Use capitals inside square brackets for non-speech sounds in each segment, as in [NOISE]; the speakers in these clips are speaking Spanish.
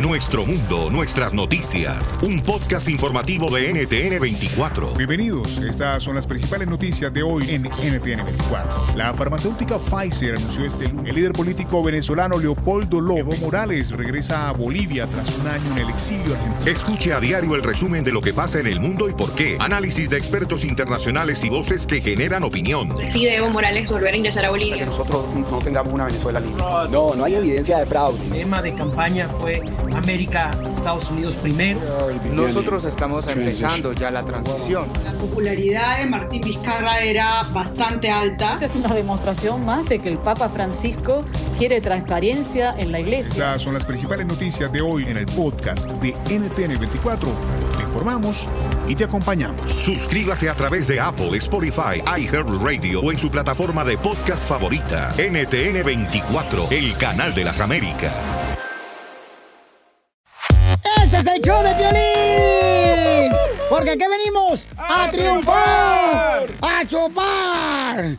Nuestro mundo, nuestras noticias. Un podcast informativo de NTN 24. Bienvenidos. Estas son las principales noticias de hoy en NTN 24. La farmacéutica Pfizer anunció este lunes. El líder político venezolano Leopoldo Lobo Morales regresa a Bolivia tras un año en el exilio argentino. Escuche a diario el resumen de lo que pasa en el mundo y por qué. Análisis de expertos internacionales y voces que generan opinión. Decide Evo Morales volver a ingresar a Bolivia. Que nosotros no tengamos una Venezuela libre. No, no hay evidencia de fraude. El tema de campaña fue América, Estados Unidos primero. Nosotros estamos empezando ya la transición. La popularidad de Martín Vizcarra era bastante alta. Es una demostración más de que el Papa Francisco quiere transparencia en la iglesia. Estas son las principales noticias de hoy en el podcast de NTN 24. Te informamos y te acompañamos. Suscríbase a través de Apple, Spotify, iHeartRadio o en su plataforma de podcast favorita. NTN 24, el canal de las Américas. Este es el show de violín. Porque aquí venimos a, triunfar, a chupar.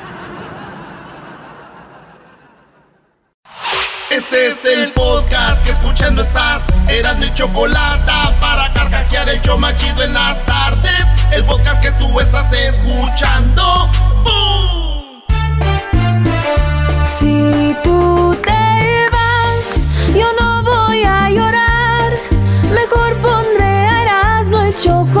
Este es el podcast que escuchando estás. Eran mi chocolate para carcajear el show machido en las tardes. El podcast que tú estás escuchando. ¡Bum! Si tú te vas, yo no voy a llorar. Mejor pondré Erasmo el chocolate,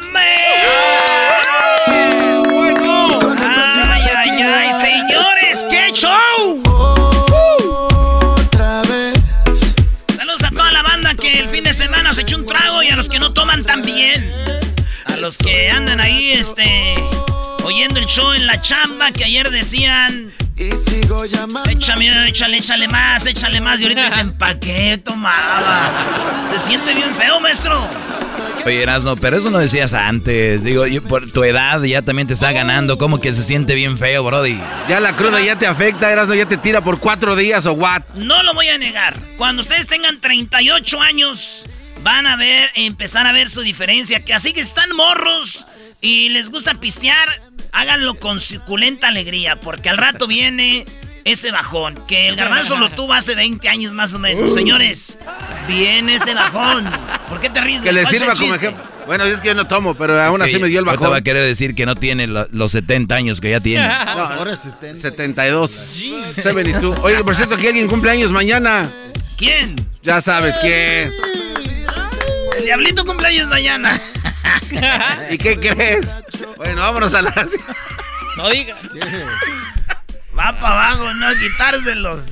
semana se echó un trago y a los que no toman también. A los que andan ahí, este, oyendo el show en la chamba que ayer decían. Y sigo llamando. Échame, échale, échale más, échale más. Y ahorita dicen, ¿pa' qué tomaba? Se siente bien feo, maestro. Oye, Erasno, pero eso no decías antes. Digo, yo, por tu edad ya también te está ganando. Como que se siente bien feo, Brody. Ya la cruda ya te afecta, Erasno, ya te tira por cuatro días o what. No lo voy a negar. Cuando ustedes tengan 38 años, van a ver, empezar a ver su diferencia. Que así que están morros y les gusta pistear, háganlo con suculenta alegría. Porque al rato viene ese bajón. Que el garbanzo lo tuvo hace 20 años más o menos. Señores, viene ese bajón. ¿Por qué te ríes? Que le ¿Cuál es el sirva como ejemplo. Bueno, es que yo no tomo, pero aún así me dio el bajón. va a querer decir que no tiene lo- los 70 años que ya tiene. [LAUGHS] No, ahora 72. 72. Oye, por cierto, que alguien cumple años mañana. ¿Quién? Ya sabes quién. El diablito cumpleaños mañana. [LAUGHS] ¿Y qué crees? Bueno, vámonos a la. [LAUGHS] No digas. Va para abajo, no quitárselos.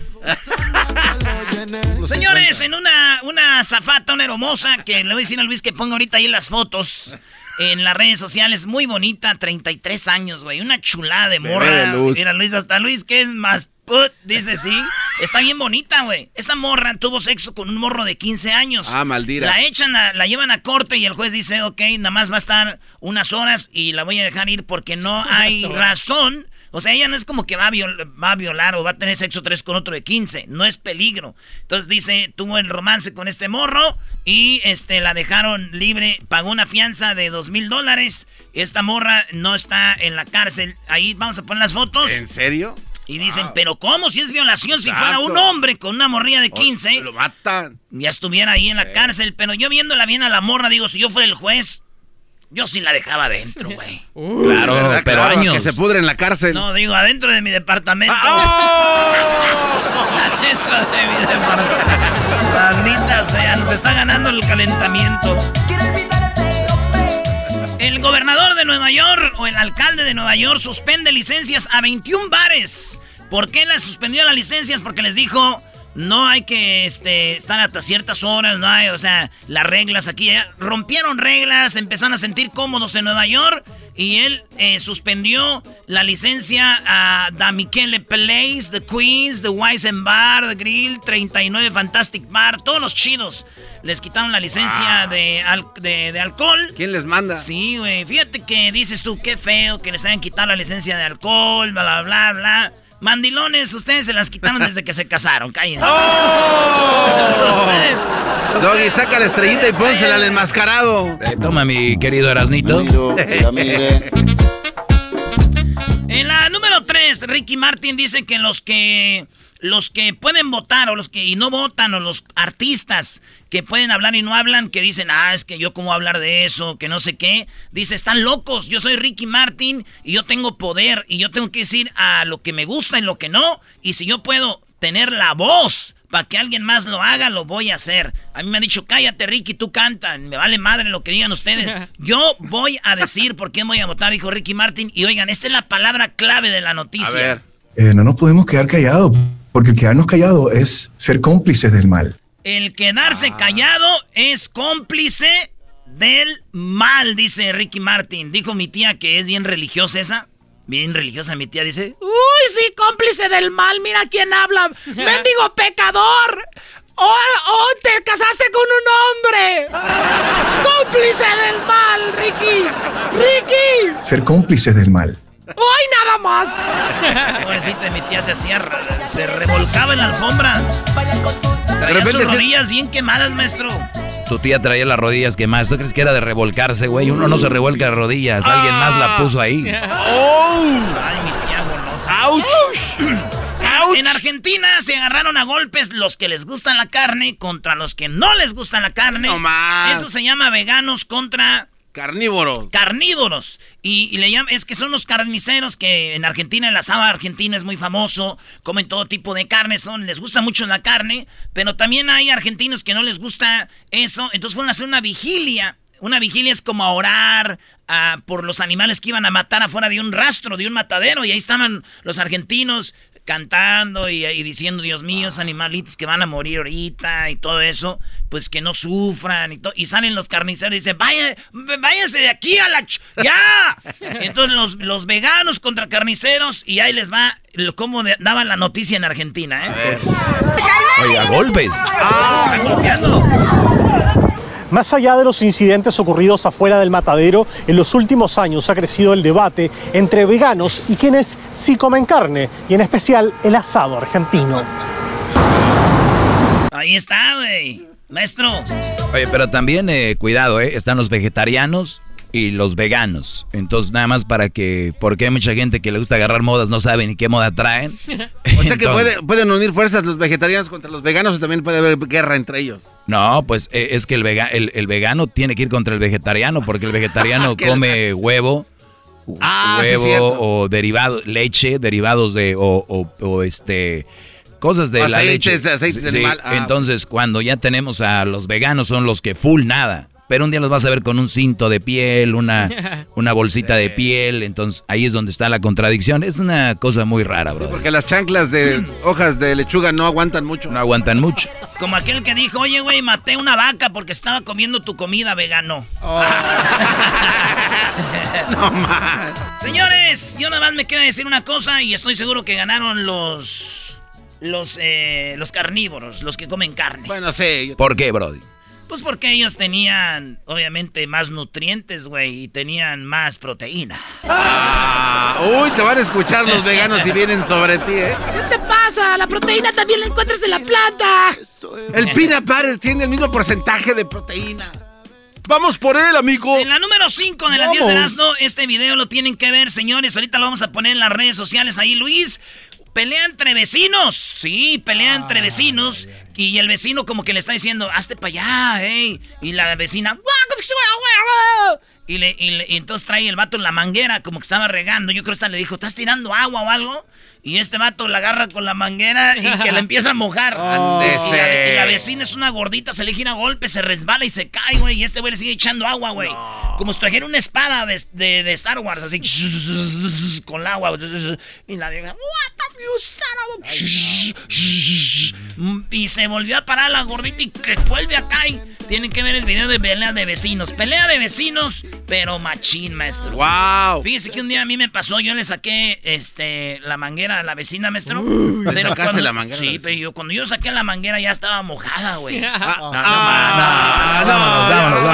Señores, en una, una zafata, una hermosa, que le voy a decir a Luis que ponga ahorita ahí las fotos en las redes sociales, muy bonita, 33 años, güey, una chulada de morra. Mira, Luis, hasta Luis, que es más put, dice sí. Está bien bonita, güey. Esa morra tuvo sexo con un morro de 15 años. Ah, maldita. La echan, a- la llevan a corte y el juez dice, ok, nada más va a estar unas horas y la voy a dejar ir porque no [LAUGHS] hay razón. O sea, ella no es como que va a, viol- va a violar o va a tener sexo tres con otro de 15. No es peligro. Entonces dice, tuvo el romance con este morro y este la dejaron libre. Pagó una fianza de dos mil dólares. Esta morra no está en la cárcel. Ahí vamos a poner las fotos. ¿En serio? Y dicen, pero ¿cómo si es violación? Si fuera un hombre con una morrilla de 15, Lo matan. ya estuviera ahí en la cárcel. Pero yo viéndola bien a la morra, digo, si yo fuera el juez, yo sí la dejaba adentro, [LAUGHS] güey. Claro, ¿Verdad? pero Claro, años. Que se pudre en la cárcel. No, digo, adentro de mi departamento. ¡Ah! [LAUGHS] adentro de mi departamento. Maldita sea, nos está ganando el calentamiento. El gobernador de Nueva York o el alcalde de Nueva York suspende licencias a 21 bares. ¿Por qué las suspendió las licencias? Porque les dijo, no hay que este, estar hasta ciertas horas, no hay, o sea, las reglas aquí. eh, rompieron reglas, empezaron a sentir cómodos en Nueva York y él eh, suspendió la licencia a The Michele Place, The Queens, The Weizen Bar, The Grill, 39 Fantastic Bar, todos los chidos. Les quitaron la licencia de, al- de- de alcohol. ¿Quién les manda? Sí, güey. Fíjate que dices tú, qué feo que les hayan quitado la licencia de alcohol, bla, bla, bla, bla. Mandilones, ustedes se las quitaron desde que se casaron, cállense. Ustedes. Doggy, saca la estrellita y pónsela al enmascarado. Eh, toma, mi querido Erasnito. En la número 3, Ricky Martin dice que los que los que pueden votar o los que y no votan o los artistas que pueden hablar y no hablan, que dicen, ah, es que yo cómo hablar de eso, que no sé qué, dice, están locos, yo soy Ricky Martin y yo tengo poder y yo tengo que decir a lo que me gusta y lo que no, y si yo puedo tener la voz para que alguien más lo haga, lo voy a hacer. A mí me han dicho, cállate Ricky, tú canta, me vale madre lo que digan ustedes. [LAUGHS] Yo voy a decir por quién voy a votar, dijo Ricky Martin, y oigan, esta es la palabra clave de la noticia. Eh, no nos podemos quedar callados, porque el quedarnos callados es ser cómplices del mal. El quedarse callado es cómplice del mal, dice Ricky Martin. Dijo mi tía que es bien religiosa esa. Bien religiosa mi tía dice, uy, sí, cómplice del mal, mira quién habla. [LAUGHS] Mendigo pecador. ¡Oh, oh, te casaste con un hombre! [LAUGHS] ¡Cómplice del mal, Ricky! ¡Ricky! Ser cómplices del mal. ¡Ay, nada más! [LAUGHS] Pobrecita, mi tía se hacía, se revolcaba en la alfombra. Traía repente sus rodillas bien quemadas, maestro. Tu tía traía las rodillas quemadas. ¿Tú crees que era de revolcarse, güey? Uno no se revuelca de rodillas. Alguien más la puso ahí. ¡Oh! [LAUGHS] ¡Ay, mi tía golosa! En Argentina se agarraron a golpes los que les gustan la carne contra los que no les gusta la carne. No más. Eso se llama veganos contra Carnívoros. carnívoros. Y, le llaman, es que son los carniceros que en Argentina, el asado argentino es muy famoso, comen todo tipo de carne, son, les gusta mucho la carne, pero también hay argentinos que no les gusta eso, entonces fueron a hacer una vigilia. Una vigilia es como a orar ah, por los animales que iban a matar afuera de un rastro, de un matadero, y ahí estaban los argentinos cantando y, y diciendo, Dios mío, esos animalitos que van a morir ahorita y todo eso, pues que no sufran y todo. Y salen los carniceros y dicen, Vaya, váyanse de aquí a la... ch- ¡Ya! [LAUGHS] Entonces los, los veganos contra carniceros y ahí les va lo- cómo de- daban la noticia en Argentina, ¿eh? Oiga, golpes. Están golpeando. Más allá de los incidentes ocurridos afuera del matadero, en los últimos años ha crecido el debate entre veganos y quienes sí comen carne, y en especial el asado argentino. Ahí está, güey. Maestro. Oye, pero también eh, cuidado, ¿eh? Están los vegetarianos y los veganos. Entonces, nada más para que... Porque hay mucha gente que le gusta agarrar modas, no saben ni qué moda traen. [LAUGHS] O sea que puede- pueden unir fuerzas los vegetarianos contra los veganos o también puede haber guerra entre ellos. No, pues eh, es que el, vega- el, el vegano tiene que ir contra el vegetariano, porque el vegetariano [LAUGHS] come huevo, Ah, huevo o derivado, leche, derivados de, o, o- o, este, cosas de la leche. aceites de Sí, animal. Ah. entonces cuando ya tenemos a los veganos son los que full nada. Pero un día los vas a ver con un cinto de piel, una, [LAUGHS] una bolsita de piel, entonces ahí es donde está la contradicción. Es una cosa muy rara, bro. Porque las chanclas de hojas de lechuga no aguantan mucho. No aguantan [LAUGHS] mucho. Como aquel que dijo, oye, güey, maté una vaca porque estaba comiendo tu comida vegano. [LAUGHS] no más. Señores, yo nada más me queda decir una cosa y estoy seguro que ganaron los los, eh, los carnívoros, los que comen carne. Bueno, sí. ¿Por qué, Brody? Pues porque ellos tenían, obviamente, más nutrientes, güey, y tenían más proteína. Ah, uy, te van a escuchar los veganos si vienen sobre ti, ¿eh? ¿Qué te pasa? La proteína también la encuentras en la planta. El peanut butter tiene el mismo porcentaje de proteína. Vamos por él, amigo. En la número 5 de las 10 Vamos. de Erasmo, este video lo tienen que ver, señores. Ahorita lo vamos a poner en las redes sociales ahí, Luis. Pelea entre vecinos. Sí, pelea entre vecinos. Y el vecino como que le está diciendo, hazte para allá, ey. Y la vecina... Y, le, y, le- y entonces trae el vato en la manguera, como que estaba regando. Yo creo que hasta le dijo, ¿estás tirando agua o algo? Y este vato la agarra con la manguera y que la [LAUGHS] empieza a mojar. Ándese. Y, la, y la vecina es una gordita, se le gira golpe, se resbala y se cae, güey. Y este güey le sigue echando agua, güey. Como si trajera una espada de, de- de Star Wars, así, [LAUGHS] con el agua. Y la vieja, what the you son of a-" [LAUGHS] Y se volvió a parar la gordita y que vuelve acá y tienen que ver el video de pelea de vecinos. Pelea de vecinos, pero machín, maestro. Wow. Fíjese que un día a mí me pasó, yo le saqué este la manguera a la vecina, maestro. ¿le sacaste la manguera? Sí, pero yo, cuando yo saqué la manguera ya estaba mojada, güey. Ah, No, ah, no, no,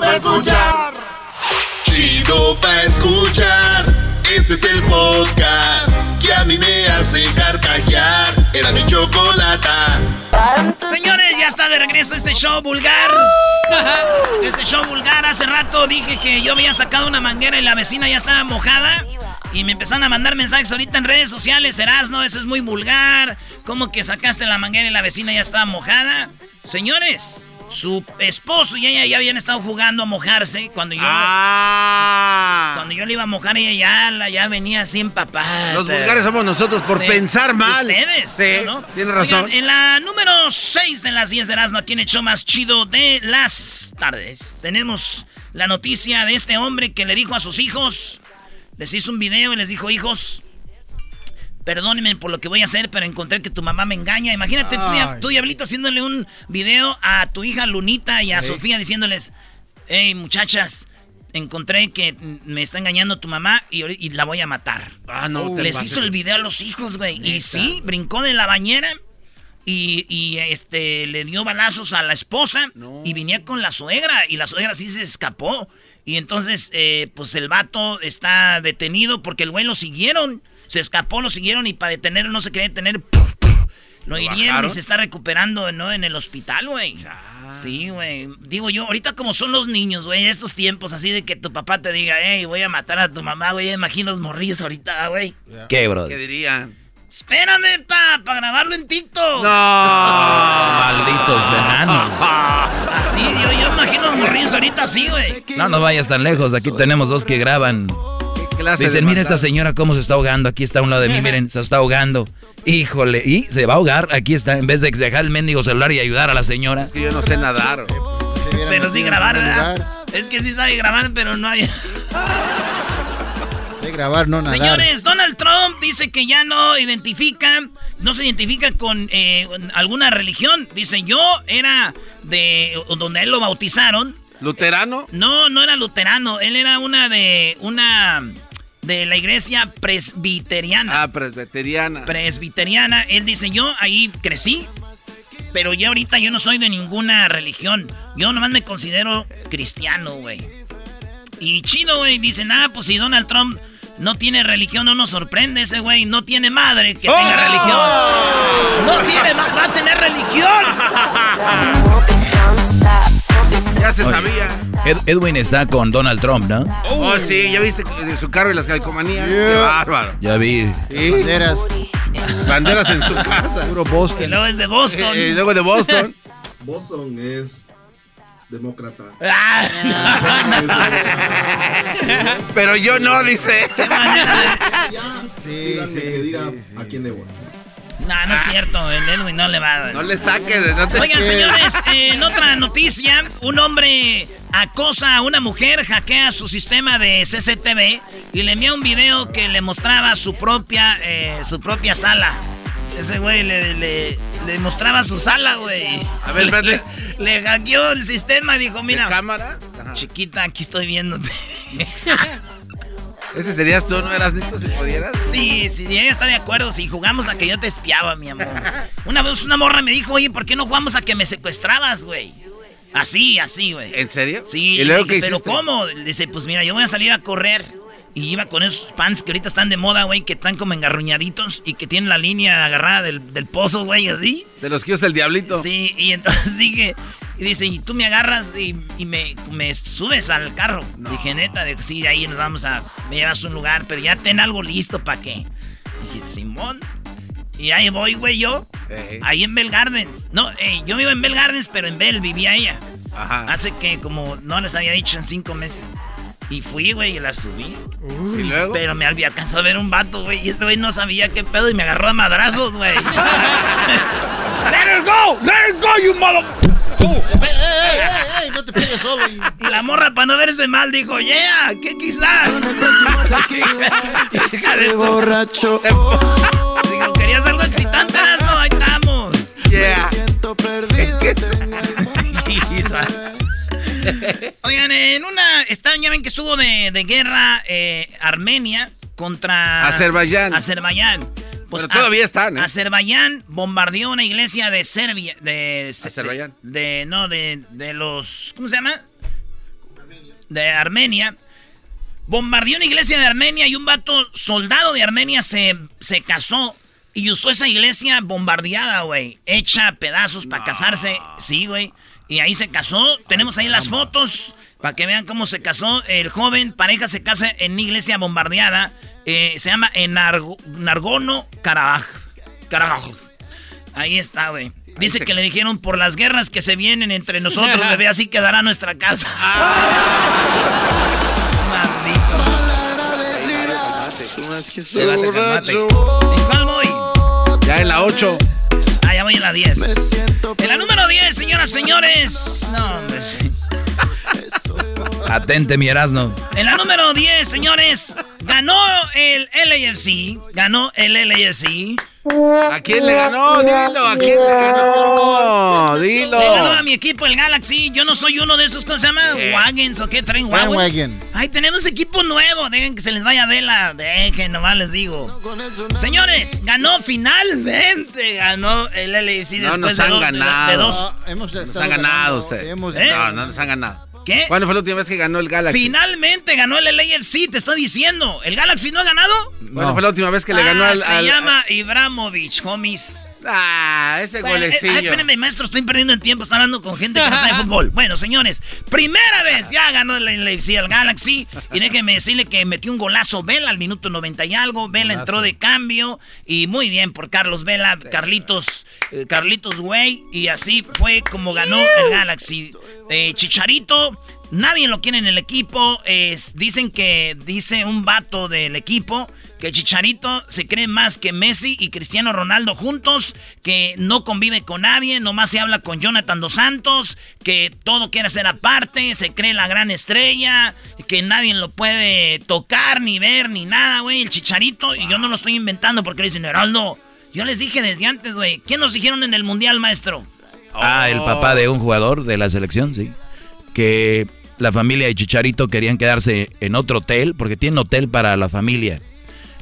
va a escuchar. Chido pa' escuchar. Este es el podcast que a mí me hace carcajear. Era mi chocolata. Señores, ya está de regreso este show vulgar. Este show vulgar. Hace rato dije que yo había sacado una manguera y la vecina ya estaba mojada. Y me empezaron a mandar mensajes ahorita en redes sociales. Erasno, eso es muy vulgar. ¿Cómo que sacaste la manguera y la vecina ya estaba mojada? Señores, su esposo y ella ya habían estado jugando a mojarse cuando yo. Ah. Cuando yo le iba a mojar, ella ya, la- ya venía así empapada. Los vulgares somos nosotros por pensar mal. Ustedes. Sí, ¿no? tienes razón. Oigan, en la número 6 de las 10 de aquí en el show más chido de las tardes, tenemos la noticia de este hombre que le dijo a sus hijos, les hizo un video y les dijo, hijos, perdónenme por lo que voy a hacer, pero encontré que tu mamá me engaña. Imagínate tú, Ay. tú, Diablito, haciéndole un video a tu hija Lunita y a. Sofía diciéndoles, hey, muchachas, encontré que me está engañando tu mamá y, la voy a matar. Ah, no, te Les pases. hizo el video a los hijos, güey. Y sí, brincó de la bañera y, y, este le dio balazos a la esposa y venía con la suegra y la suegra sí se escapó. Y entonces, eh, pues el vato está detenido porque el güey lo siguieron. Se escapó, lo siguieron y para detenerlo no se quería detener. Lo hirieron y se está recuperando, ¿no? En el hospital, güey. Sí, güey. Digo yo, ahorita como son los niños, güey, estos tiempos así de que tu papá te diga, hey, voy a matar a tu mamá, güey. Imagino los morrillos ahorita, güey. ¿Qué, Brody? ¿Qué dirían? Espérame, pa, para grabarlo en TikTok. [LAUGHS] Malditos enanos. [LAUGHS] Así, yo, yo imagino los morrillos ahorita así, güey. No nos vayas tan lejos. Aquí tenemos dos que graban. Clase de Dicen, mira esta señora cómo se está ahogando. Aquí está a un lado de mí, miren, se está ahogando. Híjole, y se va a ahogar. Aquí está, en vez de dejar el mendigo celular y ayudar a la señora. Es que yo no sé nadar. Pero sí grabar, ¿verdad? Es que sí sabe grabar, pero no hay. De grabar, no nadar. Señores, Donald Trump dice que ya no identifica, no se identifica con eh, alguna religión. Dice, yo era de donde él lo bautizaron. ¿Luterano? No, no era luterano. Él era una de una de la iglesia presbiteriana. Ah, presbiteriana. Presbiteriana. Él dice, yo ahí crecí, pero ya ahorita yo no soy de ninguna religión. Yo nomás me considero cristiano, güey. Y chido, güey. Dicen, ah, pues si Donald Trump no tiene religión, no nos sorprende ese güey. No tiene madre que tenga religión. No tiene va a tener religión. [LAUGHS] Ya se Oye, sabía. Ed- Edwin está con Donald Trump, ¿no? Oh, sí, ya viste de su carro y las calcomanías. Yeah. Qué bárbaro. Ya vi. Sí. Banderas. Banderas en su casa. Puro Y Boston. luego es de Boston. Eh, y luego de Boston. [LAUGHS] Boston es demócrata. Ah, [LAUGHS] Pero yo no, dice. Sí, sí, que diga sí, a quién le voy. No, no es cierto. El Edwin no le va. No le saques. No te... Oigan, señores, eh, en otra noticia, un hombre acosa a una mujer, hackea su sistema de CCTV y le envía un video que le mostraba su propia, eh, su propia sala. Ese güey le, le- le mostraba su sala, güey. A ver, Le- espérate. Le, [LAUGHS] le hackeó el sistema y dijo, ¿De mira, cámara? Chiquita, aquí estoy viéndote. [LAUGHS] Ese serías tú, ¿no eras listo si pudieras? Sí, sí, ella está de acuerdo. Si jugamos a que yo te espiaba, mi amor. Una vez una morra me dijo, oye, ¿por qué no jugamos a que me secuestrabas, güey? Así, así, güey. ¿En serio? Sí, ¿Y luego dije, ¿pero hiciste? cómo? Dice, pues mira, yo voy a salir a correr. Y iba con esos pants que ahorita están de moda, güey, que están como engarruñaditos y que tienen la línea agarrada del, del pozo, güey, así. De los que usa el diablito. Sí, y entonces [LAUGHS] dije, y dice, y tú me agarras y, y me, me subes al carro. Dije, neta, dijo, sí, de ahí nos vamos a, me llevas a un lugar, pero ya ten algo listo para qué. Dije, Simón. Y ahí voy, güey, yo. Ahí en Bell Gardens. No, eh, yo vivo en Bell Gardens, pero en Bell vivía ella. Hace que como no les había dicho en cinco meses. Y fui, güey, y la subí. ¿Y luego? Pero me había alcanzó a ver un vato, güey. Y este güey no sabía qué pedo y me agarró a madrazos, güey. [LAUGHS] ¡Let her go! ¡Let her go, you mother... no te pegues solo. Y [LAUGHS] la morra, para no verse mal, dijo, yeah, ¿qué quizás? [LAUGHS] Hija de borracho. Digo, ¿querías algo excitante, no? Ahí estamos. Yeah. [LAUGHS] Oigan, en una. Están, ya ven que estuvo de, de guerra eh, Armenia contra. Azerbaiyán. Azerbaiyán. Pues Pero todavía están, ¿eh? Azerbaiyán bombardeó una iglesia de Serbia. De, Azerbaiyán. De, de- no, de, de los. ¿Cómo se llama? De Armenia. Bombardeó una iglesia de Armenia y un vato soldado de Armenia se, se casó y usó esa iglesia bombardeada, güey. Hecha a pedazos para casarse. Sí, güey. Y ahí se casó. Tenemos ahí las fotos para que vean cómo se casó. El joven pareja se casa en una iglesia bombardeada. Eh, se llama Enargo- Nargono. Karabaj. Ahí está, güey. Dice que le dijeron por las guerras que se vienen entre nosotros, [LAUGHS] bebé, así quedará nuestra casa. [LAUGHS] Maldito. ¿En cuál voy? Ya en la 8. Ah, ya voy en la 10. En la número 10, señoras, señores. No, hombre. [LAUGHS] Atente, mi Erasno. En la número 10, señores, ganó el LAFC. Ganó el LAFC. ¿A quién le ganó? Dilo, ¿a quién le ganó? Dilo. Le ganó a mi equipo, el Galaxy. Yo no soy uno de esos, ¿cómo se llama? ¿Qué? Wagons o qué traen wagons. Ay, tenemos equipo nuevo. Dejen que se les vaya vela. Dejen, nomás les digo. Señores, ganó finalmente. Ganó el LAFC No después nos de, han dos- ganado. de dos. Hemos Nos han ganado ustedes. hemos ¿Eh? No, no nos han ganado. ¿Qué? ¿Cuándo fue la última vez que ganó el Galaxy? Finalmente ganó el LAFC, te estoy diciendo. ¿El Galaxy no ha ganado? ¿Cuándo fue la última vez que le ganó Ah, al, Se al- llama Ibramovich, homies. Ah, ese Bueno, eh, golecillo. ay, espérenme, maestro, estoy perdiendo el tiempo. Está hablando con gente que no sabe [LAUGHS] fútbol. Bueno, señores, primera vez ya ganó el LAFC al Galaxy. Y déjenme decirle que metió un golazo Vela al minuto 90 y algo. Vela entró de cambio. Y muy bien por Carlos Vela, Carlitos, eh, Carlitos Güey. Y así fue como ganó el Galaxy. Eh, Chicharito. Nadie lo quiere en el equipo. Dicen que, dice un vato del equipo, que Chicharito se cree más que Messi y Cristiano Ronaldo juntos, que no convive con nadie, nomás se habla con Jonathan Dos Santos, que todo quiere hacer aparte, se cree la gran estrella, que nadie lo puede tocar, ni ver, ni nada, güey. El Chicharito, y yo no lo estoy inventando porque le dicen, Heraldo, yo les dije desde antes, güey. ¿Qué nos dijeron en el Mundial, maestro? Ah, el papá de un jugador de la selección, sí. Que la familia de Chicharito querían quedarse en otro hotel, porque tienen hotel para la familia.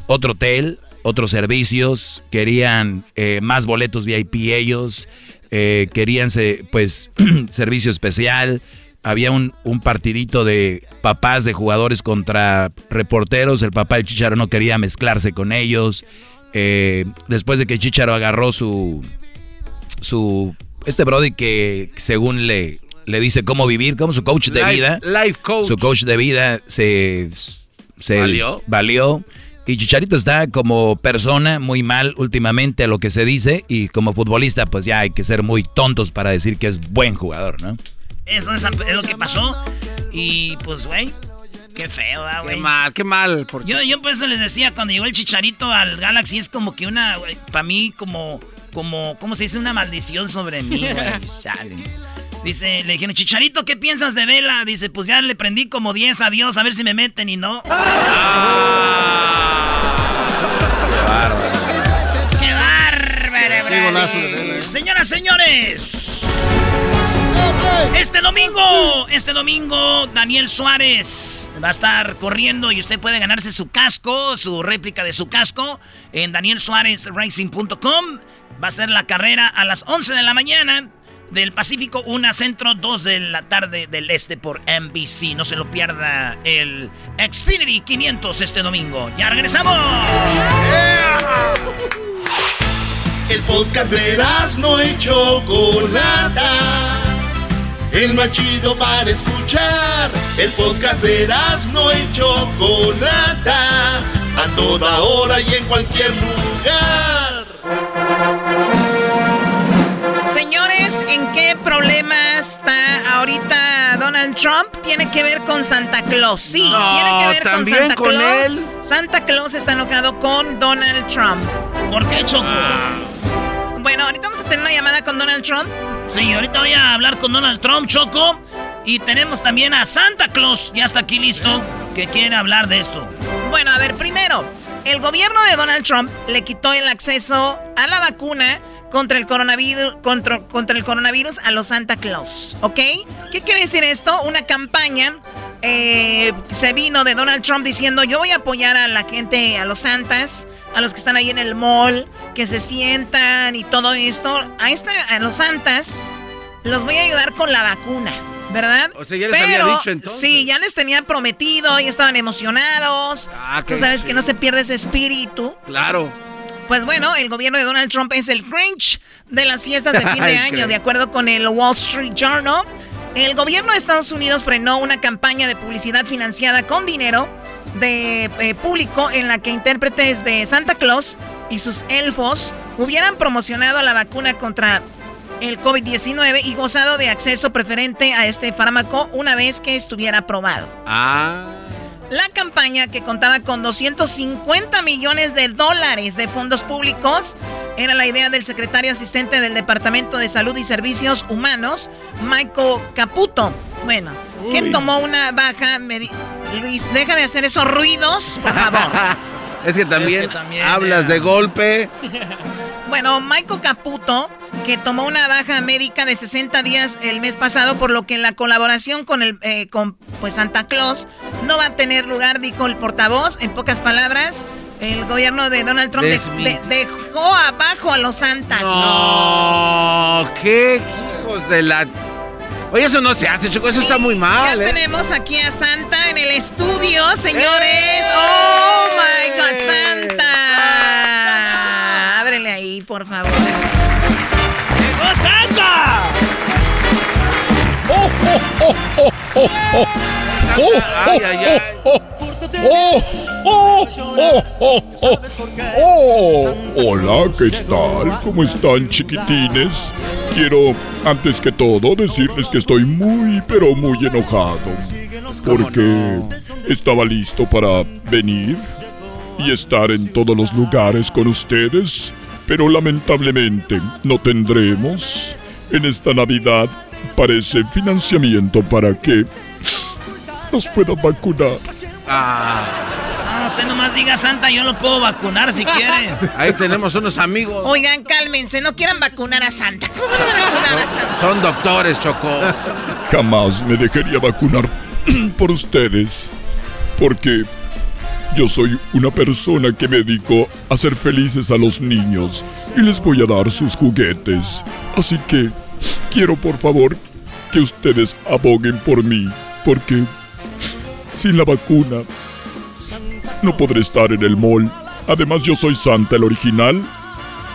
Otro hotel, otros servicios, querían eh, más boletos VIP ellos, eh, querían pues [CLEARS THROAT] servicio especial. Había un, un partidito de papás de jugadores contra reporteros. El papá del Chicharo no quería mezclarse con ellos. Eh, después de que Chicharo agarró su, su este Brody que según le, le dice cómo vivir, como su coach de Life- vida. life coach. Su coach de vida se, se ¿Valió? valió. Y Chicharito está como persona muy mal últimamente a lo que se dice. Y como futbolista, pues ya hay que ser muy tontos para decir que es buen jugador, ¿no? Eso es, lo que pasó. Y pues, güey, qué feo, ¿verdad, güey. Qué mal, qué mal. porque- Yo, yo por eso les decía, cuando llegó el chicharito al Galaxy, es como que una, para mí, como, como, ¿cómo se dice? Una maldición sobre mí, güey. [LAUGHS] Chale. Dice, le dijeron, Chicharito, ¿qué piensas de Vela? Dice, pues ya le prendí como 10 a Dios, a ver si me meten y no. [LAUGHS] ¡Qué bárbaro, Qué eh. Señoras, señores. Este domingo, este domingo, Daniel Suárez va a estar corriendo y usted puede ganarse su casco, su réplica de su casco en danielsuarezracing.com. Va a ser la carrera a las 11 de la mañana del Pacífico, 1 centro, 2 de la tarde del este por NBC. No se lo pierda el Xfinity 500 este domingo. ¡Ya regresamos! El podcast de no y Chocolata. El más chido para escuchar. El podcast de no y Chocolata. A toda hora y en cualquier lugar. Señores, ¿en qué problema está ahorita Donald Trump? Tiene que ver con Santa Claus. Sí, tiene que ver con Santa Claus. Santa Claus está enojado con Donald Trump. ¿Por qué, Choco? Bueno, ahorita vamos a tener una llamada con Donald Trump. Sí, ahorita voy a hablar con Donald Trump, Choco. Y tenemos también a Santa Claus, ya está aquí listo, que quiere hablar de esto. Bueno, a ver, primero, el gobierno de Donald Trump le quitó el acceso a la vacuna contra el coronavirus, contra, el coronavirus a los Santa Claus, ¿ok? ¿Qué quiere decir esto? Una campaña eh, se vino de Donald Trump diciendo yo voy a apoyar a la gente, a los santas, a los que están ahí en el mall, que se sientan y todo esto. A, esta, a los santas los voy a ayudar con la vacuna, ¿verdad? O sea, ya les había dicho entonces. Sí, ya les tenía prometido y estaban emocionados. Ah, Tú sabes que no se pierde ese espíritu. Claro. Pues bueno, el gobierno de Donald Trump es el Grinch de las fiestas de [LAUGHS] fin de año, de acuerdo con el Wall Street Journal. El gobierno de Estados Unidos frenó una campaña de publicidad financiada con dinero de eh, público en la que intérpretes de Santa Claus y sus elfos hubieran promocionado la vacuna contra el COVID-19 y gozado de acceso preferente a este fármaco una vez que estuviera aprobado. Ah. La campaña, que contaba con 250 millones de dólares de fondos públicos, era la idea del secretario asistente del Departamento de Salud y Servicios Humanos, Michael Caputo. Bueno, que tomó una baja... Luis, deja de hacer esos ruidos, por favor. [LAUGHS] es que también, hablas de golpe. Bueno, Michael Caputo, que tomó una baja médica de 60 días el mes pasado, por lo que la colaboración con el eh, con pues Santa Claus no va a tener lugar, dijo el portavoz. En pocas palabras, el gobierno de Donald Trump dejó abajo a los santas. No, qué hijos de la. Oye, eso no se hace, Choco, eso está muy mal. Ya ¿eh? tenemos aquí a Santa en el estudio, señores. ¡Oh, my God, Santa! Ábrele ahí, por favor. ¡Llegó Santa! ¡Oh, oh, oh, oh, oh, oh! ¡Oh, Ay, ay, ay. oh, oh, oh, oh, oh, oh, oh. Hola, ¿qué tal? ¿Cómo están, chiquitines? Quiero, antes que todo, decirles que estoy muy, pero muy enojado. Porque estaba listo para venir y estar en todos los lugares con ustedes, pero lamentablemente no tendremos en esta Navidad, parece, financiamiento para que nos puedan vacunar. Ah, usted nomás diga Santa, yo lo puedo vacunar si quiere. [LAUGHS] Ahí tenemos unos amigos. Oigan, cálmense, no quieran vacunar a Santa. ¿Cómo van a vacunar a Santa? Son doctores, Choco. [LAUGHS] Jamás me dejaría vacunar [CLEARS THROAT] por ustedes. Porque yo soy una persona que me dedico a hacer felices a los niños y les voy a dar sus juguetes. Así que quiero por favor que ustedes aboguen por mí. Porque sin la vacuna no podré estar en el mall. Además yo soy Santa el original,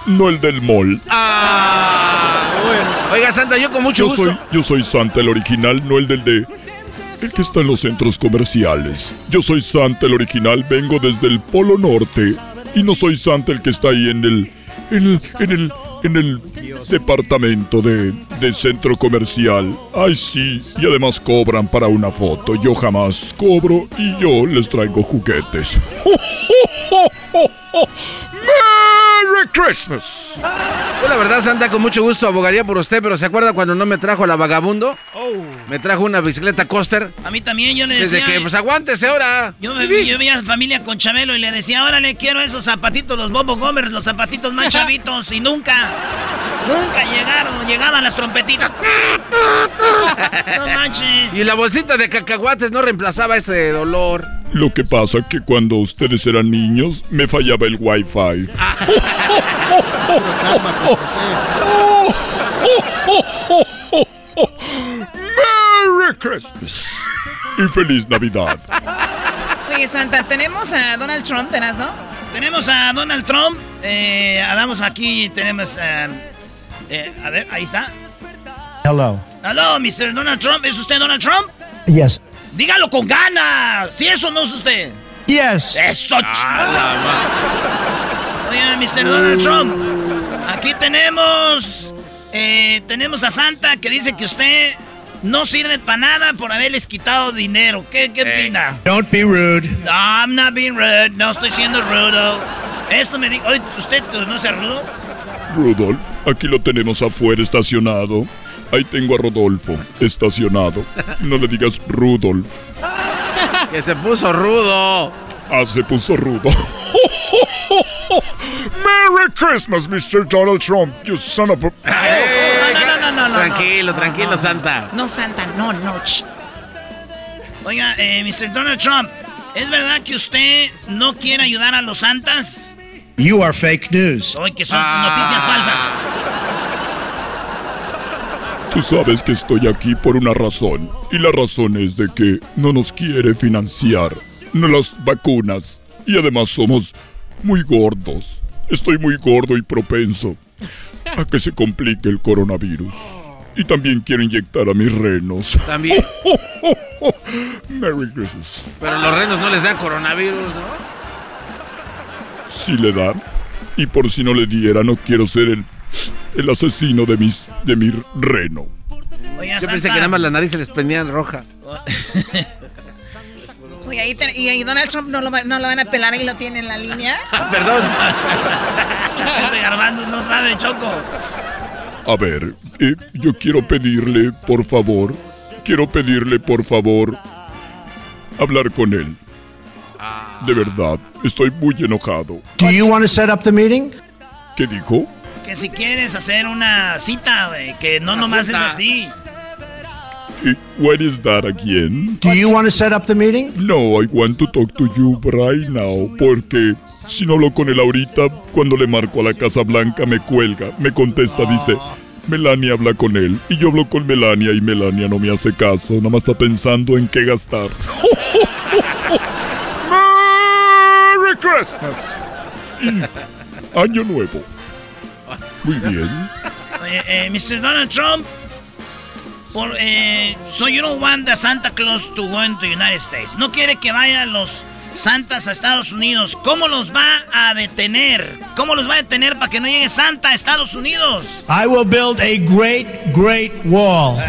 no el del mall. Ah, bueno. Oiga, Santa, yo con mucho Yo gusto. soy, yo soy Santa el original, no el del de... El que está en los centros comerciales. Yo soy Santa el original, vengo desde el Polo Norte. Y no soy Santa el que está ahí en el... En el... En el, en el departamento de, de centro comercial. Ay, sí. Y además cobran para una foto. Yo jamás cobro y yo les traigo juguetes. [LAUGHS] ¡Merry Christmas! Yo la verdad, Santa, con mucho gusto abogaría por usted, pero ¿se acuerda cuando no me trajo la vagabundo? Me trajo una bicicleta coaster. A mí también yo le decía... Desde que, pues aguántese ahora. Yo, me, yo veía familia con Chabelo y le decía, órale, quiero esos zapatitos, los Bobo Gomers, los zapatitos más [LAUGHS] chavitos. Y nunca, nunca llegaron, llegaban las trompetitas. [LAUGHS] No manches. Y la bolsita de cacahuates no reemplazaba ese dolor. Lo que pasa que cuando ustedes eran niños me fallaba el wifi. [LAUGHS] ¡Merry Christmas! Y feliz Navidad. Oye, Santa, tenemos a Donald Trump, ¿tenás, no? Tenemos a Donald Trump. Eh, vamos aquí, tenemos... eh, eh, a ver, ahí está. Hello. Aló, Mr. Donald Trump. ¿Es usted Donald Trump? Yes. Dígalo con ganas. Si eso no es usted. Yes. Eso, Oye, Mr. Donald Trump. Aquí tenemos. eh, tenemos a Santa que dice que usted no sirve para nada por haberles quitado dinero. ¿Qué, qué opina? Don't be rude. No, I'm not being rude. No estoy siendo rudo. Esto me dijo. Oye, ¿usted no sea rudo? Rudolf, aquí lo tenemos afuera estacionado. Ahí tengo a Rodolfo, estacionado. No le digas Rudolf. Que se puso rudo. Ah, se puso rudo. Merry Christmas, Mr. Donald Trump, you son of a... No, no, no, no, no. Tranquilo, tranquilo, Santa. No, Santa, no, no. Oiga, eh, Mr. Donald Trump, ¿es verdad que usted no quiere ayudar a los santas? You are fake news. Hoy que son noticias falsas. Tú sabes que estoy aquí por una razón. Y la razón es de que no nos quiere financiar no las vacunas. Y además somos muy gordos. Estoy muy gordo y propenso a que se complique el coronavirus. Y también quiero inyectar a mis renos. También. [LAUGHS] Merry Christmas. Pero los renos no les dan coronavirus, ¿no? Si le dan. Y por si no le diera, no quiero ser el, el asesino de, mis, de mi reno. Oiga, Yo pensé Santa. que nada más la nariz se les prendía en roja. [LAUGHS] Oye, ahí te- y ahí Donald Trump no lo, no lo van a pelar y lo tiene en la línea. [LAUGHS] Perdón. [LAUGHS] Ese garbanzo no sabe, Choco. A ver, eh, yo quiero pedirle, por favor, quiero pedirle, por favor, hablar con él. De verdad, estoy muy enojado. Do you want to set up the meeting? ¿Qué dijo? Que si quieres hacer una cita, güey, que no nomás es así. What is that again? Do you want to set up the meeting? No, I want to talk to you right now, porque si no hablo con él ahorita, cuando le marco a la Casa Blanca me cuelga, me contesta, dice, Melania habla con él, y yo hablo con Melania y Melania no me hace caso, nada más está pensando en qué gastar. [LAUGHS] Merry Christmas y Año Nuevo. Muy bien. Oye, eh, Mr. Donald Trump, por, eh, so you don't want the Santa Claus to go into the United States. No quiere que vayan los santas a Estados Unidos. ¿Cómo los va a detener? ¿Cómo los va a detener para que no llegue Santa a Estados Unidos? I will build a great, great wall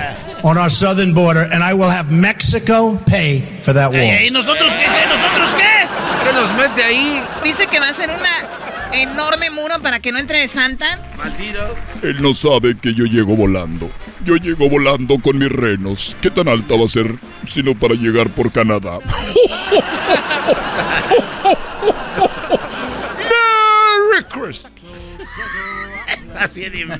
on our southern border, and I will have Mexico pay for that wall. Eh, ¿Y nosotros qué? qué? ¿Nosotros qué? ¿Qué nos mete ahí? Dice que va a ser una enorme muro para que no entre Santa. Maldito. Él no sabe que yo llego volando. Yo llego volando con mis renos. ¿Qué tan alta va a ser sino para llegar por Canadá? [LAUGHS] Merry Christmas. Así de [LAUGHS]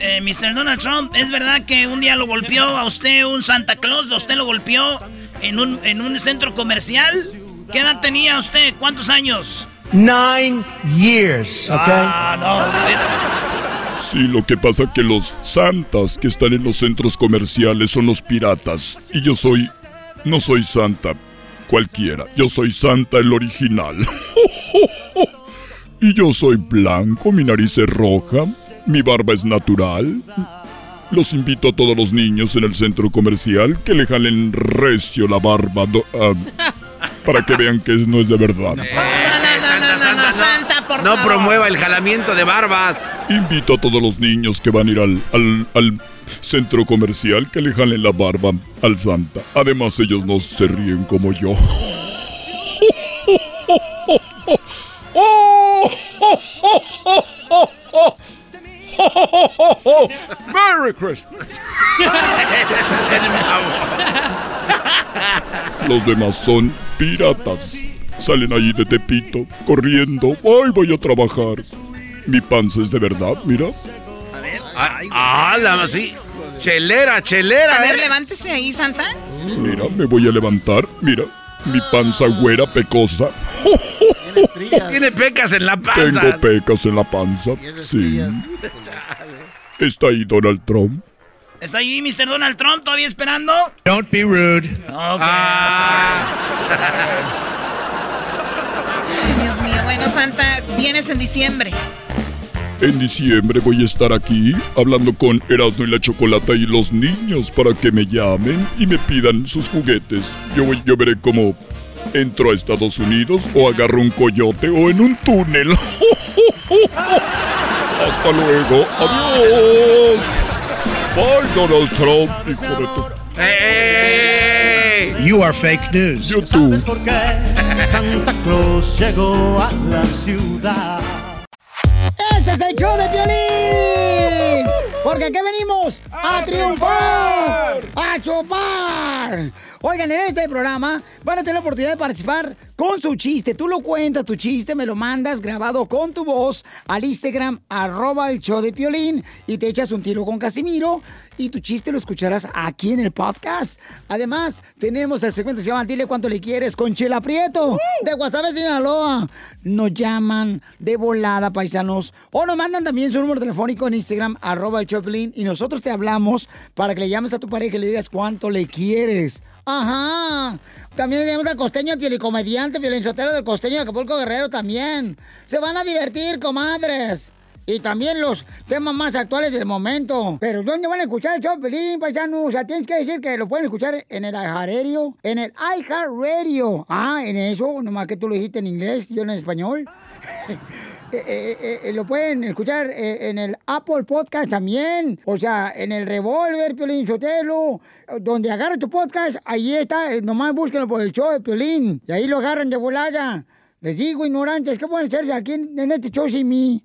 Eh, Mr. Donald Trump, ¿es verdad que un día lo golpeó a usted un Santa Claus? ¿A usted lo golpeó en un, en un centro comercial? ¿Qué edad tenía usted? ¿Cuántos años? Nine years, okay? Ah, no. Sí, lo que pasa que los santas que están en los centros comerciales son los piratas. Y yo soy... No soy santa cualquiera. Yo soy santa el original. [LAUGHS] y yo soy blanco, mi nariz es roja, mi barba es natural. Los invito a todos los niños en el centro comercial que le jalen recio la barba do- ah, para que vean que no es de verdad. No, promueva el jalamiento de barbas. Invito a todos los niños que van a ir al, al- al centro comercial que le jalen la barba al Santa. Además, ellos no se ríen como yo. ¡Oh! ¡Oh, oh, oh, oh, oh! ¡Oh, oh, oh, merry Christmas! Los demás son piratas. Salen allí de Tepito, corriendo. ¡Ay, voy a trabajar! Mi panza es de verdad, mira. Ah, la sí. Chelera, chelera. A ver, ¿eh? levántese ahí, Santa. Mira, me voy a levantar. Mira, mi panza güera pecosa. [LAUGHS] Tiene pecas en la panza. Tengo pecas en la panza. Sí. ¿Está ahí Donald Trump? ¿Está ahí Mr. Donald Trump todavía esperando? Don't be rude. Ok. Ay, Dios mío. Bueno, Santa, vienes en diciembre. En diciembre voy a estar aquí hablando con Erasmo y la Chocolata y los niños para que me llamen y me pidan sus juguetes. Yo, voy- yo veré cómo entro a Estados Unidos o agarro un coyote o en un túnel. [LAUGHS] Hasta luego. Adiós. Bye, Donald Trump, hijo de tu... You are fake news. YouTube. Santa Claus llegó a la ciudad. Este es el show de Piolín. Porque aquí venimos a triunfar, a chupar. Oigan, en este programa van a tener la oportunidad de participar con su chiste. Tú lo cuentas, tu chiste, me lo mandas grabado con tu voz al Instagram, arroba el show de Piolín, y te echas un tiro con Casimiro, y tu chiste lo escucharás aquí en el podcast. Además, tenemos el segmento que se llama Dile cuánto le quieres con Chela Prieto, de Guasave, Sinaloa. Nos llaman de volada, paisanos, o nos mandan también su número telefónico en Instagram, arroba el Piolín, y nosotros te hablamos para que le llames a tu pareja y le digas cuánto le quieres. Ajá. También tenemos al costeño pielicomediante, violinsotero del costeño de Acapulco Guerrero también. Se van a divertir, comadres. Y también los temas más actuales del momento. Pero ¿dónde van a escuchar el show, Pelín, paisano? O sea, tienes que decir que lo pueden escuchar en el iHeartRadio. En el iHeartRadio. Ah, en eso, nomás que tú lo dijiste en inglés, yo en español. [LAUGHS] Eh, eh, eh, lo pueden escuchar eh, en el Apple Podcast también. O sea, en el Revolver, Piolín Sotelo. Donde agarra tu podcast, ahí está. eh, nomás búsquenlo por el show de Piolín. Y ahí lo agarran de volada. Les digo, ignorantes, ¿qué pueden hacerse aquí en, en este show sin mí?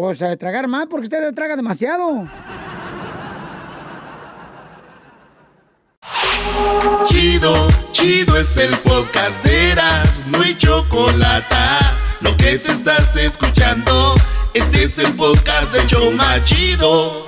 Pues a tragar más porque usted traga demasiado. Chido, chido es el podcast de Eras, no hay chocolate. Lo que te estás escuchando, este es el podcast de Choma Chido.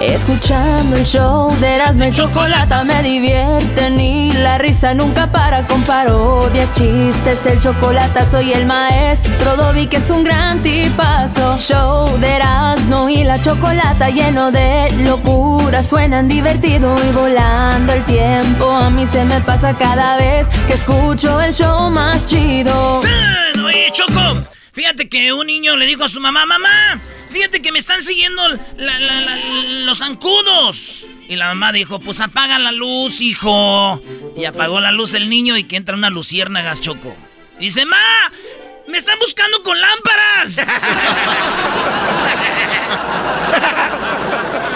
Escuchando el show de Erasmo y Chocolata me divierte ni la risa nunca para con parodias, chistes, el chocolate soy el maestro Dobby que es un gran tipazo. Show de Erasmo y la Chocolata lleno de locura, suenan divertido y volando el tiempo a mí se me pasa cada vez que escucho el show más chido. Ah, Oye, Choco, fíjate que un niño le dijo a su mamá, mamá, fíjate que me están siguiendo la- la- la- los zancudos. Y la mamá dijo, pues apaga la luz, hijo. Y apagó la luz el niño y que entra una luciérnagas, Choco. Y dice, ma, me están buscando con lámparas. [LAUGHS] [LAUGHS]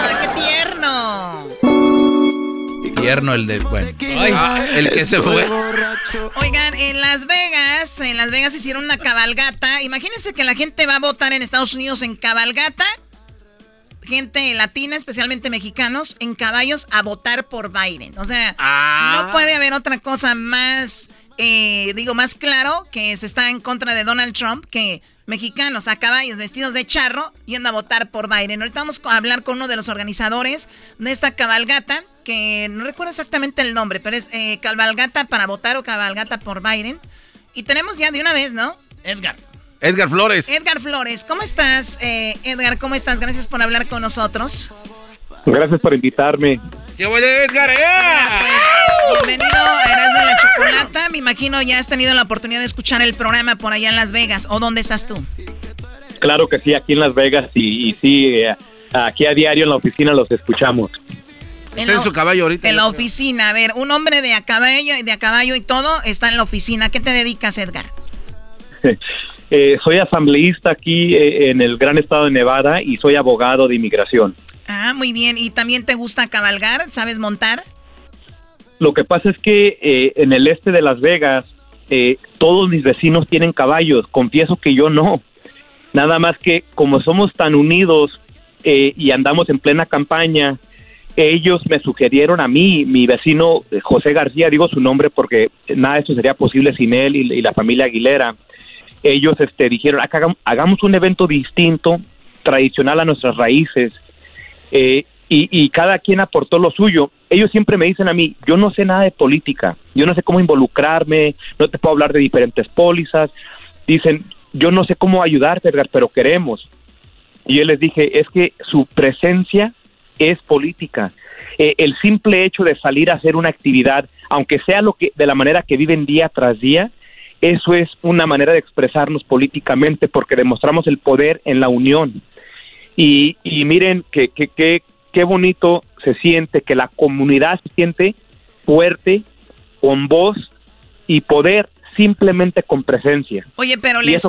Ay, qué tierno. Tierno el de. Bueno. Ah, el que se fue. Oigan, en Las Vegas, en Las Vegas hicieron una cabalgata. Imagínense que la gente va a votar en Estados Unidos en cabalgata. Gente latina, especialmente mexicanos, en caballos a votar por Biden. O sea, no puede haber otra cosa más, eh, digo, más claro que se está en contra de Donald Trump que mexicanos a caballos vestidos de charro yendo a votar por Biden. Ahorita vamos a hablar con uno de los organizadores de esta cabalgata, que no recuerdo exactamente el nombre, pero es eh, cabalgata para votar o cabalgata por Biden. Y tenemos ya de una vez, ¿no? Edgar. Edgar Flores. Edgar Flores, ¿cómo estás? Eh, Edgar, ¿cómo estás? Gracias por hablar con nosotros. Gracias por invitarme. ¡Qué bueno, Edgar! ¡eh! Bienvenido a Erasmo y la Chocolata. Me imagino ya has tenido la oportunidad de escuchar el programa por allá en Las Vegas. ¿O dónde estás tú? Claro que sí, aquí en Las Vegas y, y sí, eh, aquí a diario en la oficina los escuchamos. En la- su caballo ahorita. En la oficina. A ver, un hombre de a caballo, de a caballo y todo está en la oficina. ¿A qué te dedicas, Edgar? [LAUGHS] Eh, soy asambleísta aquí eh, en el gran estado de Nevada y soy abogado de inmigración. Ah, muy bien. ¿Y también te gusta cabalgar? ¿Sabes montar? Lo que pasa es que eh, en el este de Las Vegas eh, todos mis vecinos tienen caballos, confieso que yo no. Nada más que como somos tan unidos eh, y andamos en plena campaña, ellos me sugirieron a mí, mi vecino eh, José García, digo su nombre porque nada de esto sería posible sin él y, y la familia Aguilera. Ellos este, dijeron, "Acá hagam- hagamos un evento distinto, tradicional a nuestras raíces, eh, y, y cada quien aportó lo suyo. Ellos siempre me dicen a mí, yo no sé nada de política, yo no sé cómo involucrarme, no te puedo hablar de diferentes pólizas. Dicen, yo no sé cómo ayudarte, pero queremos. Y yo les dije, es que su presencia es política. Eh, el simple hecho de salir a hacer una actividad, aunque sea lo que de la manera que viven día tras día, eso es una manera de expresarnos políticamente porque demostramos el poder en la unión. Y, y miren que, que, que- qué bonito se siente que la comunidad se siente fuerte, con voz y poder simplemente con presencia. Oye, pero Y les,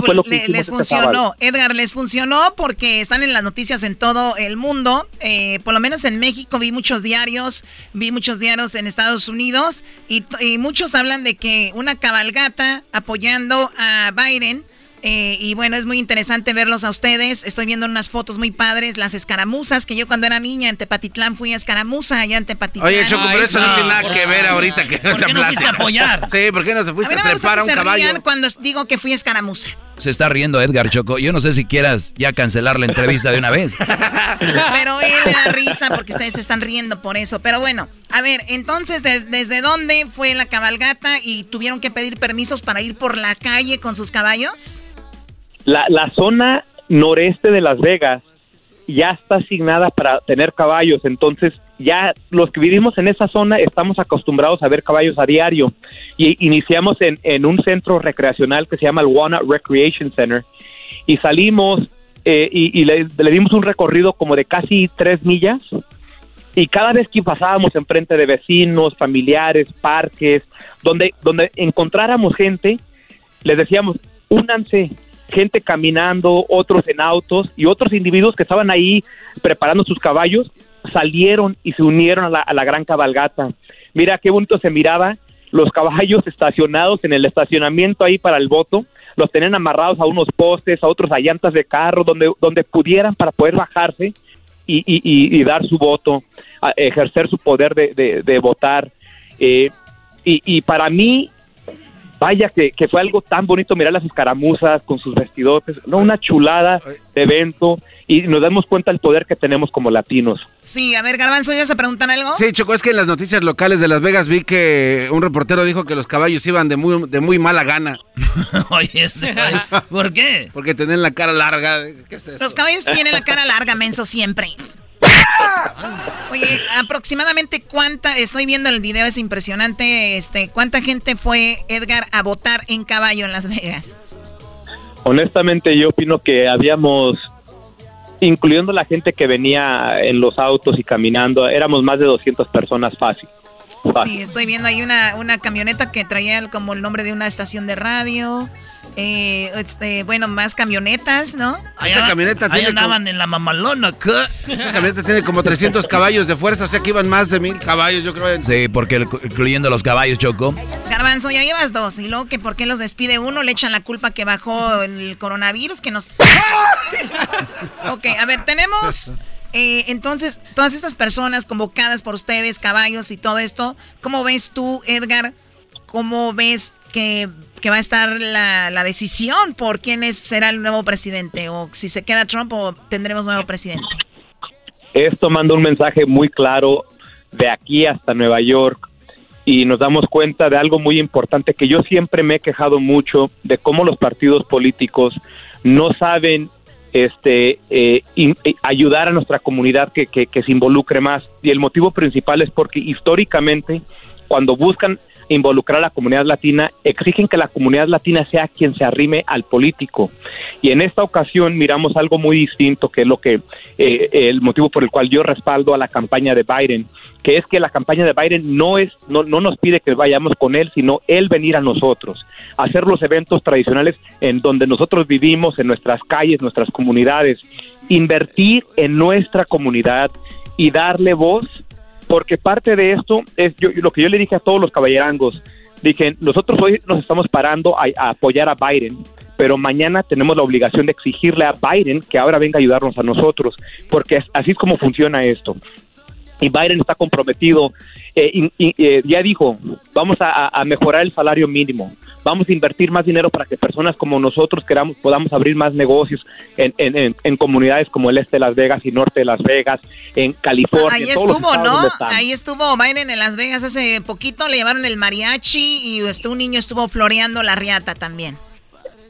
le- este funcionó. Edgar, les funcionó porque están en las noticias en todo el mundo. Eh, por lo menos en México vi muchos diarios, vi muchos diarios en Estados Unidos y, y muchos hablan de que una cabalgata apoyando a Biden. Eh, y bueno, es muy interesante verlos a ustedes. Estoy viendo unas fotos muy padres, las escaramuzas, que yo cuando era niña en Tepatitlán fui a escaramuza allá en Tepatitlán. Oye, Choco, pero eso no tiene nada que ver ahorita que ¿Por qué no fuiste a apoyar? Sí, ¿por qué no te A fuiste mí a, no me gusta trepar a que un se caballo? rían cuando digo que fui a escaramuza. Se está riendo Edgar Choco. Yo no sé si quieras ya cancelar la entrevista de una vez. [LAUGHS] Pero él le da risa porque ustedes se están riendo por eso. Pero bueno, a ver, entonces, ¿de- ¿desde dónde fue la cabalgata y tuvieron que pedir permisos para ir por la calle con sus caballos? La, la zona noreste de Las Vegas ya está asignada para tener caballos, entonces ya los que vivimos en esa zona estamos acostumbrados a ver caballos a diario. Y iniciamos en, en un centro recreacional que se llama el Walnut Recreation Center y salimos eh, y, le, le dimos un recorrido como de casi tres millas y cada vez que pasábamos enfrente de vecinos, familiares, parques, donde, donde encontráramos gente, les decíamos, únanse, gente caminando, otros en autos y otros individuos que estaban ahí preparando sus caballos, salieron y se unieron a la, a la gran cabalgata. Mira qué bonito se miraba, los caballos estacionados en el estacionamiento ahí para el voto, los tenían amarrados a unos postes, a otros a llantas de carro, donde, donde pudieran para poder bajarse y, y- dar su voto, ejercer su poder de, de- de votar. Eh, y, y para mí, vaya que, que fue algo tan bonito mirar las escaramuzas con sus vestidotes, no una chulada de evento y nos damos cuenta del poder que tenemos como latinos. Sí, a ver, Garbanzo, ¿ibas a preguntar algo? Sí, Choco, es que en las noticias locales de Las Vegas vi que un reportero dijo que los caballos iban de muy, de muy mala gana. [LAUGHS] Oye, este, ¿por qué? Porque tenían la cara larga. ¿Qué es eso? Los caballos tienen la cara larga, menso, siempre. [LAUGHS] Oye, aproximadamente cuánta, estoy viendo el video, es impresionante, este, ¿cuánta gente fue, Edgar, a votar en caballo en Las Vegas? Honestamente, yo opino que habíamos, incluyendo la gente que venía en los autos y caminando, éramos más de 200 personas fácil. Sí, estoy viendo ahí una, una camioneta que traía como el nombre de una estación de radio. Eh, este, bueno, más camionetas, ¿no? Esa camioneta Ahí tiene andaban en la mamalona. ¿qué? Esa camioneta tiene como 300 caballos de fuerza, o sea que iban más de mil caballos, yo creo. en- Sí, porque incluyendo los caballos Choco. Garbanzo, ya llevas dos. Y luego que por qué los despide uno, le echan la culpa que bajó el coronavirus, que nos... [LAUGHS] ok, a ver, tenemos... eh, entonces, todas estas personas convocadas por ustedes, caballos y todo esto, ¿cómo ves tú, Edgar? ¿Cómo ves que, que va a estar la, la decisión por quién es, será el nuevo presidente? ¿O si se queda Trump o tendremos nuevo presidente? Esto manda un mensaje muy claro de aquí hasta Nueva York y nos damos cuenta de algo muy importante que yo siempre me he quejado mucho de cómo los partidos políticos no saben este eh, in- eh, ayudar a nuestra comunidad que, que- que se involucre más y el motivo principal es porque históricamente cuando buscan involucrar a la comunidad latina exigen que la comunidad latina sea quien se arrime al político. Y en esta ocasión miramos algo muy distinto que es lo que eh, el motivo por el cual yo respaldo a la campaña de Biden que es que la campaña de Biden no es no, no nos pide que vayamos con él sino él venir a nosotros hacer los eventos tradicionales en donde nosotros vivimos en nuestras calles nuestras comunidades invertir en nuestra comunidad y darle voz porque parte de esto es yo, lo que yo le dije a todos los caballerangos dije, nosotros hoy nos estamos parando a, a apoyar a Biden, pero mañana tenemos la obligación de exigirle a Biden que ahora venga a ayudarnos a nosotros, porque así es como funciona esto. Y Biden está comprometido, eh, eh, ya dijo, vamos a, mejorar el salario mínimo, vamos a invertir más dinero para que personas como nosotros queramos, podamos abrir más negocios en, en- en- en comunidades como el este de Las Vegas y norte de Las Vegas, en California. Ahí estuvo, ¿no? Ahí estuvo Biden en Las Vegas hace poquito, le llevaron el mariachi y este, un niño estuvo floreando la riata también.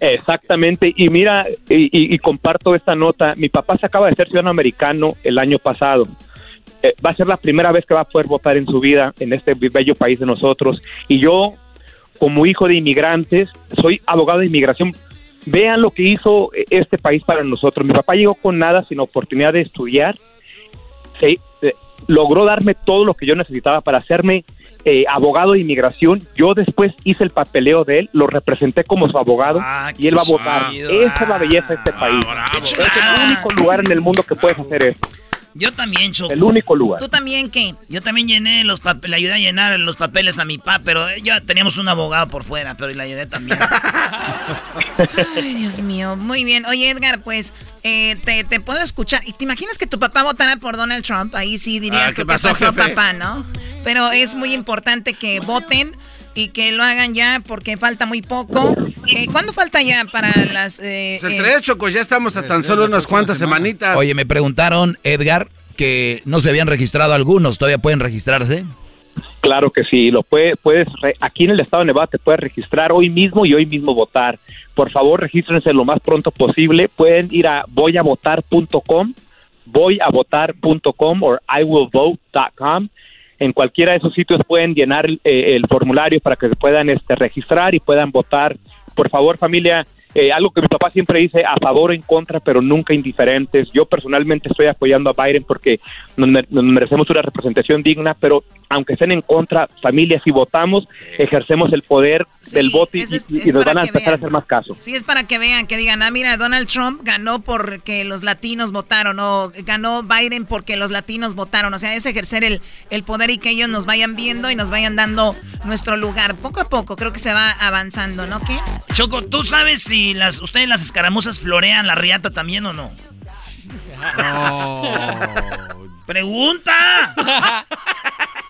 Exactamente, y mira, y, y- y comparto esta nota, mi papá se acaba de ser ciudadano americano el año pasado. Eh, va a ser la primera vez que va a poder votar en su vida en este bello país de nosotros. Y yo, como hijo de inmigrantes, soy abogado de inmigración. Vean lo que hizo eh, este país para nosotros. Mi papá llegó con nada, sin oportunidad de estudiar. Se- eh, logró darme todo lo que yo necesitaba para hacerme eh, abogado de inmigración. Yo después hice el papeleo de él, lo representé como su abogado y él va a votar. Esa es la belleza de este país. es el único lugar en el mundo que puedes hacer eso. Yo también, Choco. El único lugar. ¿Tú también qué? Yo también llené los papeles, le ayudé a llenar los papeles a mi papá, pero ya teníamos un abogado por fuera, pero le ayudé también. [LAUGHS] Ay, Dios mío. Muy bien. Oye, Edgar, pues eh, te, te puedo escuchar. ¿Y te imaginas que tu papá votara por Donald Trump? Ahí sí dirías Ah, que ¿qué ¿qué pasó, pasó, papá, ¿no? Pero es muy importante que voten y que lo hagan ya porque falta muy poco. Eh, ¿Cuándo falta ya para las... eh, Pues el eh, tres, Choco, ya estamos a tan solo unas cuantas semanitas. Oye, me preguntaron, Edgar, que no se habían registrado algunos. ¿Todavía pueden registrarse? Claro que sí, lo puede, puedes, re- aquí en el estado de Nevada te puedes registrar hoy mismo y hoy mismo votar. Por favor, regístrense lo más pronto posible. Pueden ir a voyavotar.com, voyavotar.com o iwillvote.com. En cualquiera de esos sitios pueden llenar el, eh, el formulario para que se puedan este, registrar y puedan votar. Por favor, familia, eh, algo que mi papá siempre dice, a favor o en contra, pero nunca indiferentes. Yo personalmente estoy apoyando a Biden porque nos, mer- nos merecemos una representación digna, pero aunque estén en contra, familia, si votamos, ejercemos el poder del voto y, es- es- y- y es nos van a empezar a hacer más caso. Sí, es para que vean, que digan, ah, mira, Donald Trump ganó porque los latinos votaron, o ganó Biden porque los latinos votaron. O sea, es ejercer el, el poder y que ellos nos vayan viendo y nos vayan dando nuestro lugar. Poco a poco, creo que se va avanzando, ¿no? ¿Qué? Choco, ¿tú sabes si las ustedes las escaramuzas florean la riata también o no? ¡Pregunta!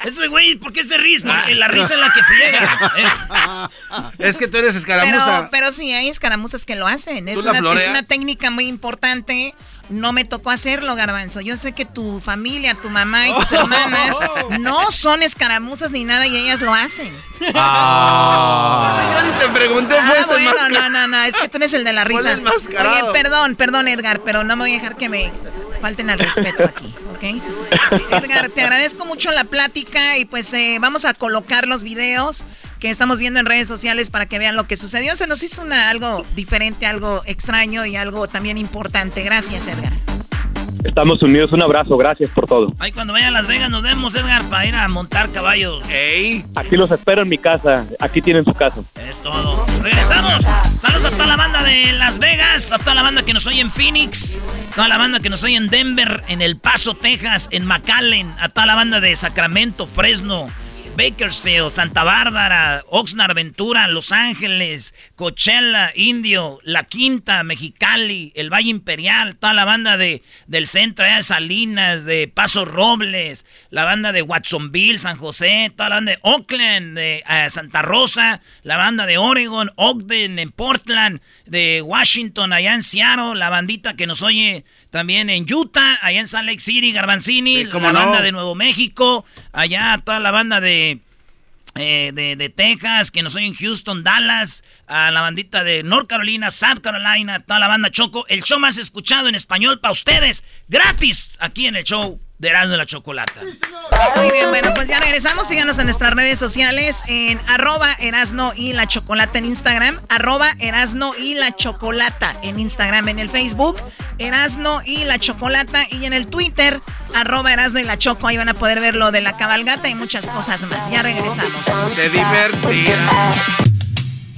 Ese güey, ¿por qué se ríe? Porque la risa es la que friega. Es que tú eres Pero, escaramuza. pero sí, hay escaramuzas que lo hacen. Es una técnica muy importante. No me tocó hacerlo, Garbanzo. Yo sé que tu familia, tu mamá y tus hermanas [LAUGHS] no son escaramuzas ni nada y ellas lo hacen. Ah. Te pregunté, Ah, fue ese bueno, no, no, no, es que tú eres el de la risa. Oye, perdón, perdón, Edgar, pero no me voy a dejar que me falten al respeto aquí, ¿ok? [LAUGHS] Edgar, te agradezco mucho la plática y pues eh, vamos a colocar los videos que estamos viendo en redes sociales para que vean lo que sucedió. Se nos hizo una, algo diferente, algo extraño y algo también importante. Gracias, Edgar. Estamos unidos, un abrazo, gracias por todo. Ahí cuando vaya a Las Vegas nos vemos, Edgar, para ir a montar caballos. Aquí los espero en mi casa, aquí tienen su casa. Es todo. Regresamos. Saludos a toda la banda de Las Vegas, a toda la banda que nos oye en Phoenix, toda la banda que nos oye en Denver, en El Paso, Texas, en McAllen, a toda la banda de Sacramento, Fresno, Bakersfield, Santa Bárbara, Oxnard, Ventura, Los Ángeles, Coachella, Indio, La Quinta, Mexicali, el Valle Imperial, toda la banda de, del centro, de Salinas, de Paso Robles, la banda de Watsonville, San José, toda la banda de Oakland, de eh, Santa Rosa, la banda de Oregon, Ogden, en Portland, de Washington, allá en Seattle, la bandita que nos oye también en Utah, allá en Salt Lake City, Garbanzini, cómo la no. banda de Nuevo México, allá toda la banda de, eh, de, de Texas, que nos oye en Houston, Dallas, a la bandita de North Carolina, South Carolina, toda la banda Choco, el show más escuchado en español para ustedes, gratis, aquí en el show de Erasmo y la Chocolata. Muy bien, bueno, pues ya regresamos. Síganos en nuestras redes sociales en arroba Erasno y la Chocolata en Instagram, arroba Erasno y la Chocolata en Instagram, en el Facebook, Erasno y la Chocolata y en el Twitter, arroba Erasno y la Choco. Ahí van a poder ver lo de la cabalgata y muchas cosas más. Ya regresamos. Te divertirás.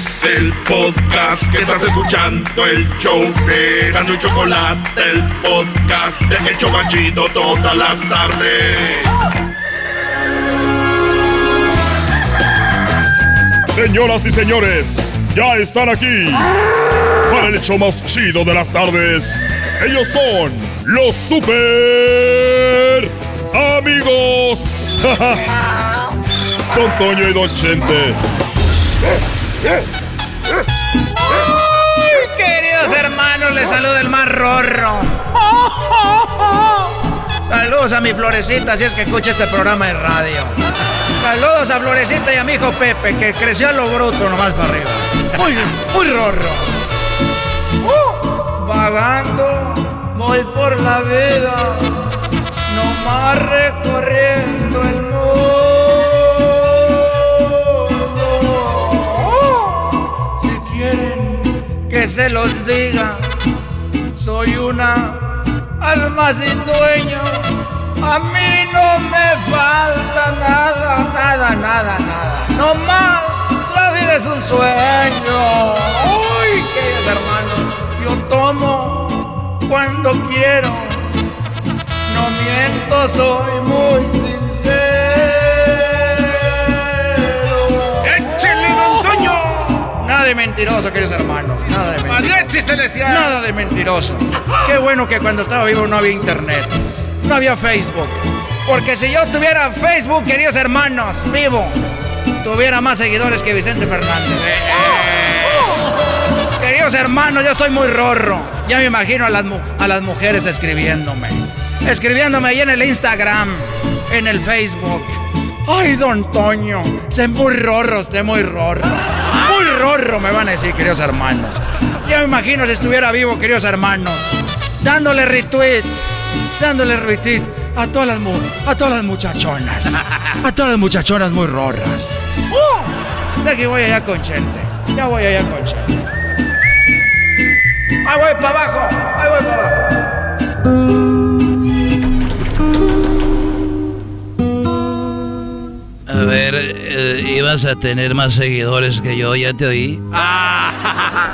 Es el podcast que estás escuchando, el show de Gano y Chocolate, el podcast de El Chocachito todas las tardes. Señoras y señores, ya están aquí para el hecho más chido de las tardes. Ellos son los super amigos. [LAUGHS] Don Toño y Don Chente. Ay, queridos hermanos, les saluda el más rorro. Saludos a mi Florecita, si es que escucha este programa de radio. Saludos a Florecita y a mi hijo Pepe, que creció a lo bruto nomás para arriba. Muy, muy rorro. Uh, vagando, voy por la vida, nomás recorriendo se los diga, soy una alma sin dueño. A mí no me falta nada, nada, nada, nada. No más, la vida es un sueño. Uy, queridos hermanos, yo tomo cuando quiero. No miento, soy muy de mentiroso, queridos hermanos. Nada de mentiroso. Nada de mentiroso. Qué bueno que cuando estaba vivo no había internet. No había Facebook. Porque si yo tuviera Facebook, queridos hermanos, vivo, tuviera más seguidores que Vicente Fernández. Oh. Queridos hermanos, yo estoy muy rorro. Ya me imagino a las, a las mujeres escribiéndome. Escribiéndome ahí en el Instagram, en el Facebook. Ay, don Toño, sé muy rorro, usted muy rorro. Muy rorro, me van a decir, queridos hermanos. Ya me imagino si estuviera vivo, queridos hermanos, dándole retweet, dándole retweet a todas las, mu- a todas las muchachonas. A todas las muchachonas muy rorras. ¡Uh! De aquí voy allá con Chente. Ya voy allá con Chente. Ahí voy para abajo, ahí voy para A ver, eh, ibas a tener más seguidores que yo, ya te oí.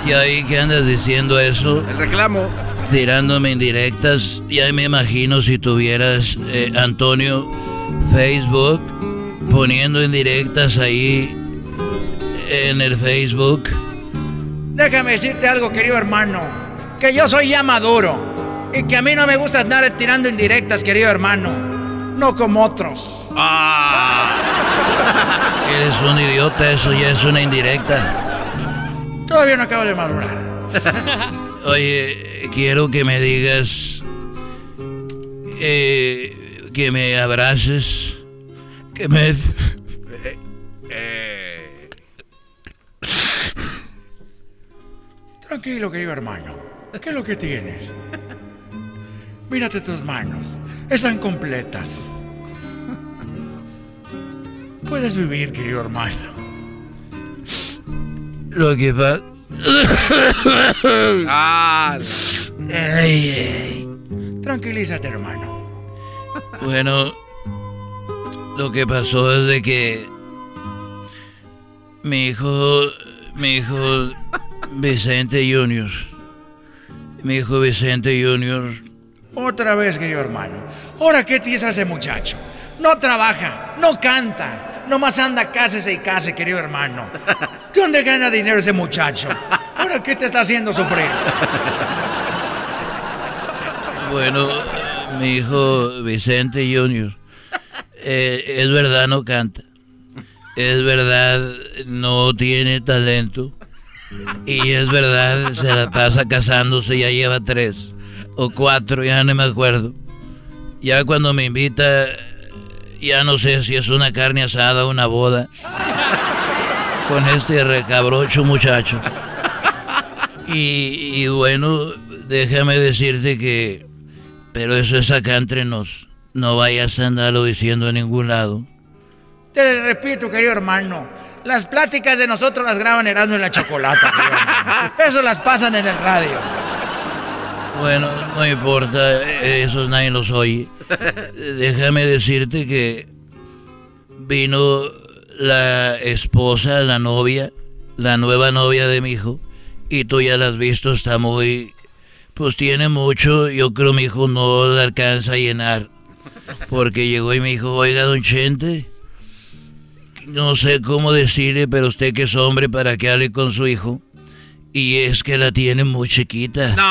¿Y ahí qué andas diciendo eso? El reclamo. Tirándome indirectas. Ya me imagino si tuvieras, eh, Antonio, Facebook, poniendo indirectas ahí en el Facebook. Déjame decirte algo, querido hermano. Que yo soy ya maduro. Y que a mí no me gusta andar tirando indirectas, querido hermano. No como otros. Eres un idiota, eso ya es una indirecta. Todavía no acabo de madurar. [LAUGHS] Oye, quiero que me digas, eh, que me abraces, que me... [LAUGHS] Tranquilo, querido hermano. ¿Qué es lo que tienes? Mírate tus manos. Están completas. Puedes vivir, querido hermano. Lo que pasa... Ah, Ay, ay. Tranquilízate, hermano. Bueno, lo que pasó es de que mi hijo, mi hijo Vicente Junior, mi hijo Vicente Junior, Otra vez, querido hermano. Ahora, ¿qué hizo ese muchacho? No trabaja, no canta, nomás anda cásese y case, querido hermano. ¿De dónde gana dinero ese muchacho? Ahora, ¿qué te está haciendo sufrir? bueno, mi hijo Vicente Junior, eh, es verdad no canta, es verdad no tiene talento y es verdad se la pasa casándose, ya lleva tres o cuatro, ya no me acuerdo. Ya cuando me invita, ya no sé si es una carne asada o una boda. Con este recabrocho muchacho. Y, y bueno, déjame decirte que... Pero eso es acá entre nos. No vayas a andarlo diciendo en ningún lado. Te repito, querido hermano. Las pláticas de nosotros las graban Erasmo y la Chocolata. Eso las pasan en el radio. Bueno, no importa, eso nadie los oye. [LAUGHS] Déjame decirte que vino la esposa, la novia, la nueva novia de mi hijo. Y tú ya la has visto, está muy... Pues tiene mucho, yo creo mi hijo no le alcanza a llenar. Porque llegó y me dijo, oiga, don Chente, no sé cómo decirle, pero usted que es hombre para que hable con su hijo. Y es que la tiene muy chiquita. No, [LAUGHS]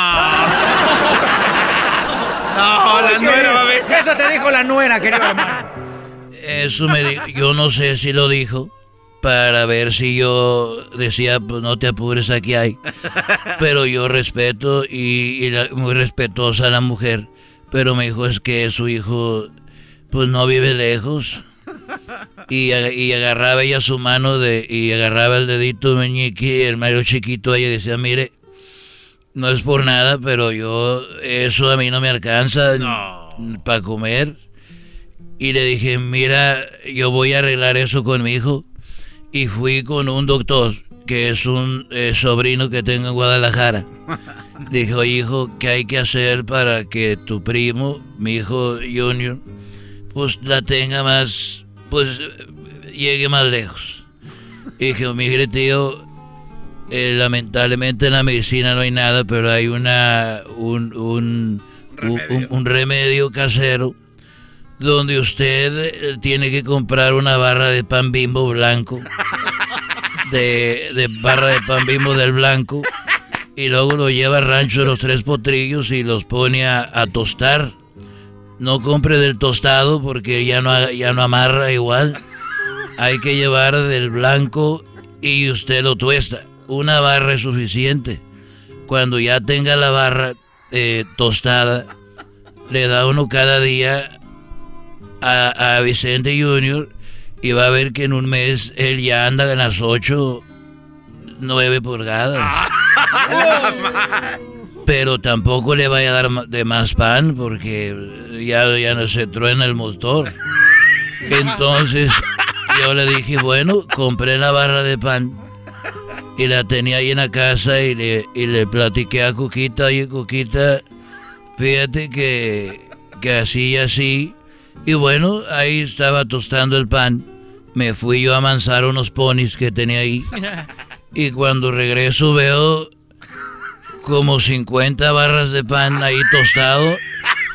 la nuera va. Eso te dijo la nuera, querido [LAUGHS] hermano. Eso me dijo, yo no sé si lo dijo para ver si yo decía, pues no te apures, aquí hay. Pero yo respeto y, y la- muy respetuosa a la mujer. Pero me dijo es que su hijo, pues no vive lejos. Y, y agarraba ella su mano de, y agarraba el dedito meñique, el Mario chiquito, ella decía, mire, no es por nada, pero yo, eso a mí no me alcanza para comer. Y le dije, mira, yo voy a arreglar eso con mi hijo. Y fui con un doctor, que es un eh, sobrino que tengo en Guadalajara. [LAUGHS] Dijo, hijo, ¿qué hay que hacer para que tu primo, mi hijo Junior, pues la tenga más, pues llegue más lejos? Y dije, mire tío, eh, lamentablemente en la medicina no hay nada, pero hay una, un, un, un- un- un remedio casero donde usted eh, tiene que comprar una barra de pan bimbo blanco, [LAUGHS] de, de barra de pan bimbo del blanco, y luego lo lleva al rancho de los tres potrillos y los pone a, a tostar. No compre del tostado porque ya no, ya no amarra igual. Hay que llevar del blanco y usted lo tuesta. Una barra es suficiente. Cuando ya tenga la barra eh, tostada, le da uno cada día a, Vicente Junior y va a ver que en un mes él ya anda en las 8, 9 pulgadas. Pero tampoco le vaya a dar de más pan porque ya, ya no se truena el motor. Entonces yo le dije, bueno, compré la barra de pan y la tenía ahí en la casa y le, y le platiqué a Cuquita, oye Cuquita, fíjate que, que así y así. Y bueno, ahí estaba tostando el pan. Me fui yo a amansar unos ponis que tenía ahí. [LAUGHS] Y cuando regreso veo como 50 barras de pan ahí tostado.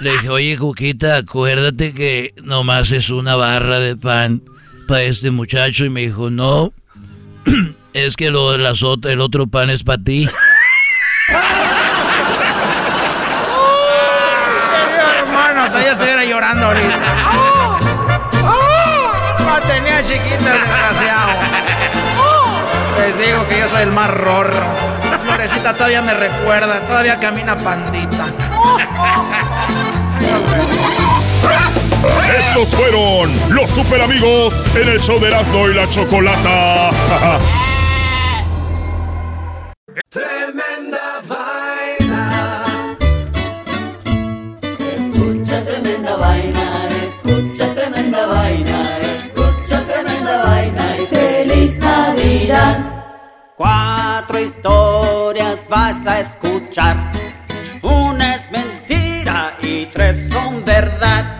Le dije, oye, Cuquita, acuérdate que nomás es una barra de pan para este muchacho. Y me dijo, no, [CLEARS THROAT] es que lo, las ot- el otro pan es para ti. Querido hermano, hasta ya estuviera llorando ahorita. ¡Oh! ¡Oh! La tenía chiquita el desgraciado. ¡Oh! Les digo que yo soy el más rorro. Florecita todavía me recuerda, todavía camina pandita. Estos fueron los super amigos en el show de Erasmo y la Chocolata. Tremenda vaina. Escucha tremenda vaina, escucha tremenda vaina, escucha tremenda vaina y feliz Navidad. Cuatro historias vas a escuchar. Una es mentira y tres son verdad.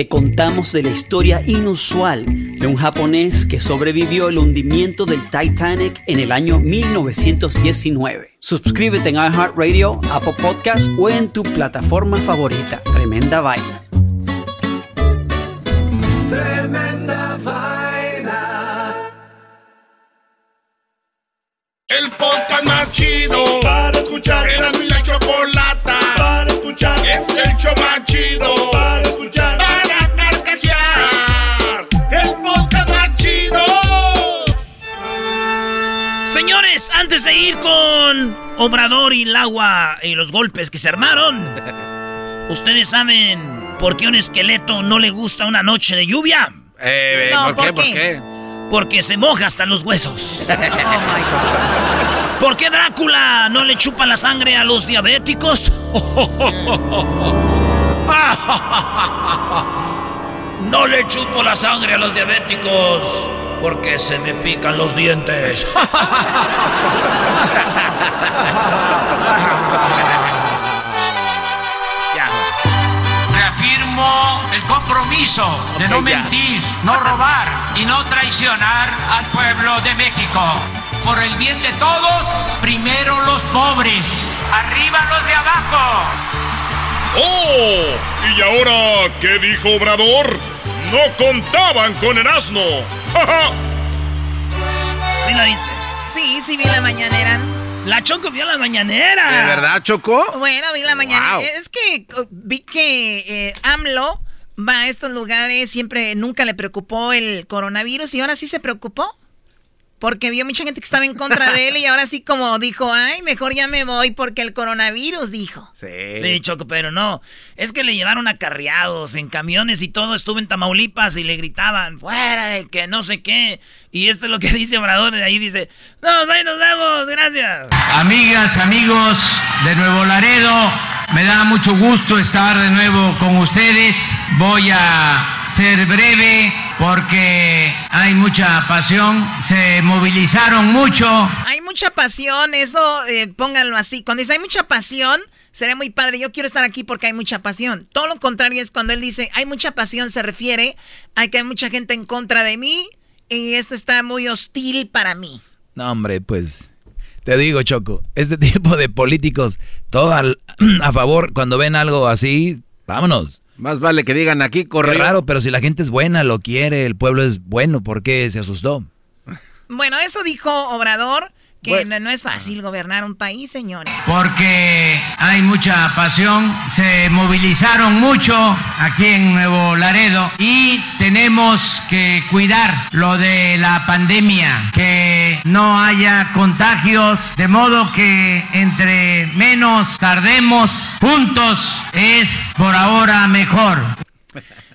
te contamos de la historia inusual de un japonés que sobrevivió el hundimiento del Titanic en el año 1919. Suscríbete en iHeartRadio, Apple Podcast o en tu plataforma favorita. Tremenda vaina. Tremenda vaina. El podcast más chido para escuchar. Era mi la chocolata para escuchar. Es el show más chido Ir con Obrador y el agua y los golpes que se armaron, ¿ustedes saben por qué a un esqueleto no le gusta una noche de lluvia? Eh, No, ¿por, qué? ¿por ¿Por qué? qué? Porque se moja hasta los huesos. [LAUGHS] ¿Por qué Drácula no le chupa la sangre a los diabéticos? [LAUGHS] No le chupo la sangre a los diabéticos porque se me pican los dientes. [LAUGHS] Reafirmo el compromiso de no ya. mentir, no robar y no traicionar al pueblo de México. Por el bien de todos, primero los pobres, arriba los de abajo. ¡Oh! ¿Y ahora qué dijo Obrador? No contaban con el asno. ¡Ja, ja! ¿Sí la viste? Sí, sí vi la mañanera. La Choco vio la mañanera. ¿De verdad, Choco? Bueno, vi la mañanera. Wow. Es que uh, vi que eh, AMLO va a estos lugares, siempre, nunca le preocupó el coronavirus y ahora sí se preocupó. Porque vio mucha gente que estaba en contra de él y ahora sí como dijo, ay, mejor ya me voy porque el coronavirus dijo. Sí, Choco, pero no. Es que le llevaron acarreados en camiones y todo. Estuve en Tamaulipas y le gritaban, fuera, que no sé qué. Y esto es lo que [LAUGHS] dice Obrador. y Ahí dice, no, ahí nos vemos, gracias. Amigas, amigos de Nuevo Laredo, me da mucho gusto estar de nuevo con ustedes. Voy a ser breve porque hay mucha pasión, se movilizaron mucho. Hay mucha pasión, eso eh, pónganlo así. Cuando dice hay mucha pasión, sería muy padre. Yo quiero estar aquí porque hay mucha pasión. Todo lo contrario es cuando él dice hay mucha pasión, se refiere a que hay mucha gente en contra de mí y esto está muy hostil para mí. No, hombre, pues. Te digo, Choco, este [LAUGHS] tipo de políticos, todo al- [CLEARS THROAT] a favor, cuando ven algo así, vámonos. Más vale que digan aquí, Qué corre. raro, pero si la gente es buena, lo quiere, el pueblo es bueno, ¿por qué se asustó? Bueno, eso dijo Obrador, que no, no es fácil gobernar un país, señores. Porque hay mucha pasión, se movilizaron mucho aquí en Nuevo Laredo y tenemos que cuidar lo de la pandemia, que no haya contagios, de modo que entre menos tardemos juntos es por ahora mejor.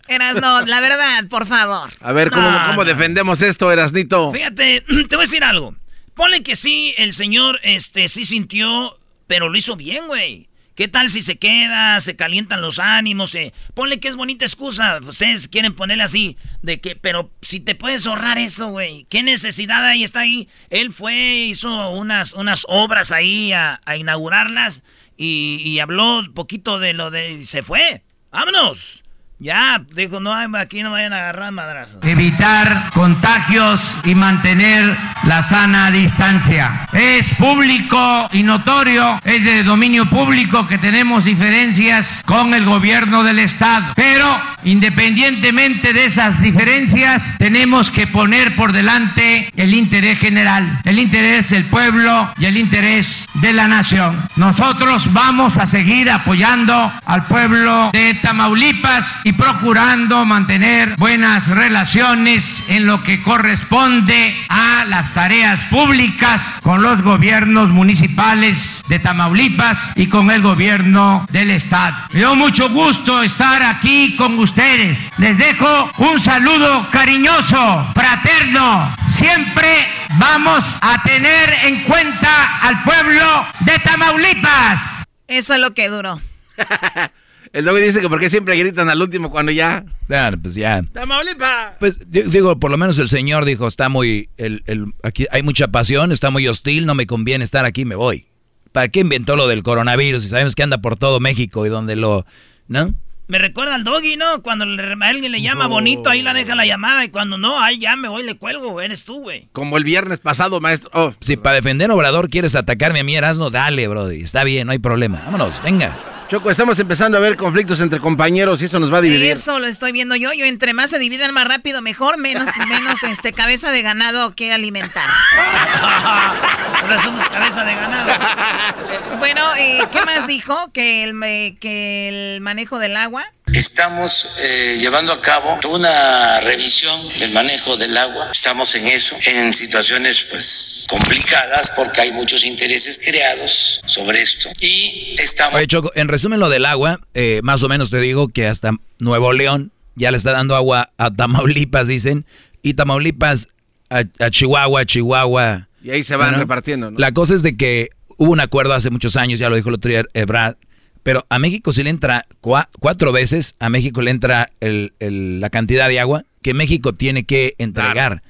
Erasno, la verdad, por favor. A ver, ¿cómo, No, cómo no. defendemos esto, Erasnito? Fíjate, [CLEARS THROAT] te voy a decir algo. Ponle que sí, el señor, este, sí sintió, pero lo hizo bien, güey. ¿Qué tal si se queda, se calientan los ánimos? eh? Ponle que es bonita excusa. Ustedes quieren ponerle así, de que, pero si te puedes ahorrar eso, güey. ¿Qué necesidad hay? Está ahí. Él fue, hizo unas, unas obras ahí a, a inaugurarlas y, y habló un poquito de lo de... se fue. ¡Vámonos! Ya, dijo, no, aquí no vayan a agarrar madrazos. evitar contagios y mantener la sana distancia. Es público y notorio, es de dominio público que tenemos diferencias con el gobierno del Estado. Pero independientemente de esas diferencias, tenemos que poner por delante el interés general, el interés del pueblo y el interés de la nación. Nosotros vamos a seguir apoyando al pueblo de Tamaulipas y procurando mantener buenas relaciones en lo que corresponde a las tareas públicas con los gobiernos municipales de Tamaulipas y con el gobierno del estado. Me dio mucho gusto estar aquí con ustedes. Les dejo un saludo cariñoso, fraterno. Siempre vamos a tener en cuenta al pueblo de Tamaulipas. Eso es lo que duró. [LAUGHS] El Doggy dice que porque siempre gritan al último cuando ya. Ya, pues ya. ¡Tamaulipas! Pues di- digo, por lo menos el señor dijo, está muy, el, el- aquí hay mucha pasión, está muy hostil, no me conviene estar aquí, me voy. ¿Para qué inventó lo del coronavirus? Si sabemos que anda por todo México y donde lo, ¿no? Me recuerda al doggy, ¿no? Cuando le- a alguien le llama No. bonito, ahí la deja la llamada. Y cuando no, ahí ya me voy, le cuelgo. Eres tú, güey. Como el viernes pasado, maestro. Oh, Si para defender a Obrador quieres atacarme a mí, Erasmo, dale, brody. Está bien, no hay problema. Vámonos, venga. Choco, estamos empezando a ver conflictos entre compañeros y eso nos va a dividir. Eso lo estoy viendo yo. Yo entre más se dividan más rápido, mejor, menos, [LAUGHS] menos este cabeza de ganado que alimentar. [LAUGHS] Ahora somos cabeza de ganado. Bueno, eh, ¿qué más dijo? Que el, me- que el manejo del agua. Estamos eh, llevando a cabo una revisión del manejo del agua. Estamos en eso, en situaciones pues complicadas porque hay muchos intereses creados sobre esto. Y estamos... Oye, Choco, en resumen lo del agua, eh, más o menos te digo que hasta Nuevo León ya le está dando agua a Tamaulipas, dicen, y Tamaulipas a, a Chihuahua, Chihuahua. Y ahí se van Bueno, repartiendo, ¿no? La cosa es de que hubo un acuerdo hace muchos años, ya lo dijo el otro día Ebrard, Pero a México sí le entra cuatro veces, a México le entra la cantidad de agua que México tiene que entregar.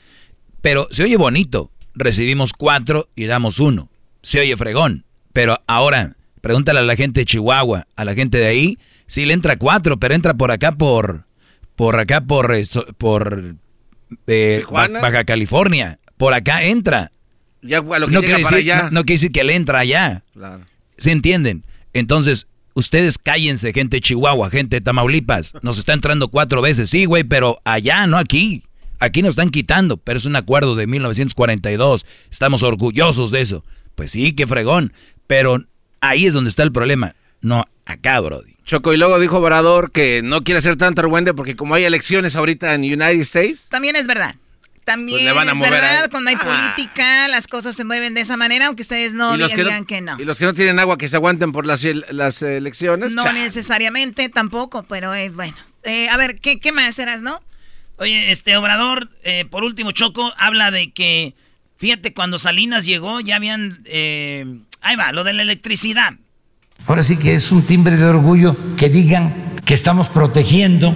Pero se oye bonito, recibimos cuatro y damos uno. Se oye fregón. Pero ahora, pregúntale a la gente de Chihuahua, a la gente de ahí, sí le entra cuatro, pero entra por acá por, por acá por, por eh, Baja California. Por acá entra. Ya, lo que no, quiere decir, allá. No, quiere decir que le entra allá. Claro. ¿Se entienden? Entonces, ustedes cállense, gente de Chihuahua, gente de Tamaulipas. Nos está entrando cuatro veces. Sí, güey, pero allá, no aquí. Aquí nos están quitando, pero es un acuerdo de 1942. Estamos orgullosos de eso. Pues sí, qué fregón. Pero ahí es donde está el problema. No acá, Brody. Choco, y luego dijo Obrador que no quiere ser tanto argüende porque como hay elecciones ahorita en United States. También es verdad. También Pues le van a es mover verdad, a- cuando hay Ah. política, las cosas se mueven de esa manera, aunque ustedes no digan que que no. y los que no tienen agua que se aguanten por las, las elecciones. No necesariamente tampoco, pero eh, bueno. Eh, a ver, ¿qué, ¿qué más eras, no? Oye, este Obrador, eh, por último, Choco, habla de que, fíjate, cuando Salinas llegó, ya habían, eh, ahí va, lo de la electricidad. Ahora sí que es un timbre de orgullo que digan que estamos protegiendo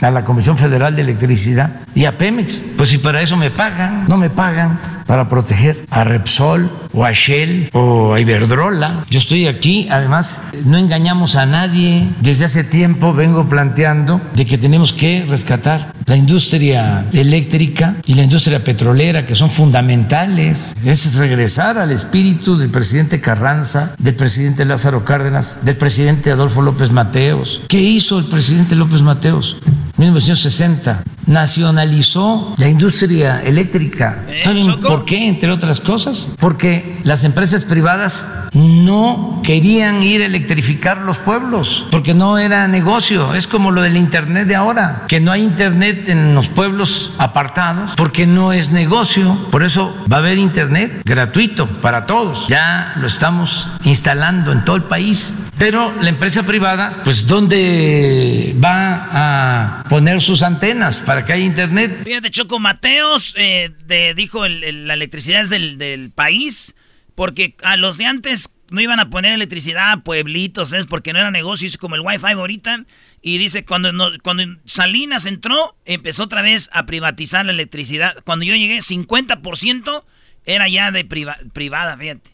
a la Comisión Federal de Electricidad y a Pemex. Pues si para eso me pagan, no me pagan para proteger a Repsol o a Shell o a Iberdrola. Yo estoy aquí, además no engañamos a nadie. Desde hace tiempo vengo planteando de que tenemos que rescatar la industria eléctrica y la industria petrolera que son fundamentales. Es regresar al espíritu del presidente Carranza, del presidente Lázaro Cárdenas, del presidente Adolfo López Mateos. ¿Qué hizo el presidente López Mateos? 1960 nacionalizó la industria eléctrica. ¿Saben por qué? Entre otras cosas, porque las empresas privadas no querían ir a electrificar los pueblos, porque no era negocio. Es como lo del Internet de ahora, que no hay Internet en los pueblos apartados, porque no es negocio. Por eso va a haber Internet gratuito para todos. Ya lo estamos instalando en todo el país. Pero la empresa privada, pues ¿dónde va a poner sus antenas para que haya Internet? Fíjate, Choco Mateos eh, de- dijo el- el- la electricidad es del, del país, porque a los de antes no iban a poner electricidad a pueblitos, es porque no era negocio, es como el wifi ahorita. Y dice, cuando, no- cuando Salinas entró, empezó otra vez a privatizar la electricidad. Cuando yo llegué, 50% era ya de priva- privada, fíjate.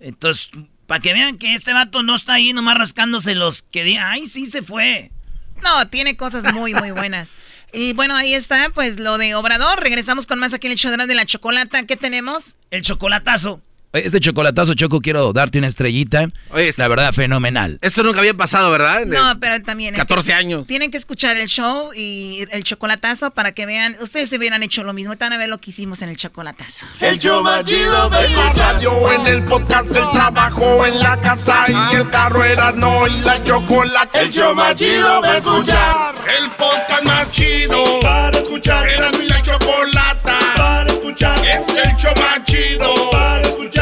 Entonces, para que vean que este vato no está ahí nomás rascándose los que digan, ay, sí se fue. No, tiene cosas muy, muy buenas. [LAUGHS] Y bueno, ahí está, pues lo de Obrador. Regresamos con más aquí en el show de la chocolata. ¿Qué tenemos? El chocolatazo. Oye, Este chocolatazo, Choco, quiero darte una estrellita. la verdad, fenomenal. Eso nunca había pasado, ¿verdad? No, pero también. es que 14 años. Tienen que escuchar el show y el chocolatazo para que vean. Ustedes se hubieran hecho lo mismo. Van a ver lo que hicimos en el chocolatazo. El show más chido en la radio, en el podcast, el trabajo, en la casa y el carro era no y la chocolate. El show más chido para escuchar. El podcast más chido para escuchar. Era mi la chocolata para escuchar. Es el show más chido para escuchar.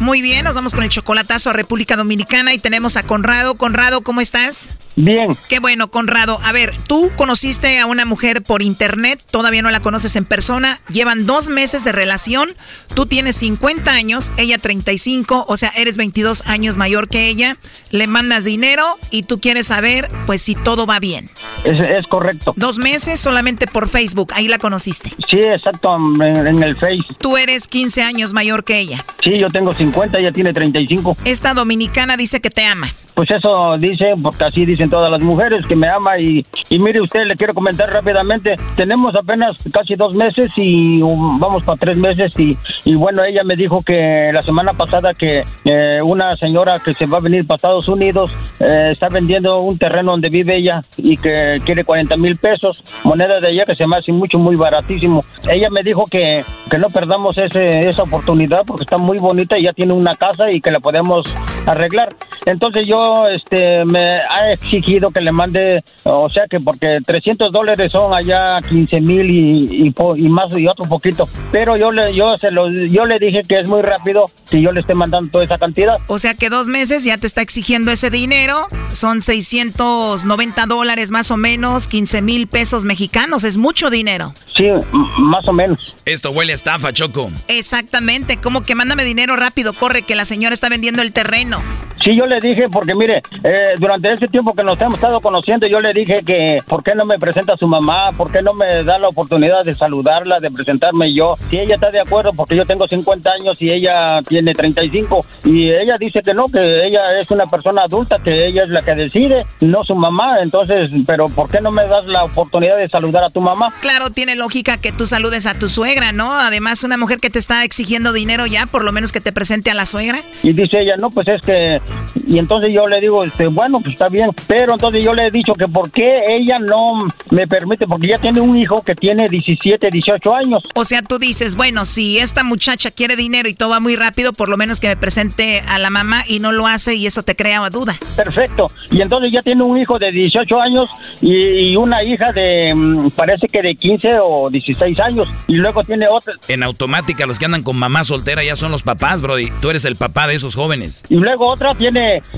Muy bien, nos vamos con el chocolatazo a República Dominicana y tenemos a Conrado. Conrado, ¿cómo estás? Bien. Qué bueno, Conrado. A ver, tú conociste a una mujer por internet, todavía no la conoces en persona, llevan dos meses de relación, tú tienes 50 años, ella 35, o sea, eres 22 años mayor que ella, le mandas dinero y tú quieres saber, pues, si todo va bien. Es, es correcto. Dos meses solamente por Facebook, ahí la conociste. Sí, exacto, en, en el Face. Tú eres 15 años mayor que ella. Sí, yo tengo 50, ella tiene 35. Esta dominicana dice que te ama. pues eso dice, porque así dicen todas las mujeres, que me ama y, y mire usted, le quiero comentar rápidamente, tenemos apenas casi dos meses y um, vamos para tres meses y, y bueno, ella me dijo que la semana pasada que eh, una señora que se va a venir para Estados Unidos eh, está vendiendo un terreno donde vive ella y que quiere 40 mil pesos, moneda de ella que se me hace mucho, muy baratísimo. Ella me dijo que, que no perdamos ese, esa oportunidad porque está muy bonita y ya tiene una casa y que la podemos arreglar. Entonces yo este me ha exigido que le mande, o sea que porque 300 dólares son allá 15 mil y, y, po- y más y otro poquito. Pero yo le, yo se lo, yo le dije que es muy rápido que yo le esté mandando toda esa cantidad. O sea que dos meses ya te está exigiendo ese dinero. Son 690 dólares más o menos, 15 mil pesos mexicanos. Es mucho dinero. Sí, más o menos. Esto huele a estafa, Choco. Exactamente. Como que mándame dinero rápido, corre, que la señora está vendiendo el terreno. Sí, yo le dije, porque mire, eh, durante ese tiempo que nos hemos estado conociendo, yo le dije que, ¿por qué no me presenta a su mamá? ¿Por qué no me da la oportunidad de saludarla, de presentarme yo? Si ella está de acuerdo, porque yo tengo 50 años y ella tiene 35, y ella dice que no, que ella es una persona adulta, que ella es la que decide, no su mamá. Entonces, ¿pero por qué no me das la oportunidad de saludar a tu mamá? Claro, tiene lógica que tú saludes a tu suegra, ¿no? Además, una mujer que te está exigiendo dinero ya, por lo menos que te presente a la suegra. Y dice ella, no, pues es que... Y entonces yo le digo, este, bueno, pues está bien. Pero entonces yo le he dicho que por qué ella no me permite, porque ella tiene un hijo que tiene 17, 18 años. O sea, tú dices, bueno, si esta muchacha quiere dinero y todo va muy rápido, por lo menos que me presente a la mamá y no lo hace y eso te crea duda. Perfecto. Y entonces ya tiene un hijo de 18 años y, y una hija de, mm, parece que de 15 o 16 años. Y luego tiene otra. En automática, los que andan con mamá soltera ya son los papás, Brody. Tú eres el papá de esos jóvenes. Y luego otra tiene,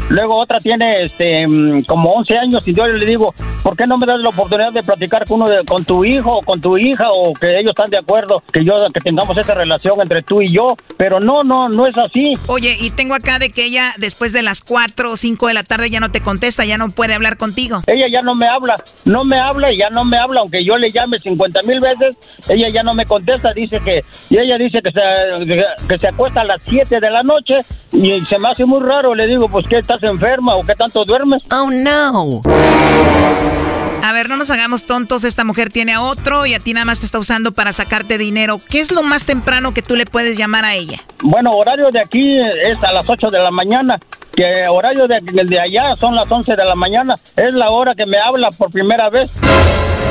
luego otra tiene este mm, como 11 años y yo le digo, ¿por qué no me das la oportunidad de platicar con uno de, con tu hijo o con tu hija o que ellos están de acuerdo que yo que tengamos esa relación entre tú y yo? Pero no, no, no es así. Oye, y tengo acá de que ella después de las 4 o 5 de la tarde ya no te contesta, ya no puede hablar contigo. Ella ya no me habla, no me habla y ya no me habla, aunque yo le llame 50 mil veces, ella ya no me contesta, dice que, y ella dice que se, que se acuesta a las 7 de la noche y se me hace muy raro, le digo, pues que estás enferma o qué tanto duermes. Oh no. A ver, no nos hagamos tontos, esta mujer tiene a otro y a ti nada más te está usando para sacarte dinero. ¿Qué es lo más temprano que tú le puedes llamar a ella? Bueno, horario de aquí es a las 8 de la mañana, que horario de, de allá son las 11 de la mañana, es la hora que me habla por primera vez.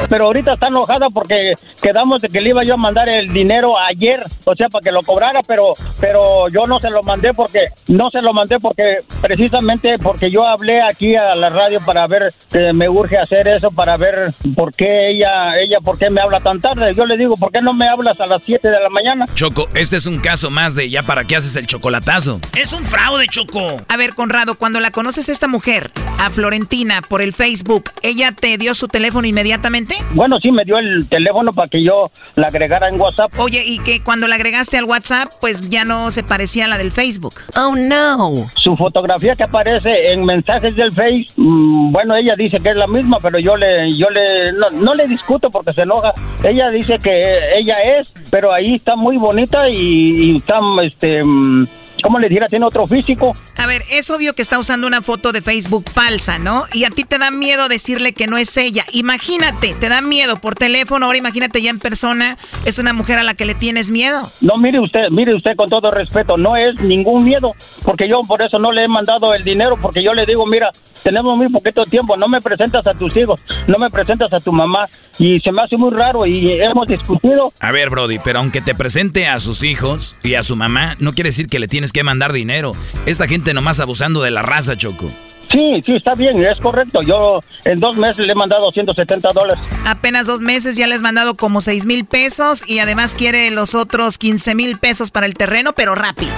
Pero ahorita está enojada porque quedamos de que le iba yo a mandar el dinero ayer, o sea, para que lo cobrara, pero pero yo no se lo mandé porque no se lo mandé porque precisamente porque yo hablé aquí a la radio para ver que me urge hacer eso para ver por qué ella ella por qué me habla tan tarde. Yo le digo, ¿por qué no me hablas a las 7 de la mañana? Choco, este es un caso más de ya para qué haces el chocolatazo. Es un fraude, Choco. A ver, Conrado, cuando la conoces a esta mujer, a Florentina, por el Facebook, ¿ella te dio su teléfono inmediatamente? Bueno, sí me dio el teléfono para que yo la agregara en WhatsApp. Oye, y que cuando la agregaste al WhatsApp, pues ya no se parecía a la del Facebook. Oh no. Su fotografía que aparece en mensajes del Face, mm, bueno, ella dice que es la misma, pero yo le, yo le, no, no le discuto porque se enoja. Ella dice que ella es, pero ahí está muy bonita y, y está, este, mm, ¿cómo le dijera? Tiene otro físico. A ver, es obvio que está usando una foto de Facebook falsa, ¿no? Y a ti te da miedo decirle que no es ella. Imagínate, te da miedo por teléfono, ahora imagínate ya en persona, es una mujer a la que le tienes miedo. No, mire usted, mire usted con todo respeto, no es ningún miedo, porque yo por eso no le he mandado el dinero, porque yo le digo, mira, tenemos muy poquito tiempo, no me presentas a tus hijos, no me presentas a tu mamá, y se me hace muy raro y hemos discutido. A ver, Brody, pero aunque te presente a sus hijos y a su mamá, no quiere decir que le tienes que mandar dinero. Esta gente nomás abusando de la raza, Choco. Sí, sí, está bien, es correcto. Yo en dos meses le he mandado 170 dólares. Apenas dos meses ya le has mandado como 6 mil pesos y además quiere los otros 15 mil pesos para el terreno, pero rápido.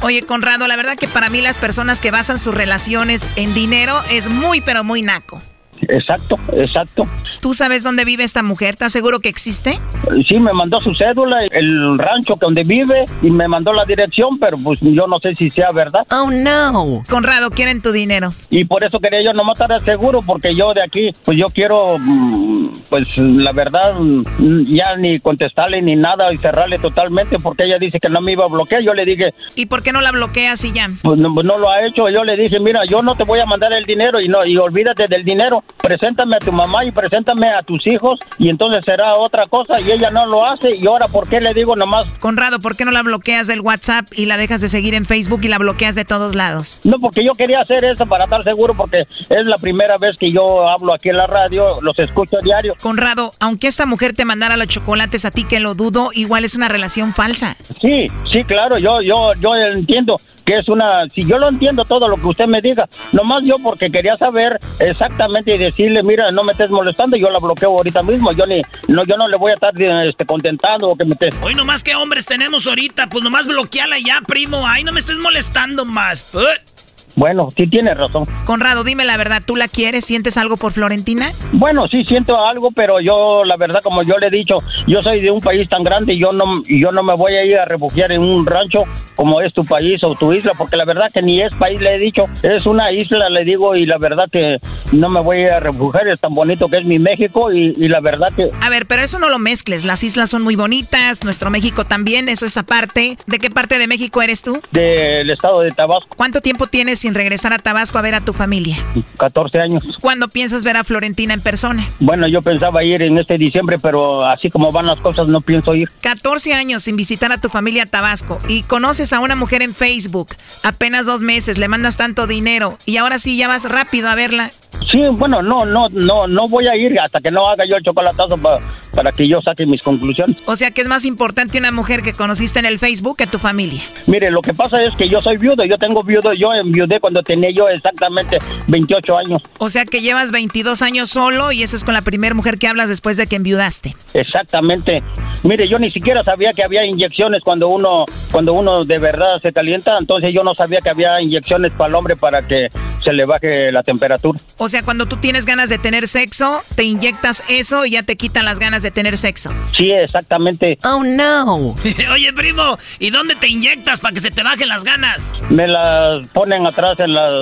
Oye, Conrado, la verdad que para mí las personas que basan sus relaciones en dinero es muy, pero muy naco. Exacto, exacto. ¿Tú sabes dónde vive esta mujer? ¿Estás seguro que existe? Sí, me mandó su cédula, el rancho que donde vive y me mandó la dirección, pero pues yo no sé si sea verdad. Oh, no. Conrado, quieren tu dinero. Y por eso quería yo nomás estar seguro, porque yo de aquí, pues yo quiero, mm, pues la verdad, mm, ya ni contestarle ni nada y cerrarle totalmente, porque ella dice que no me iba a bloquear. Yo le dije, ¿Y por qué no la bloqueas y ya? pues no, pues, no lo ha hecho. Yo le dije, mira, yo no te voy a mandar el dinero y no y olvídate del dinero. Preséntame a tu mamá y preséntame a tus hijos y entonces será otra cosa y ella no lo hace y ahora por qué le digo nomás. Conrado, ¿por qué no la bloqueas del WhatsApp y la dejas de seguir en Facebook y la bloqueas de todos lados? No, porque yo quería hacer eso para estar seguro porque es la primera vez que yo hablo aquí en la radio, los escucho a diario. Conrado, aunque esta mujer te mandara los chocolates a ti que lo dudo, igual es una relación falsa. Sí, sí, claro, yo, yo, yo entiendo que es una, si yo lo entiendo todo lo que usted me diga, nomás yo porque quería saber exactamente decirle, mira, no me estés molestando, yo la bloqueo ahorita mismo, yo ni, no, yo no le voy a estar este, contentando o que me estés. Hoy nomás que hombres tenemos ahorita, pues nomás bloqueala ya, primo. Ay, no me estés molestando más. Put. Bueno, sí tiene razón. Conrado, dime la verdad, ¿tú la quieres? ¿Sientes algo por Florentina? Bueno, sí siento algo, pero yo, la verdad, como yo le he dicho, yo soy de un país tan grande y yo no, yo no me voy a ir a refugiar en un rancho como es tu país o tu isla, porque la verdad que ni es país, le he dicho, es una isla, le digo, y la verdad que no me voy a ir a refugiar, es tan bonito que es mi México y, y la verdad que... A ver, pero eso no lo mezcles. Las islas son muy bonitas, nuestro México también, eso es aparte. ¿De qué parte de México eres tú? Del estado de Tabasco, ¿Cuánto tiempo tienes sin regresar a Tabasco a ver a tu familia? 14 años. ¿Cuándo piensas ver a Florentina en persona? Bueno, yo pensaba ir en este diciembre, pero así como van las cosas, no pienso ir. 14 años sin visitar a tu familia a Tabasco y conoces a una mujer en Facebook, apenas dos meses, le mandas tanto dinero y ahora sí ya vas rápido a verla. Sí, bueno, no, no, no, no voy a ir hasta que no haga yo el chocolatazo pa- para que yo saque mis conclusiones. O sea que es más importante una mujer que conociste en el Facebook que tu familia. Mire, lo que pasa es que yo soy viudo, yo tengo viudo, yo enviudé cuando tenía yo exactamente 28 años. O sea que llevas 22 años solo y esa es con la primera mujer que hablas después de que enviudaste. Exactamente. Mire, yo ni siquiera sabía que había inyecciones cuando uno cuando uno de verdad se calienta, entonces yo no sabía que había inyecciones para el hombre para que se le baje la temperatura. O sea, cuando tú tienes ganas de tener sexo, te inyectas eso y ya te quitan las ganas de tener sexo. Sí, exactamente. Oh no. [LAUGHS] Oye, primo, ¿y dónde te inyectas para que se te bajen las ganas? Me las ponen atrás en las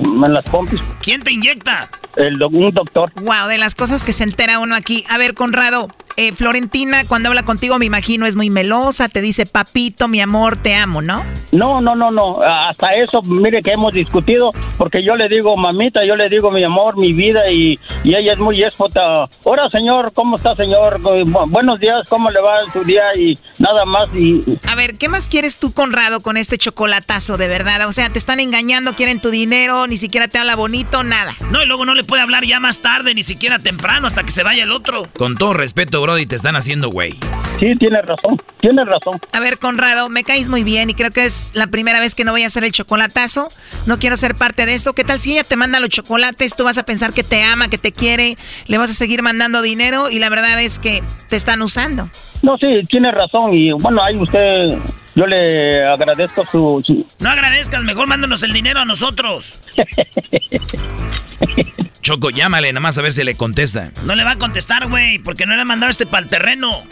en las pompis. ¿Quién te inyecta? El un doctor. Wow, de las cosas que se entera uno aquí. A ver, Conrado, eh, Florentina, cuando habla contigo, me imagino, es muy melosa, te dice, papito, mi amor, te amo, ¿no? No, no, no, no. Hasta eso, mire que hemos discutido, porque yo le digo mamita, yo le digo mi amor, mi vida, y, y ella es muy esfota. Hola, señor, ¿cómo está, señor? Bu- Buenos días, ¿cómo le va su día? Y nada más, y A ver, ¿qué más quieres tú, Conrado, con este chocolatazo, de verdad? O sea, te están engañando, quieren tu dinero, ni siquiera te habla bonito, nada. No, y luego no le puede hablar ya más tarde, ni siquiera temprano, hasta que se vaya el otro. Con todo respeto, Brody, te están haciendo güey. sí, tiene razón, tiene razón. A ver, Conrado, me caes muy bien y creo que es la primera vez que no voy a hacer el chocolatazo. No quiero ser parte de esto. ¿Qué tal si ella te manda los chocolates? Tú vas a pensar que te ama, que te quiere, le vas a seguir mandando dinero y la verdad es que te están usando. No, sí, tiene razón, y bueno, ahí usted, yo le agradezco su... su- No agradezcas, mejor mándanos el dinero a nosotros. Choco, llámale nada más a ver si le contesta. No le va a contestar, güey, porque no le ha mandado este para el terreno.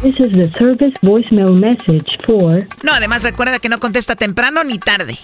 This is the service voicemail message for No, además recuerda que no contesta temprano ni tarde.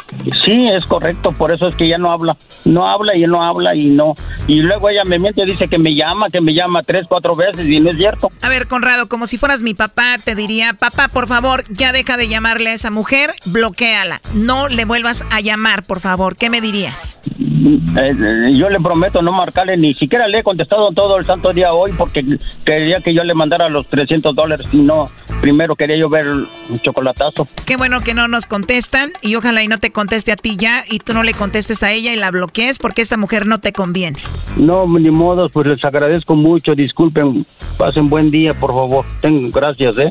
Sí, es correcto, por eso es que ella no habla. No habla y no habla y no. Y luego ella me miente, dice que me llama, que me llama tres, cuatro veces y no es cierto. A ver, Conrado, como si fueras mi papá, te diría, papá, por favor, ya deja de llamarle a esa mujer, bloqueala. No le vuelvas a llamar, por favor. ¿Qué me dirías? Eh, yo le prometo no marcarle, ni siquiera le he contestado todo el santo día hoy porque quería que yo le mandara los 300 dólares y no, primero quería yo ver un chocolatazo. Qué bueno que no nos contestan y ojalá y no te conteste a ti ya y tú no le contestes a ella y la bloquees porque esta mujer no te conviene. No, ni modo, pues les agradezco mucho, disculpen, pasen buen día, por favor. Ten, gracias, ¿eh?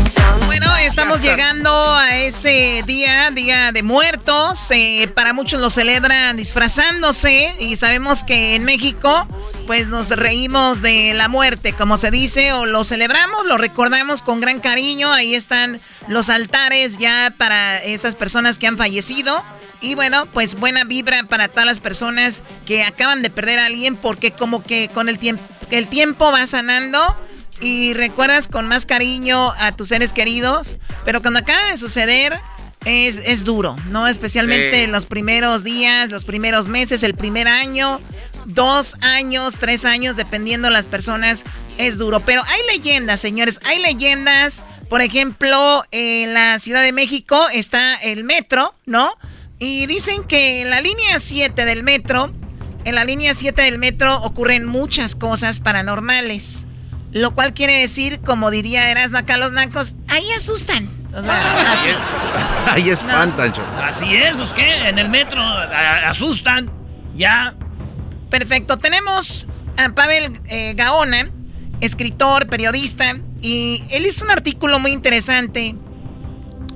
Bueno, estamos llegando a ese día, día de muertos. Eh, para muchos lo celebran disfrazándose y sabemos que en México, pues nos reímos de la muerte, como se dice, o lo celebramos, lo recordamos con gran cariño. Ahí están los altares ya para esas personas que han fallecido. Y bueno, pues buena vibra para todas las personas que acaban de perder a alguien porque como que con el tiempo, el tiempo va sanando y recuerdas con más cariño a tus seres queridos, pero cuando acaba de suceder es, es duro, ¿no? Especialmente Sí. en los primeros días, los primeros meses, el primer año, dos años, tres años, dependiendo las personas, es duro. Pero hay leyendas, señores, hay leyendas. Por ejemplo, en la Ciudad de México está el metro, ¿no? Y dicen que en la línea 7 del metro, en la línea 7 del metro ocurren muchas cosas paranormales. Lo cual quiere decir, como diría Erasmo acá los nacos, ahí asustan. O sea, así. [LAUGHS] Ahí espantan, Choco. Así es, ¿los qué? En el metro a- asustan. Ya. Perfecto. Tenemos a Pavel eh, Gaona, escritor, periodista, y él hizo un artículo muy interesante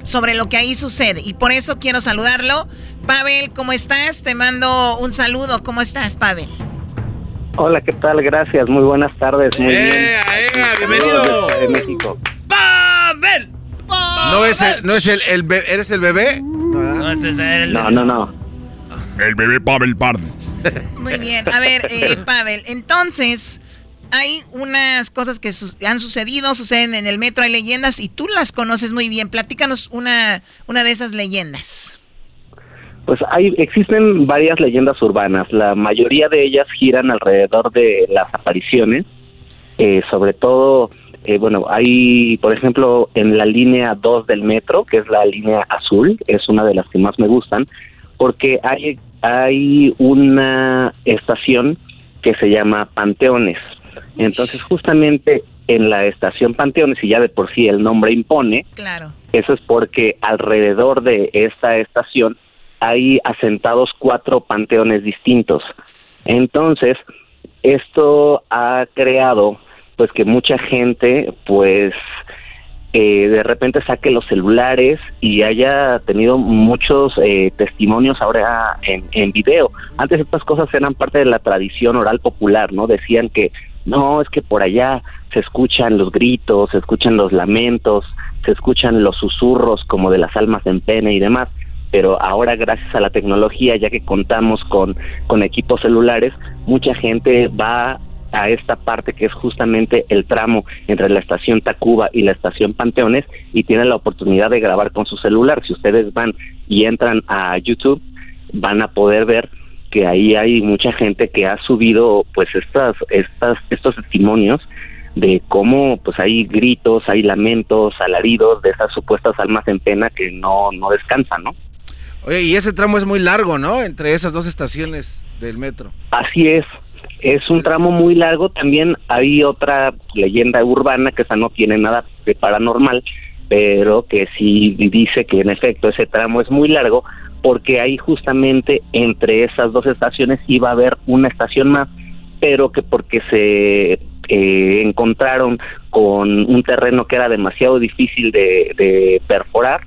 sobre lo que ahí sucede. Y por eso quiero saludarlo. Pavel, ¿cómo estás? Te mando un saludo. ¿Cómo estás, Pavel? Hola, ¿qué tal? Gracias, muy buenas tardes. Muy bien. bienvenido. Desde México. ¡Pavel! ¿No es el, no es el, el be- ¿Eres el bebé? No, ese es el... No, no, no. El bebé Pavel Pardo. Muy bien. A ver, eh, Pavel, entonces hay unas cosas que su- han sucedido, suceden en el metro, hay leyendas y tú las conoces muy bien. Platícanos una, una de esas leyendas. Pues hay, existen varias leyendas urbanas. La mayoría de ellas giran alrededor de las apariciones. Eh, sobre todo, eh, bueno, hay, por ejemplo, en la línea 2 del metro, que es la línea azul, es una de las que más me gustan, porque hay, hay una estación que se llama Panteones. Entonces, justamente en la estación Panteones, y ya de por sí el nombre impone, Claro. eso es porque alrededor de esta estación hay asentados cuatro panteones distintos. Entonces, esto ha creado pues que mucha gente pues eh, de repente saque los celulares y haya tenido muchos eh, testimonios ahora en, en video. Antes estas cosas eran parte de la tradición oral popular, ¿no? Decían que no, es que por allá se escuchan los gritos, se escuchan los lamentos, se escuchan los susurros como de las almas en pena y demás. Pero ahora gracias a la tecnología, ya que contamos con, con equipos celulares, mucha gente va a esta parte que es justamente el tramo entre la estación Tacuba y la estación Panteones y tienen la oportunidad de grabar con su celular. Si ustedes van y entran a YouTube, van a poder ver que ahí hay mucha gente que ha subido pues estas estas estos testimonios de cómo pues hay gritos, hay lamentos, alaridos de esas supuestas almas en pena que no no descansan, ¿no? Oye, y ese tramo es muy largo, ¿no? Entre esas dos estaciones del metro. Así es. Es un tramo muy largo. También hay otra leyenda urbana que esa no tiene nada de paranormal, pero que sí dice que en efecto ese tramo es muy largo porque ahí justamente entre esas dos estaciones iba a haber una estación más, pero que porque se eh, encontraron con un terreno que era demasiado difícil de, de perforar,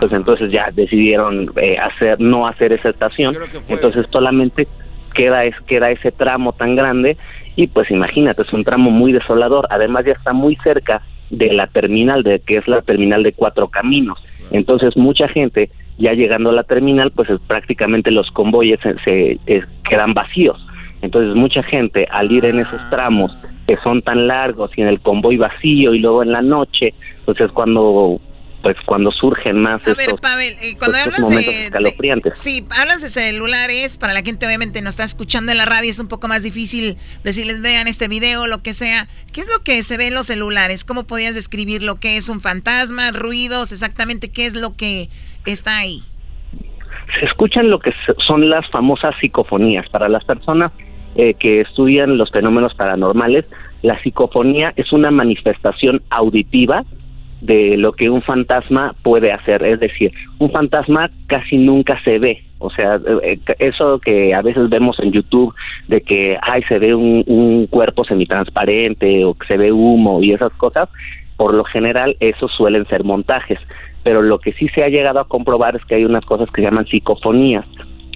pues entonces ya decidieron eh, hacer no hacer esa estación. Entonces solamente queda es queda ese tramo tan grande y pues imagínate es un tramo muy desolador. Además ya está muy cerca de la terminal de que es la terminal de cuatro caminos. Entonces mucha gente ya llegando a la terminal pues es, prácticamente los convoyes se, se- es- quedan vacíos. Entonces mucha gente al ir en esos tramos que son tan largos y en el convoy vacío y luego en la noche, pues es cuando pues cuando surgen más A estos, ver, Pavel, eh, cuando estos hablas momentos de, de- escalofriantes. Sí, hablas de celulares, para la gente obviamente no está escuchando en la radio, es un poco más difícil decirles vean este video, lo que sea. ¿Qué es lo que se ve en los celulares? ¿Cómo podías describir lo que es un fantasma, ruidos, exactamente qué es lo que está ahí? se escuchan lo que son las famosas psicofonías. Para las personas eh, que estudian los fenómenos paranormales, la psicofonía es una manifestación auditiva de lo que un fantasma puede hacer. Es decir, un fantasma casi nunca se ve. O sea, eh, eso que a veces vemos en YouTube de que ay se ve un, un cuerpo semitransparente o que se ve humo y esas cosas, por lo general esos suelen ser montajes. Pero lo que sí se ha llegado a comprobar es que hay unas cosas que se llaman psicofonías,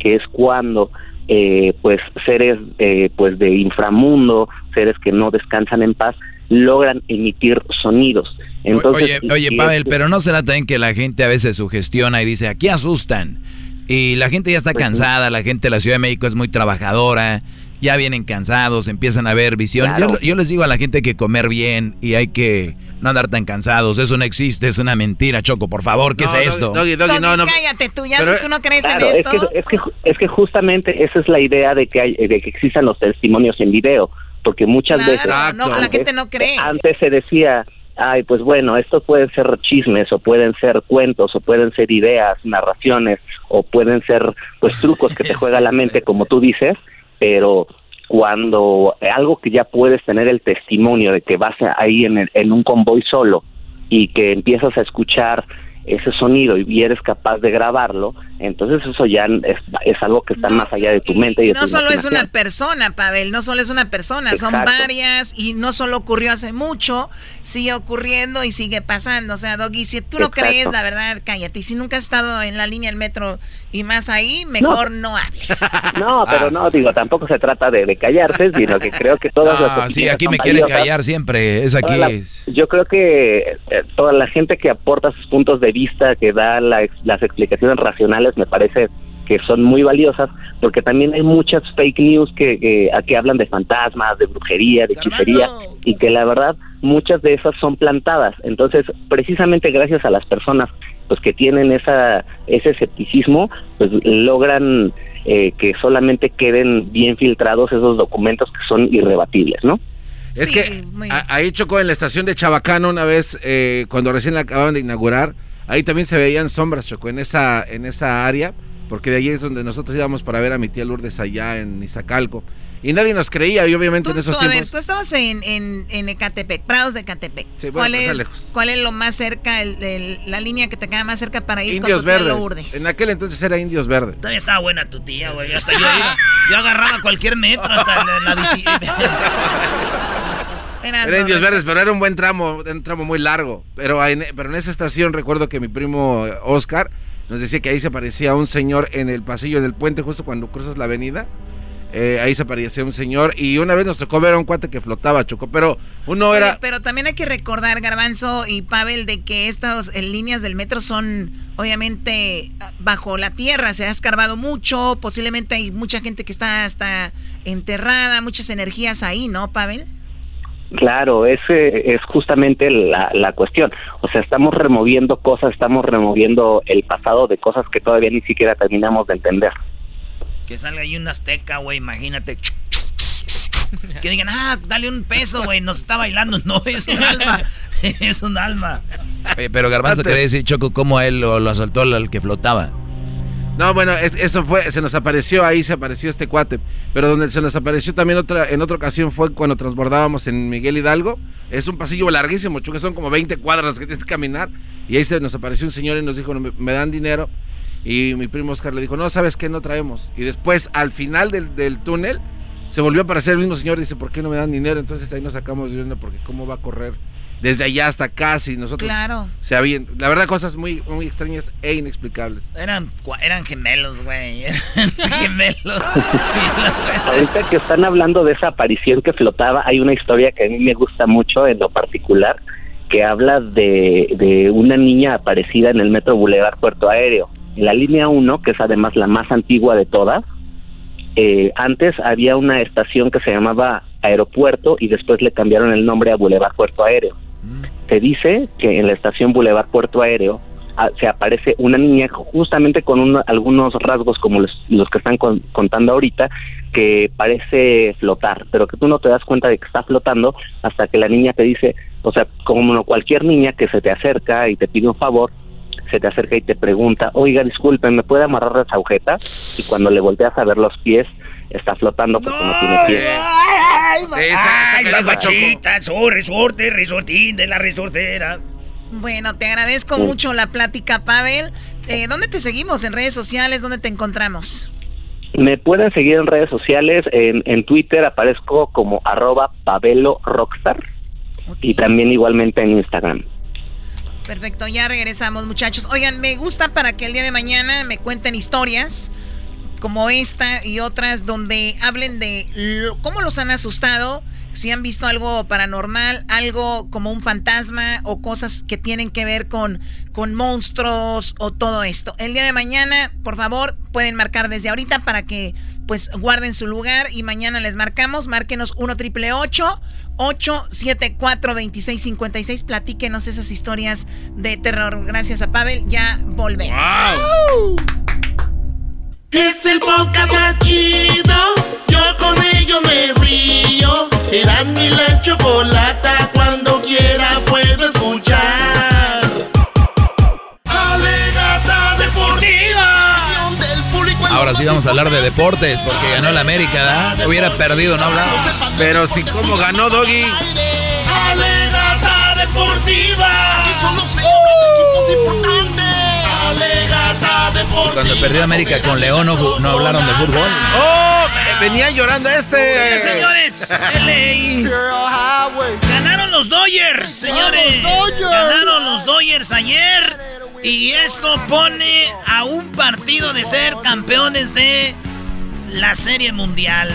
que es cuando eh, pues seres eh, pues de inframundo, seres que no descansan en paz, logran emitir sonidos. Entonces, oye, oye, Pavel, esto- pero no será también que la gente a veces sugestiona y dice, aquí asustan. Y la gente ya está Pues cansada, la gente de la Ciudad de México es muy trabajadora, ya vienen cansados, empiezan a ver visión. Claro. Yo, yo les digo a la gente que comer bien y hay que no andar tan cansados. Eso no existe, es una mentira, Choco, por favor, ¿qué No, es Doggy, esto? Doggy, Doggy, no, no. Cállate tú, ya Pero, si tú no crees Claro, en es esto. que, es, que, es que justamente esa es la idea de que hay, de que existan los testimonios en video, porque muchas Claro, veces no, la gente no cree. Antes se decía, ay, pues bueno, esto pueden ser chismes o pueden ser cuentos o pueden ser ideas, narraciones o pueden ser pues [LAUGHS] trucos que te juega la mente, como tú dices, pero cuando algo que ya puedes tener el testimonio de que vas ahí en, el- en un convoy solo y que empiezas a escuchar ese sonido y eres capaz de grabarlo, entonces eso ya es, es algo que está más allá de tu mente y, Y de no solo es una persona, Pavel, no solo es una persona, son varias y no solo ocurrió hace mucho, sigue ocurriendo y sigue pasando. O sea, Doggy, si tú no Exacto. crees, la verdad, cállate. Y si nunca has estado en la línea del metro y más ahí, mejor no, hables. [LAUGHS] No, pero no, digo, tampoco se trata de, de callarse, sino que creo que todas las Ah, sí, opiniones aquí me quieren valiosas. callar siempre, es aquí. la- yo creo que eh, toda la gente que aporta sus puntos de vista, que da la las explicaciones racionales, me parece que son muy valiosas, porque también hay muchas fake news que, que, a que hablan de fantasmas, de brujería, de hechicería, y que la verdad muchas de esas son plantadas. Entonces, precisamente gracias a las personas pues que tienen esa ese escepticismo, pues logran eh, que solamente queden bien filtrados esos documentos que son irrebatibles, ¿no? Es que ahí chocó en la estación de Chabacano una vez, eh, cuando recién la acababan de inaugurar, ahí también se veían sombras, chocó en esa, en esa área, porque de ahí es donde nosotros íbamos para ver a mi tía Lourdes allá en Izacalco. Y nadie nos creía, y obviamente en esos Tú, a ver, tiempos... tú estabas en, en, en Ecatepec, Prados de Ecatepec. Sí, bueno, ¿Cuál, pues, es, lejos. ¿Cuál es lo más cerca, el, el- la línea que te queda más cerca para ir Indios con tu tía Verdes. Lourdes? En aquel entonces era Indios Verdes. Todavía estaba buena tu tía, güey. Hasta yo, iba- yo agarraba cualquier metro hasta en la bici. [LAUGHS] Indios. Verdes, pero era un buen tramo, un tramo muy largo. Pero en, pero en esa estación recuerdo que mi primo eh, Oscar nos decía que ahí se aparecía un señor en el pasillo del puente justo cuando cruzas la avenida. Eh, ahí se aparecía un señor y una vez nos tocó ver a un cuate que flotaba, Choco, pero uno era... pero también hay que recordar, Garbanzo y Pavel, de que estas eh, líneas del metro son obviamente ah, bajo la tierra, se ha escarbado mucho, posiblemente hay mucha gente que está hasta enterrada, muchas energías ahí, ¿no, Pavel? Claro, ese es justamente la, la cuestión. O sea, estamos removiendo cosas, estamos removiendo el pasado de cosas que todavía ni siquiera terminamos de entender. Que salga ahí un azteca, güey, imagínate. [LAUGHS] Que digan, ah, dale un peso, güey, nos está bailando. [LAUGHS] No, es un alma. [LAUGHS] Es un alma. Oye, pero Garbanzo quería decir, Choco, cómo a él lo, lo asaltó el que flotaba. No, bueno, es- eso fue, se nos apareció ahí, se apareció este cuate. Pero donde se nos apareció también otra, en otra ocasión fue cuando transbordábamos en Miguel Hidalgo. Es un pasillo larguísimo, Choco, son como 20 cuadras que tienes que caminar. Y ahí se nos apareció un señor y nos dijo, me, dan dinero. Y mi primo Oscar le dijo, no, ¿sabes qué? No traemos. Y después, al final del, del túnel, se volvió a aparecer el mismo señor dice, ¿por qué no me dan dinero? Entonces ahí nos sacamos de onda porque cómo va a correr desde allá hasta acá si nosotros... Claro. O sea, bien, la verdad cosas muy, muy extrañas e inexplicables. Eran, eran gemelos, güey. [LAUGHS] Eran [LAUGHS] gemelos. Ahorita que están hablando de esa aparición que flotaba, hay una historia que a mí me gusta mucho en lo particular, que habla de, de una niña aparecida en el Metro Boulevard Puerto Aéreo. En la línea 1, que es además la más antigua de todas, eh, antes había una estación que se llamaba Aeropuerto y después le cambiaron el nombre a Boulevard Puerto Aéreo. Se dice que en la estación Boulevard Puerto Aéreo ah, se aparece una niña justamente con un- algunos rasgos como los, los que están con- contando ahorita, que parece flotar, pero que tú no te das cuenta de que está flotando hasta que la niña te dice, o sea, como cualquier niña que se te acerca y te pide un favor, se te acerca y te pregunta, oiga, disculpe, ¿me puede amarrar las agujetas? Y cuando le volteas a ver los pies, está flotando porque no, tiene pies. Ay, las bachitas, oh, resorte, resortín de la resortera. Bueno, te agradezco Sí. mucho la plática, Pavel. Eh, ¿Dónde te seguimos? ¿En redes sociales? ¿Dónde te encontramos? Me pueden seguir en redes sociales, en, en Twitter aparezco como arroba Pavelo Rockstar y también igualmente en Instagram. Perfecto, ya regresamos, muchachos. Oigan, me gusta para que el día de mañana me cuenten historias como esta y otras donde hablen de lo- cómo los han asustado, si han visto algo paranormal, algo como un fantasma o cosas que tienen que ver con, con monstruos o todo esto. El día de mañana, por favor, pueden marcar desde ahorita para que pues guarden su lugar y mañana les marcamos. Márquenos 1 triple 874 2656 Platíquenos esas historias de terror. Gracias a Pavel. Ya volvemos. Es el podcast más chido. Yo con ello me río. Eras mi la chocolata. Cuando quiera puedo escuchar. Alegata deportiva. Ahora sí vamos a hablar de deportes, porque ganó el América, ¿verdad? Hubiera perdido, no hablaba. Pero si como ganó Doggy. Alegata deportiva. Aquí solo se equipos importantes. Cuando perdió América con León no, no hablaron de fútbol. ¡Oh! Venía llorando este. Sí, señores, LA. Ganaron los Dodgers, señores. Ganaron los Dodgers ayer. Y esto pone a un partido de ser campeones de la Serie Mundial.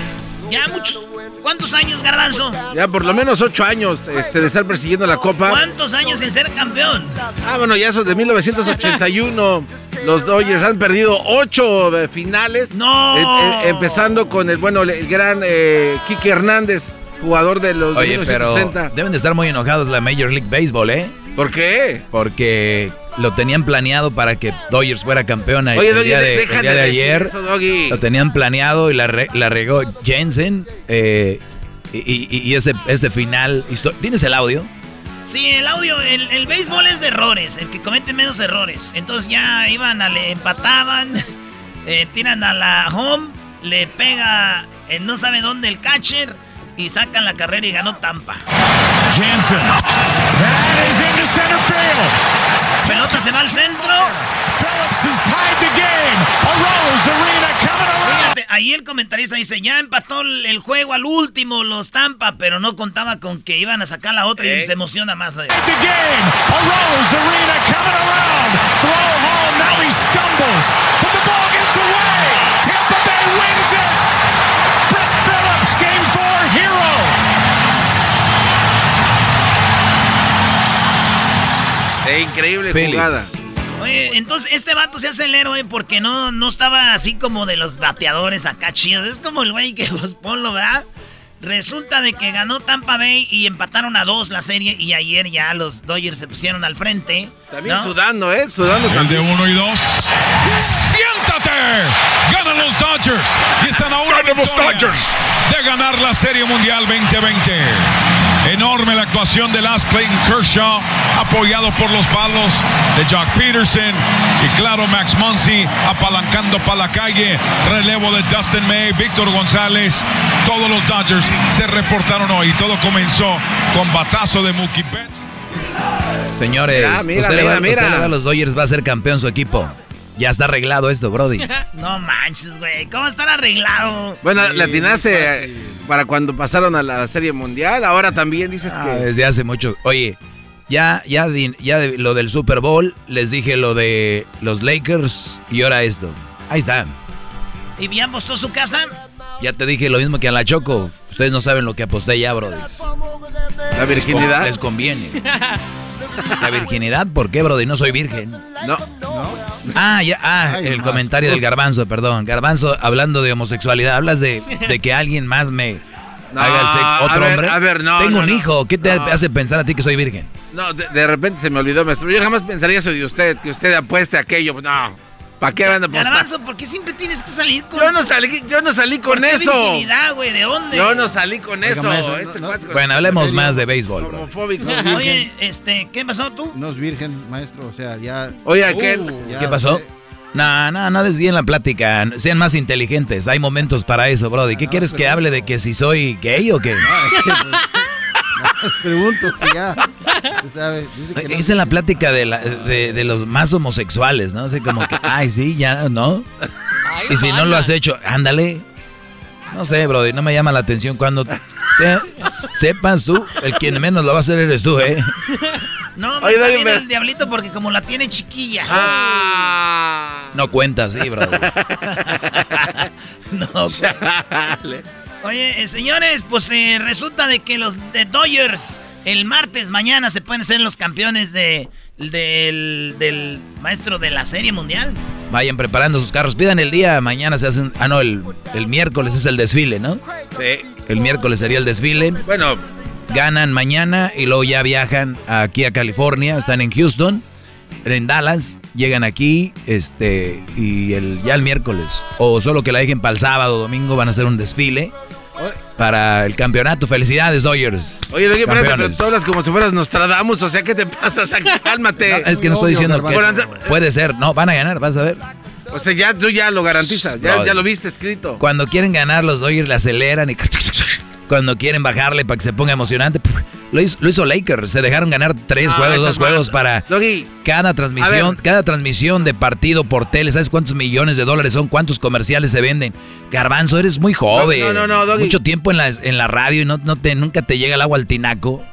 Ya muchos. ¿Cuántos años, Garbanzo? Ya por lo menos ocho años este, de estar persiguiendo la copa. ¿Cuántos años sin ser campeón? Ah, bueno, ya son de 1981. Los Dodgers han perdido ocho eh, finales. ¡No! Eh, eh, empezando con el, bueno, el gran eh, Kike Hernández, jugador de los Oye, pero 1960. deben de estar muy enojados la Major League Baseball, ¿eh? ¿Por qué? Porque lo tenían planeado para que Dodgers fuera campeona Oye, el, Doggy, día de, deja el día de de decir ayer. eso, Doggy. Lo tenían planeado y la, re- la regó Jensen. eh, y, y- y ese, ese final... ¿Tienes el audio? Sí, el audio, el, el béisbol es de errores, el que comete menos errores. Entonces ya iban a le empataban, [LAUGHS] eh, tiran a la home, le pega en no sabe dónde el catcher y sacan la carrera y ganó Tampa. Jansen. That is into center field. Pelota se va al centro. Phillips has tied the game. Arose Arena coming around. Fíjate, ahí el comentarista dice, ya empató el el juego al último los Tampa, pero no contaba con que iban a sacar la otra y se emociona más. eh. Eh, increíble Phillips. jugada. Oye, entonces este vato se hace el héroe porque no, no estaba así como de los bateadores acá chidos. Es como el güey que [LAUGHS] pues ponlo, ¿verdad? Resulta de que ganó Tampa Bay y empataron a dos la serie y ayer ya los Dodgers se pusieron al frente. También ¿no? sudando, ¿eh? Sudando El de uno y dos. ¡Siéntate! Ganan los Dodgers y están a una victoria de ganar la Serie Mundial 2020. Enorme la actuación de Last Clayton Kershaw, apoyado por los palos de Jock Peterson y claro Max Muncy apalancando para la calle. Relevo de Dustin May, Víctor González. Todos los Dodgers se reportaron hoy. Todo comenzó con batazo de Mookie Betts. Señores, Mira, mira, usted, le va, mira, mira. usted le va a los Dodgers, va a ser campeón su equipo. Ya está arreglado esto, Brody. [LAUGHS] No manches, güey. ¿Cómo estar arreglado? Bueno, le atinaste eh, para cuando pasaron a la Serie Mundial. Ahora también dices Ah, que. desde hace mucho. Oye, ya, ya, ya de- lo del Super Bowl, les dije lo de los Lakers y ahora esto. Ahí está. ¿Y bien apostó su casa? Ya te dije lo mismo que a la Choco. Ustedes no saben lo que aposté ya, Brody. La virginidad. Les conviene. [LAUGHS] La virginidad, ¿por qué, Brody? No soy virgen. No. Ah, ya, ah, el comentario del garbanzo, perdón. Garbanzo, hablando de homosexualidad, hablas de, de que alguien más me, haga el sexo a otro ver, hombre. a ver, no, Tengo no, un hijo. ¿Qué te hace pensar a ti que soy virgen? No, de, de repente se me olvidó. Yo jamás pensaría eso de usted, que usted apueste aquello. No. ¿Para qué van a? Garbanzo, ¿por qué siempre tienes que salir con Yo no salí, yo no salí con ¿Por qué eso. güey? ¿De dónde? Yo no salí con Oiga, eso. maestro, Este no, cuate con- Bueno, hablemos más de béisbol, bro. Homofóbico. Oye, este, ¿qué pasó tú? No es virgen, maestro, o sea, ya... Oye, aquel. ya ¿Qué pasó? No, no, no desvíen la plática. Sean más inteligentes. Hay momentos para eso, Brody. ¿Qué quieres que hable de que si soy gay o qué? [LAUGHS] pregunto si ya, sabe, dice que no- Esa es la plática de, la- de, de los más homosexuales, ¿no? Así como que, ay, sí, ya, ¿no? Y si no lo has hecho, ándale. No sé, Brody, no me llama la atención cuando se- sepas tú, el quien menos lo va a hacer eres tú, ¿eh? No, me Oye, está bien me- el diablito porque como la tiene chiquilla. Ah. No cuentas, sí, Brody. [LAUGHS] [LAUGHS] No, Chale. Oye, eh, señores, pues eh, resulta de que los de Dodgers el martes mañana se pueden ser los campeones de, del, del maestro de la Serie Mundial. Vayan preparando sus carros. Pidan el día, mañana se hacen. Ah, no, el, el miércoles es el desfile, ¿no? Sí. El miércoles sería el desfile. Bueno, Ganan mañana y luego ya viajan aquí a California. Están en Houston, en Dallas. Llegan aquí este y el, ya el miércoles. O solo que la dejen para el sábado o domingo van a hacer un desfile para el campeonato. Felicidades, Dodgers. oye, espérate, pero tú hablas como si fueras Nostradamus, o sea, ¿qué te pasa? Cálmate. Es que no estoy diciendo que puede ser. No, van a ganar, vas a ver. O sea, ya tú ya lo garantizas, ya lo viste escrito. Cuando quieren ganar, los Dodgers le aceleran y [LAUGHS] [LAUGHS] cuando quieren bajarle para que se ponga emocionante, lo hizo, lo hizo Lakers. Se dejaron ganar tres Ah, juegos, dos juegos para cada transmisión, cada transmisión de partido por tele. ¿Sabes cuántos millones de dólares son? ¿Cuántos comerciales se venden? Garbanzo, eres muy joven. No, no, no, Doggy. Mucho tiempo en la, en la radio y no, no te, nunca te llega el agua al tinaco.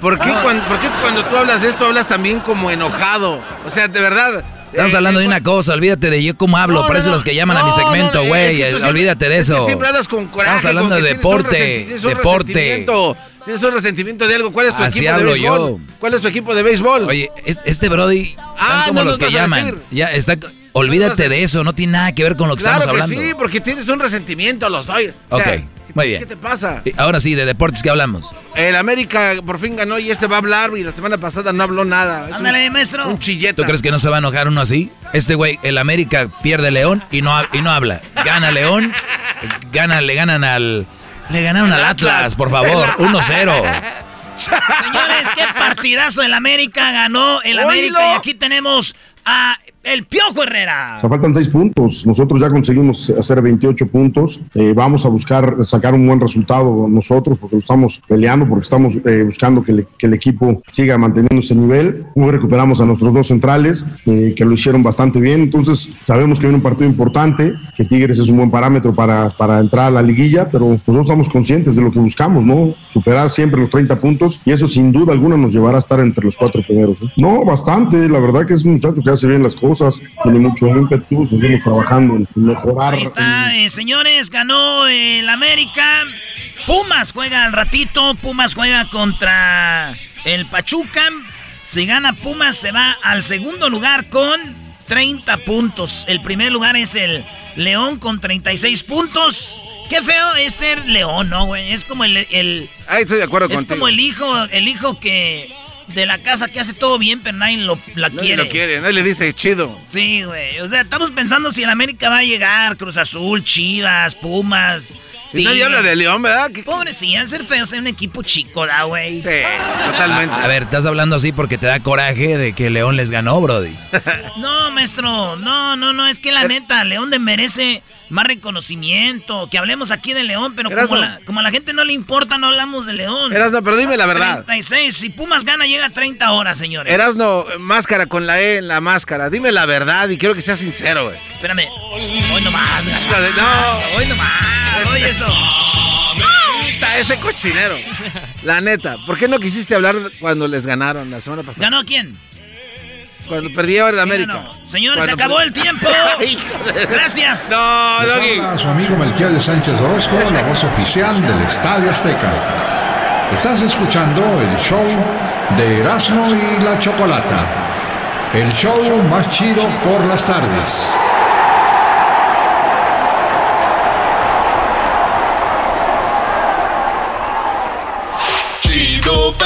¿por qué, cuando, por qué cuando tú hablas de esto hablas también como enojado? O sea, de verdad. Estamos eh, hablando de una cosa, olvídate de yo cómo hablo, No, parece no, los que llaman a mi segmento, güey, es que olvídate de es que eso. siempre hablas con coraje. Estamos hablando que de deporte, un deporte. resentimiento, Tienes un resentimiento de algo. ¿Cuál es tu Así equipo hablo de béisbol? yo. ¿Cuál es tu equipo de béisbol? Oye, es- este Brody, Ah, como no los que llaman. Ya está, olvídate de eso, no tiene nada que ver con lo que claro estamos que hablando. sí, porque tienes un resentimiento, los doy. O sea, Ok, muy bien. ¿Qué te pasa? Y Ahora sí, de deportes que hablamos. El América por fin ganó y este va a hablar y la semana pasada no habló nada. Es Ándale, un, maestro. Un chilleta. ¿Tú crees que no se va a enojar uno así? Este güey, el América pierde León y no, y no habla. Gana León, gana, le ganan al... Le ganaron al Atlas, por favor, 1-0. Señores, qué partidazo del América ganó el América y aquí tenemos a el Piojo Herrera. O sea, faltan seis puntos. Nosotros ya conseguimos hacer 28 puntos. Eh, vamos a buscar sacar un buen resultado nosotros porque lo estamos peleando, porque estamos eh, buscando que, el equipo siga manteniendo ese nivel. Hoy recuperamos a nuestros dos centrales eh, que lo hicieron bastante bien. Entonces, sabemos que viene un partido importante, que Tigres es un buen parámetro para, para entrar a la liguilla, pero nosotros estamos conscientes de lo que buscamos, ¿no? Superar siempre los 30 puntos y eso sin duda alguna nos llevará a estar entre los cuatro primeros. No, bastante. La verdad que es un muchacho que hace bien las cosas, tiene mucho ímpetu, seguimos trabajando en mejorar. Ahí está, eh, señores, ganó el América. Pumas juega al ratito. Pumas juega contra el Pachuca. Si gana Pumas, se va al segundo lugar con 30 puntos. El primer lugar es el León con 36 puntos. Qué feo es ser León, ¿no, güey? Es como el. el Ahí estoy de acuerdo es contigo. como el hijo, el hijo que. De la casa que hace todo bien, pero nadie lo, la Nadie quiere. lo quiere, nadie le dice chido. Sí, güey. O sea, estamos pensando si el América va a llegar, Cruz Azul, Chivas, Pumas. Y nadie Tigres. habla de León, ¿verdad? Pobre, sí, han ser feos en un equipo chico, ¿da, güey? Sí, totalmente. A, a ver, estás hablando así porque te da coraje de que León les ganó, Brody. [LAUGHS] No, maestro, no, no, no, es que la neta, León de merece más reconocimiento. Que hablemos aquí de León, pero como, la- como a la gente no le importa, no hablamos de León. Erasno, pero dime la verdad. 36, si Pumas gana, llega a 30 horas, señores. Erasno, máscara con la E en la máscara. Dime la verdad y quiero que seas sincero, güey. Espérame. Hoy nomás, No, garbanzo. no. Hoy nomás. Oye, esto. Puta, ese cochinero. La neta, ¿por qué no quisiste hablar cuando les ganaron la semana pasada? ¿Ganó quién? Cuando perdía el América. ganó? Señores, se acabó el tiempo. [LAUGHS] Gracias. No, Doggy. su amigo Melquiel de Sánchez Orozco, la voz oficial del Estadio Azteca. Estás escuchando el show de Erasmo y la Chocolata. El show más chido por las tardes.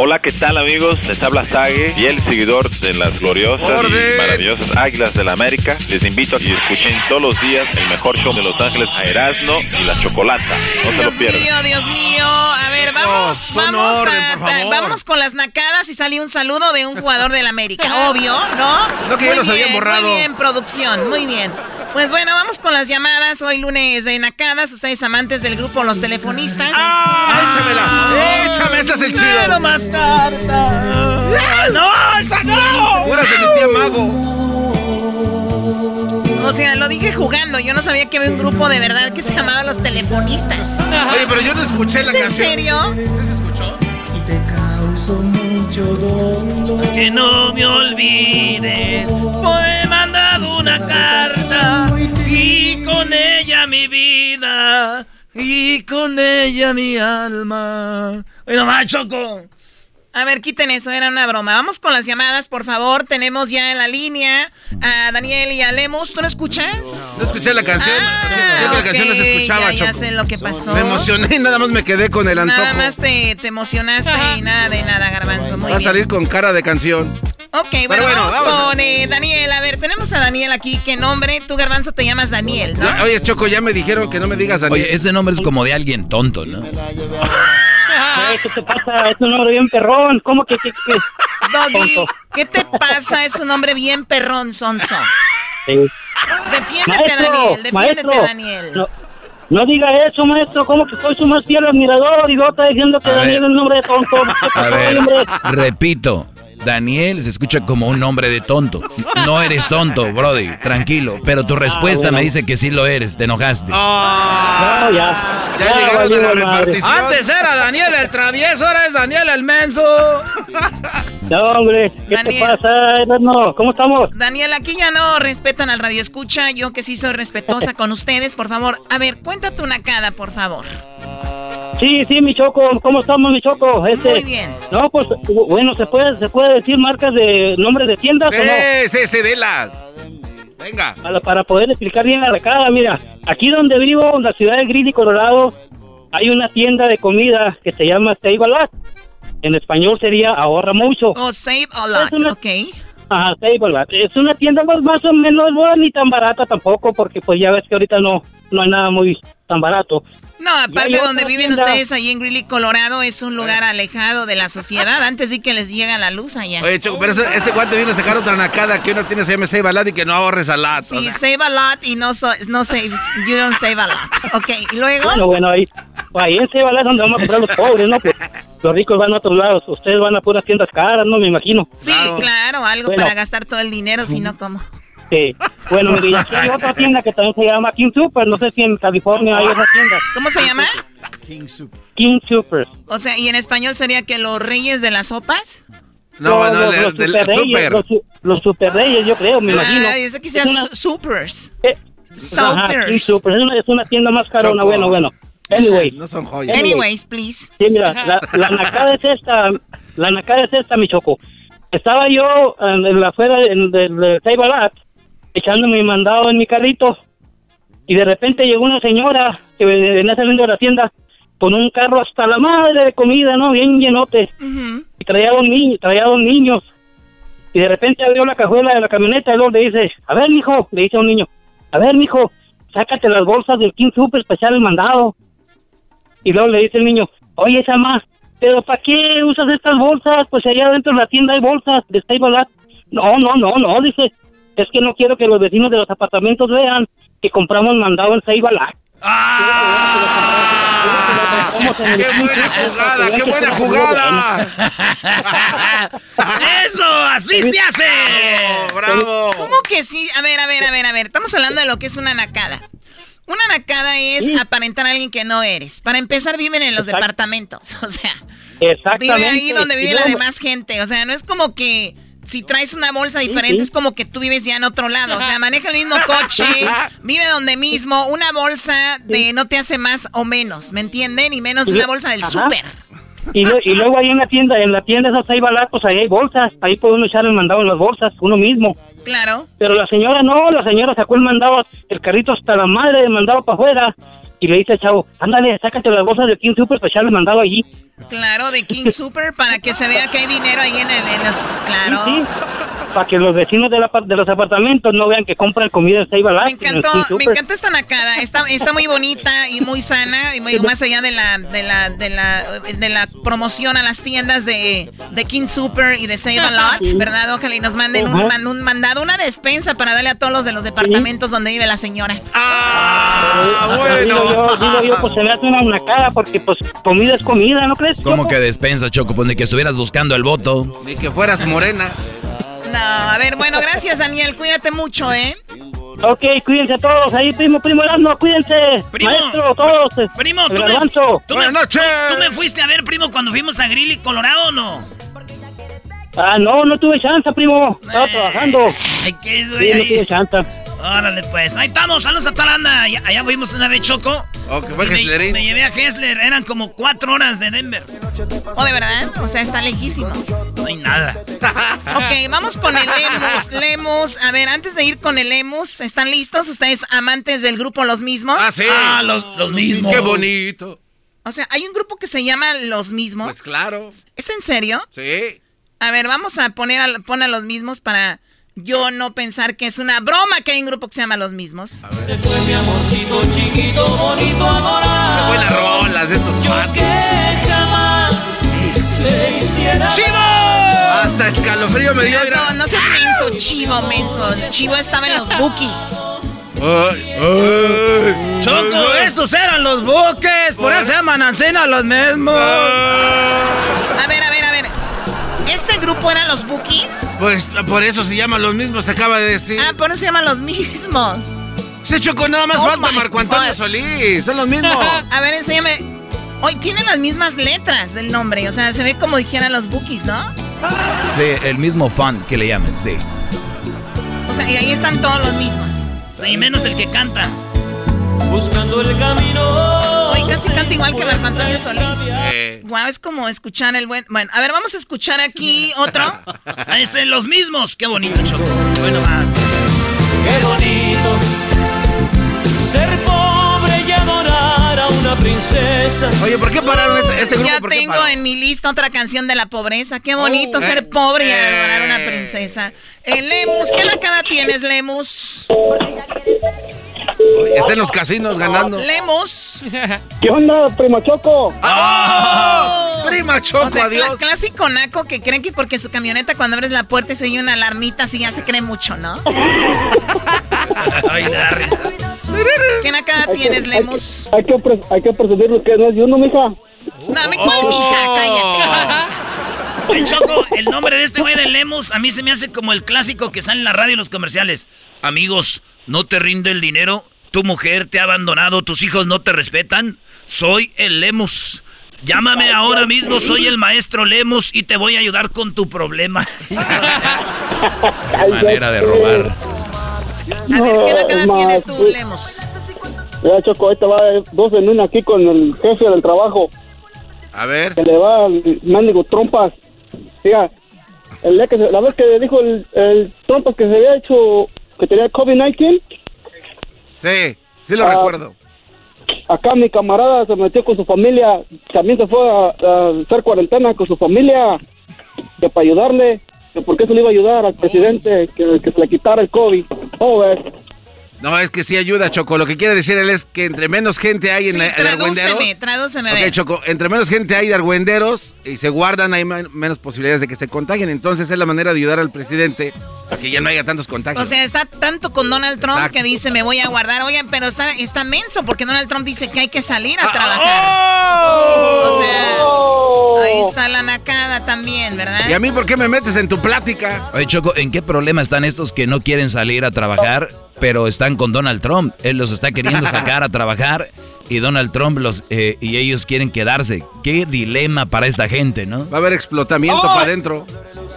Hola, ¿qué tal amigos? Les habla Sage, fiel seguidor de las gloriosas y maravillosas Águilas de la América. Les invito a que escuchen todos los días el mejor show de Los Ángeles a Erasmo y la Chocolata. No se lo Dios pierdan. mío, Dios mío. A ver, vamos, vamos, orden, a, vámonos con las nacadas y salió un saludo de un jugador del América, [LAUGHS] obvio, ¿no? No, que ya Muy los habían borrado. Muy bien, producción, muy bien. Pues bueno, vamos con las llamadas. Hoy lunes de nacadas. Ustedes amantes del grupo Los Telefonistas. ¡Ah! Échamela. Échame, ese es el chido. Más. ¡No, esa no! Puras de mi tía Mago. O sea, lo dije jugando. Yo no sabía que había un grupo de verdad que se llamaba Los Telefonistas. Oye, pero yo no escuché la ¿Es en canción. serio? Que no me olvides, pues he mandado una carta y con ella mi vida y con ella mi alma. Oye, nomás, Choco. A ver, quiten eso, era una broma. Vamos con las llamadas, por favor. Tenemos ya en la línea a Daniel y a Lemus. ¿Tú no escuchas? No escuché la canción. Creo que la canción no se escuchaba, ya, ya Choco. sé lo que pasó. Me emocioné y [LAUGHS] nada más me quedé con el antojo. Nada más te, te emocionaste y nada de nada, Garbanzo. Muy Va a bien. salir con cara de canción. Ok, bueno, vamos, vamos. con eh, Daniel. A ver, tenemos a Daniel aquí. ¿Qué nombre? Tú, Garbanzo, te llamas Daniel, ¿no? Oye, Choco, ya me dijeron que no me digas Daniel. Oye, ese nombre es como de alguien tonto, ¿no? ¿Qué te pasa? Es un hombre bien perrón. ¿Cómo que qué? qué? Doggy. ¿qué te pasa? Es un hombre bien perrón, Sonso. Sí. Defiéndete, Maestro, Daniel. Defiéndete, maestro, Daniel. No, no diga eso, maestro. ¿Cómo que soy su más fiel admirador? Y luego está diciendo que A Daniel ver. es un nombre de tonto. A ver, hombre. repito. Daniel se escucha como un nombre de tonto. No eres tonto, Brody, tranquilo. Pero tu respuesta bueno. me dice que sí lo eres, te enojaste. No, ya. Ya Ya llegaron la repartición. Antes era Daniel el travieso, ahora es Daniel el menso. No, hombre. ¿Qué Daniel. te pasa, Erasmo? ¿Cómo estamos? Daniel, aquí ya no respetan al radio escucha. Yo que sí soy respetuosa con ustedes, por favor. A ver, cuéntate una cada, por favor. Sí, sí, mi Choco. ¿Cómo estamos, mi Choco? Este, Muy bien. No, pues, bueno, ¿se puede, ¿se puede decir marcas de nombres de tiendas o no? Sí, sí, sí, dilas. Venga. Para, para poder explicar bien la recada, mira, aquí donde vivo, en la ciudad de Greeley, Colorado, hay una tienda de comida que se llama Save a Lot. En español sería ahorra mucho. Oh, save a lot, una- ok. Ajá, Save a Lot. Es una tienda más, más o menos, no ni tan barata tampoco, porque pues ya ves que ahorita no, no hay nada muy tan barato. No, aparte donde viven tienda. ustedes, ahí en Greeley, Colorado, es un lugar alejado de la sociedad. Antes sí que les llega la luz allá. Oye, Choco, pero ese- este guante viene a sacar otra nacada que una tiene se llama Save a Lot y que no ahorres a lot. Sí, o sea. save a lot y no, so- no saves, you don't save a lot. Ok, y luego... Bueno, bueno, ahí, ahí en Save a Lot es donde vamos a comprar los pobres, ¿no? Pues, los ricos van a otros lados, ustedes van a puras tiendas caras, ¿no? Me imagino. Sí, claro, algo Bueno. para gastar todo el dinero, si no, ¿cómo? Sí. Bueno, y aquí hay otra tienda que también se llama King Super. No sé si en California hay otra tienda. ¿Cómo se llama? King Super. O sea, ¿y en español sería que los reyes de las sopas? No, no, los, del- los super reyes, super. Los, los super reyes, yo creo, me imagino. Ah, ese que sea Es una- su- supers. Ajá, King Supers. Super. Es una, es una tienda más carona, Choco. bueno, bueno. Anyway. No son joyas. Anyways, please. Sí, mira, la, la nacada es esta, la nacada es esta, mi choco. Estaba yo en, en la afuera del de, de echando mi mandado en mi carrito, y de repente llegó una señora que venía saliendo de la tienda con un carro hasta la madre de comida, ¿no? Bien llenote. Y traía dos niños, traía dos niños. Y de repente abrió la cajuela de la camioneta y luego le dice, a ver, mijo, le dice a un niño, a ver, mijo, sácate las bolsas del King Super especial el mandado. Y luego le dice el niño, oye, esa más, ¿pero para qué usas estas bolsas? Pues allá dentro de la tienda hay bolsas de Stay Ballad. No, no, no, no, dice, es que no quiero que los vecinos de los apartamentos vean que compramos mandado en Save Ballad. ¡Qué buena jugada! ¡Qué buena jugada! [LAUGHS] ¡Eso! ¡Así se hace! ¡Bravo! ¿Cómo que sí? A ver, a ver, a ver, a ver. Estamos hablando de lo que es una nacada. Una nacada es aparentar a alguien que no eres. Para empezar, viven en los Exacto. departamentos. [LAUGHS] O sea, vive ahí donde vive la demás gente. O sea, no es como que si traes una bolsa diferente, sí. es como que tú vives ya en otro lado. O sea, [LAUGHS] maneja el mismo coche, vive donde mismo. Una bolsa de no te hace más o menos, ¿me entienden? Y menos una bolsa del súper. Y, y, luego ahí en la tienda, en la tienda esas hay pues ahí hay bolsas, ahí puede uno echar el mandado en las bolsas, uno mismo. Claro. Pero la señora no, la señora sacó el mandado, el carrito hasta la madre, el mandado para afuera. Y le dice al chavo, ándale, sácate las bolsas de King Super para echarle el mandado allí. Claro, de King Super, para que se vea que hay dinero ahí en, el, en los... Claro. Sí, Para que los vecinos de, la, de, los apartamentos no vean que compran comida en Save Me encantó, me encanta esta nacada. Está, está muy bonita y muy sana. Y muy, más allá de la, de la, de la, de la promoción a las tiendas de, de King Super y de Save a Lot, ¿verdad? Ojalá y nos manden un, un, mandado, una despensa para darle a todos los de los departamentos donde vive la señora. Ah, bueno. Digo yo, digo yo, pues se me hace una nacada porque pues comida es comida, ¿no crees? ¿Cómo que despensa, Choco? Pues ni que estuvieras buscando el voto. Ni que fueras morena. No, a ver, bueno, gracias, Daniel. Cuídate mucho, ¿eh? Ok, cuídense todos. Ahí, primo, primo Erasmo, cuídense. Primo, Maestro, todos. Primo, tú me, tú, Buenas noches. Tú, me fuiste a ver, primo, cuando fuimos a Grilly, Colorado, ¿o no? Ah, no, no tuve chance, primo. Estaba eh, trabajando. Ay, qué sí, no tuve chance. Órale, pues. Ahí estamos, saludos a Talanda. Allá, allá fuimos una vez, Choco. Oh, fue me, me, llevé a Hessler. Eran como cuatro horas de Denver. Oh, ¿de verdad? O sea, está lejísimos. No hay nada. [LAUGHS] ok, vamos con el Lemus. Lemus, a ver, antes de ir con el Lemus, ¿están listos? ¿Ustedes amantes del grupo Los Mismos? Ah, sí. Ah, los, los mismos. Qué bonito. O sea, hay un grupo que se llama Los Mismos. Pues claro. ¿Es en serio? Sí. A ver, vamos a poner a, pon a Los Mismos para yo no pensar que es una broma que hay un grupo que se llama Los Mismos. Se fue mi amorcito chiquito, bonito, adorado. Qué buenas rolas de estos Yo que jamás le hiciera... ¡Chivo! Hasta escalofrío me dio. No, no, seas menso, chivo, menso. El chivo estaba en los bookies. Ay, ay, Choco, estos eran los buques, por eso se llaman Ancena los mismos. A ver, a ver, ¿Este grupo eran los Bookies? Pues por eso se llaman los mismos, se acaba de decir. Ah, por eso se llaman los mismos. Se chocó nada más oh falta Marco Antonio Solís, son los mismos. [LAUGHS] A ver, enséñame. Hoy tienen las mismas letras del nombre, o sea, se ve como dijeran los Bookies, ¿no? Sí, el mismo fan que le llamen, sí. O sea, y ahí están todos los mismos. Sí, menos el que canta buscando el camino. Hoy casi canta igual que Marco Antonio Solís. Guau, es como escuchar el buen. Bueno, a ver, vamos a escuchar aquí otro. [LAUGHS] Ahí están los mismos. Qué bonito, Choco. Bueno, más. Qué bonito ser pobre y adorar a una princesa. Oye, ¿por qué pararon este, este grupo? Ya tengo en mi lista otra canción de la pobreza. Qué bonito oh, ser eh, pobre y adorar a una eh. princesa. Eh, Lemus, ¿qué la cara tienes, Lemus? Está en los casinos ganando. Lemos. ¿Qué onda, prima Choco? ¡Oh! Prima Choco, o sea, adiós. clásico naco que creen que porque su camioneta cuando abres la puerta se oye una alarmita así ya se cree mucho, ¿no? [LAUGHS] Ay, ¿Qué naca tienes, Lemos? Hay que, hay que, presumir lo que no es de uno, mija. No, me cuál, mija, oh. cállate. El Choco, el nombre de este güey de Lemos a mí se me hace como el clásico que sale en la radio y los comerciales. Amigos, ¿no te rinde el dinero? ¿Tu mujer te ha abandonado? ¿Tus hijos no te respetan? Soy el Lemus. Llámame ahora mismo, soy el maestro Lemus y te voy a ayudar con tu problema. [LAUGHS] manera de robar. A ver, ¿qué cara tienes tú, Lemus? Ya, Choco, ahorita va dos en una aquí con el jefe del trabajo. A ver. Que le va al mendigo trompas. Fíjate, el, la vez que dijo el, el trompas que se había hecho, que tenía COVID-19 Sí, sí lo ah, recuerdo. Acá mi camarada se metió con su familia, también se fue a, hacer cuarentena con su familia, que para ayudarle, que por qué se le iba a ayudar al presidente, que, que se le quitara el COVID. Oh, no, es que sí ayuda, Choco. Lo que quiere decir él es que entre menos gente hay en sí, argüenderos. Tradúceme, Ok, Choco, entre menos gente hay de argüenderos y se guardan, hay menos posibilidades de que se contagien. Entonces es la manera de ayudar al presidente a que ya no haya tantos contagios. O sea, está tanto con Donald Trump que dice me voy a guardar. Oigan, pero está, está menso porque Donald Trump dice que hay que salir a ah, trabajar. Oh. O sea, ahí está la nacada también, ¿verdad? ¿Y a mí por qué me metes en tu plática? Oye, Choco, ¿en qué problema están estos que no quieren salir a trabajar? Pero están con Donald Trump. Él los está queriendo [LAUGHS] sacar a trabajar y Donald Trump los eh, y ellos quieren quedarse. Qué dilema para esta gente, ¿no? Va a haber explotamiento para adentro.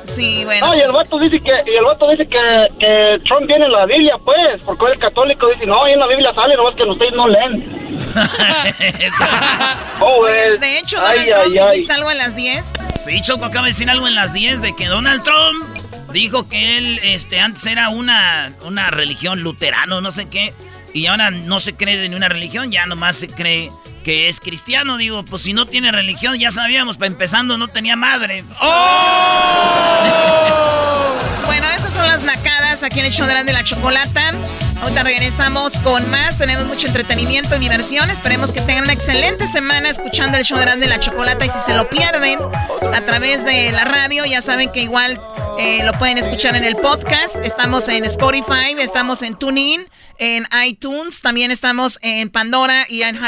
Sí, bueno. No, y el vato dice que, y el vato dice que, que Trump viene en la Biblia, pues, porque el católico dice, no, ahí en la Biblia sale, nomás que ustedes no leen. [LAUGHS] oh, de hecho, Donald Trump dijiste algo en las 10. Sí, Choco acaba de decir algo en las 10 de que Donald Trump dijo que él este, antes era una, una religión luterano, no sé qué. Y ahora no se cree de una religión, ya nomás se cree que es cristiano. Digo, pues si no tiene religión, ya sabíamos, para empezando no tenía madre. ¡Oh! [LAUGHS] bueno, esas son las nacadas aquí en el show de la chocolata. Ahorita regresamos con más. Tenemos mucho entretenimiento y diversión. Esperemos que tengan una excelente semana escuchando el show de la chocolata. Y si se lo pierden a través de la radio, ya saben que igual eh, lo pueden escuchar en el podcast. Estamos en Spotify, estamos en TuneIn en iTunes, también estamos en Pandora y en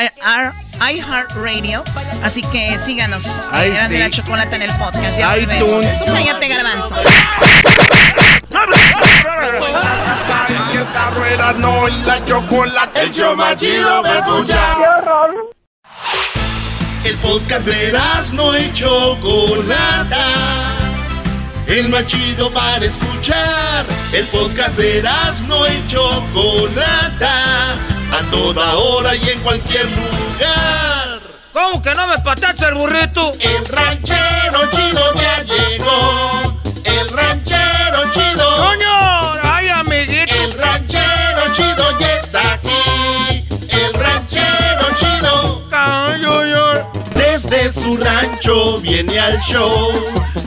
iHeartRadio. Así que síganos. Eh, sí. la chocolate en el podcast. Ya iTunes. Tú cállate, garbanzo. No y la chocolate. El show más chido me escuchar. El podcast de no y Chocolata el más chido para escuchar. El podcast de no y Chocolata, a toda hora y en cualquier lugar. ¿Cómo que no me patacha el burrito? El ranchero chido ya llegó. El ranchero chido. ¡Coño! Su rancho viene al show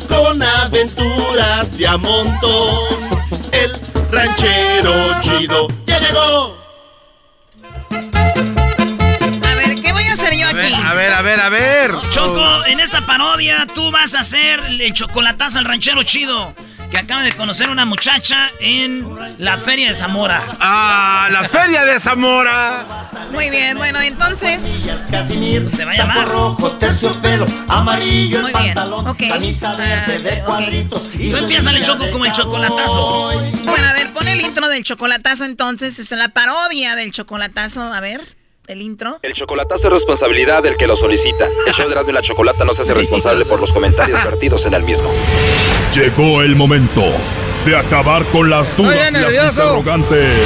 con aventuras de a montón. El ranchero chido ya llegó. A ver, ¿qué voy a hacer yo aquí? A ver, a ver, a ver. Choco, en esta parodia tú vas a hacer el chocolatazo al ranchero chido que acaba de conocer una muchacha en la Feria de Zamora. ¡Ah, la Feria de Zamora! Muy bien, bueno, entonces... Pues te va a llamar. rojo, terciopelo, amarillo, Muy bien, ok. De cuadritos. Tú empiezas el choco como el chocolatazo. Bueno, a ver, pon el intro del chocolatazo entonces. Es la parodia del chocolatazo, a ver el intro. El chocolatazo es responsabilidad del que lo solicita. El show de y la Chocolata no se hace responsable por los comentarios vertidos en el mismo. Llegó el momento de acabar con las dudas y las interrogantes.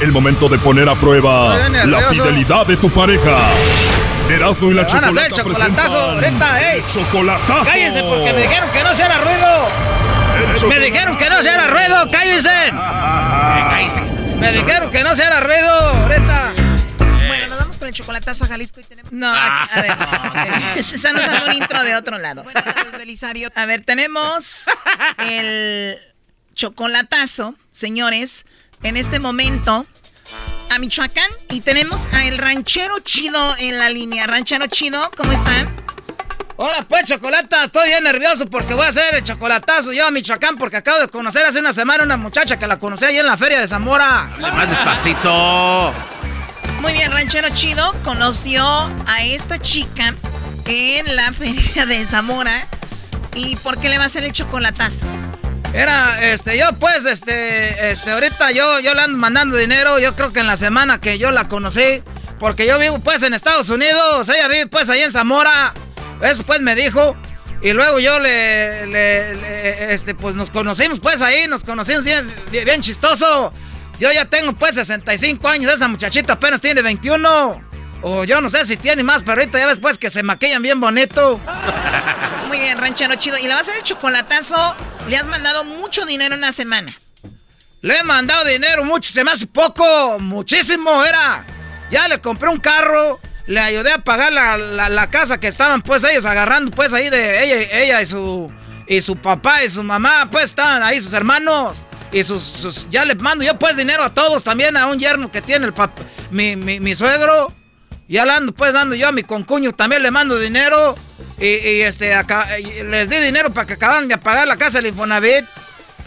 El momento de poner a prueba la fidelidad de tu pareja. Erasmo y la Chocolata. Van a hacer chocolatazo ahorita, ey. Chocolatazo. Cállense porque me dijeron que no se haga ruido. Me dijeron que no se haga ruido, cállense. [LAUGHS] Me dijeron que no se haga ruido ahorita el chocolatazo a Jalisco y tenemos. No, a ver. [LAUGHS] [LAUGHS] Esa nos un intro de otro lado. Belisario. A ver, tenemos el chocolatazo, señores, en este momento a Michoacán y tenemos a el ranchero chido en la línea. Ranchero chido, ¿cómo están? Hola, pues, Chocolata, estoy bien nervioso porque voy a hacer el chocolatazo yo a Michoacán porque acabo de conocer hace una semana una muchacha que la conocí ahí en la feria de Zamora. Hable más despacito. Muy bien, Ranchero Chido conoció a esta chica en la feria de Zamora. ¿Y por qué le va a hacer el chocolatazo? Era, este, yo pues, este, este, ahorita yo, yo le ando mandando dinero, yo creo que en la semana que yo la conocí, porque yo vivo pues en Estados Unidos, ella vive pues ahí en Zamora, eso pues me dijo, y luego yo le, le, este, pues nos conocimos pues ahí, nos conocimos bien, bien chistoso, yo ya tengo pues 65 años, esa muchachita apenas tiene 21. O yo no sé si tiene más, pero ahorita ya ves pues que se maquillan bien bonito. [LAUGHS] Muy bien, ranchero chido. ¿Y le va a hacer el chocolatazo? Le has mandado mucho dinero en una semana. Le he mandado dinero mucho, se me hace poco, muchísimo, era. Ya le compré un carro, le ayudé a pagar la, casa que estaban pues ellos agarrando pues ahí de ella, ella y su y su papá y su mamá, pues estaban ahí sus hermanos. Y sus, ya le mando yo pues dinero a todos, también a un yerno que tiene el mi, mi, suegro. Ya le ando pues dando yo a mi concuño, también le mando dinero. Y, este, les di dinero para que acabaran de pagar la casa del Infonavit.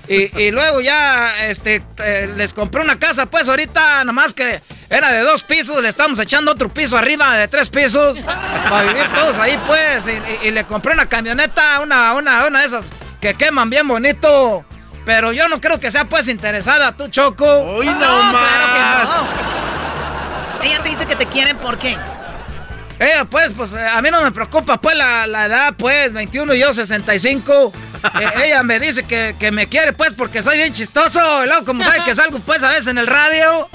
Y, luego ya este, eh, les compré una casa, pues ahorita nomás que era de dos pisos, le estamos echando otro piso arriba de tres pisos para vivir todos ahí, pues. Y, le compré una camioneta, una, una, una de esas que queman bien bonito. Pero yo no creo que sea pues interesada tú, Choco. Hoy no, más. Claro que no. Ella te dice que te quiere, ¿por qué? Ella, pues, pues, a mí no me preocupa, pues, la, la edad, pues, 21 y yo 65. [LAUGHS] Eh, ella me dice que, que, me quiere, pues, porque soy bien chistoso. Y luego, como sabe que salgo, pues, a veces en el radio.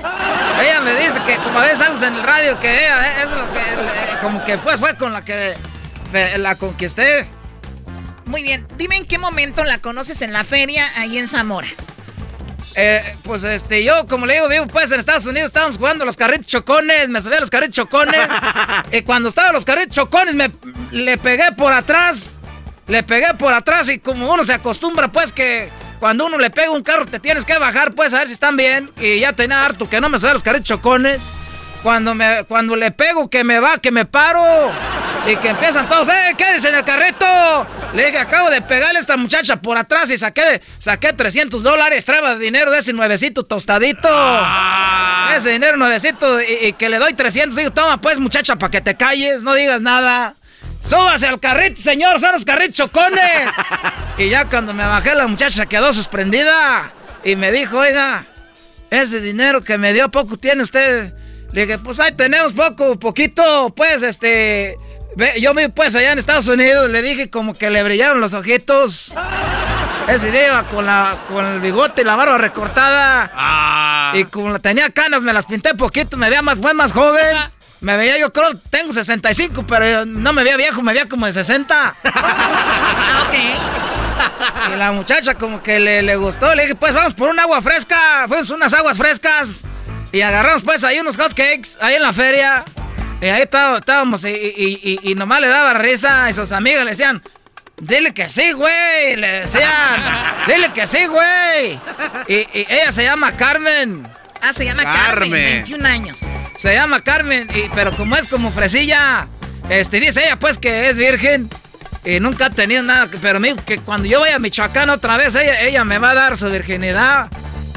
Ella me dice que, como a veces salgo en el radio, que ella es lo que, como que fue, fue con la que la conquisté. Muy bien, dime en qué momento la conoces en la feria ahí en Zamora. Eh, pues este, yo como le digo, vivo pues en Estados Unidos, estábamos jugando los carritos chocones, me subí a los carritos chocones. [LAUGHS] y cuando estaba los carritos chocones, me le pegué por atrás. Le pegué por atrás y como uno se acostumbra, pues que cuando uno le pega un carro te tienes que bajar, pues a ver si están bien. Y ya tenía harto que no me subí a los carritos chocones. Cuando, me, cuando le pego que me va, que me paro. Y que empiezan todos, ¡eh, quédese en el carrito! Le dije, acabo de pegarle a esta muchacha por atrás y saqué, saqué 300 dólares. Traba dinero de ese nuevecito tostadito. Ah. Ese dinero nuevecito y, que le doy 300. Digo, toma pues, muchacha, para que te calles, no digas nada. Súbase al carrito, señor, son los carritos chocones. [LAUGHS] y ya cuando me bajé, la muchacha quedó suspendida. Y me dijo, oiga, ese dinero que me dio poco tiene usted. Le dije, pues ahí tenemos poco, poquito, pues, este... Yo me pues allá en Estados Unidos, le dije como que le brillaron los ojitos. Ese día con, la, con el bigote y la barba recortada. Ah. Y como tenía canas, me las pinté poquito, me veía más buen, más joven. Me veía, yo creo, tengo 65, pero no me veía viejo, me veía como de 60. Ah, ok. Y la muchacha como que le, le gustó, le dije, pues vamos por un agua fresca, fuimos unas aguas frescas. Y agarramos pues ahí unos hot cakes, ahí en la feria. Y ahí estábamos y, nomás le daba risa y sus amigas le decían, dile que sí, güey. Le decían, dile que sí, güey. Y, ella se llama Carmen. Ah, se llama Carmen. 21 años. Se llama Carmen, pero como es como fresilla, este, dice ella pues que es virgen. Y nunca ha tenido nada, pero me que cuando yo vaya a Michoacán otra vez, ella, ella me va a dar su virginidad.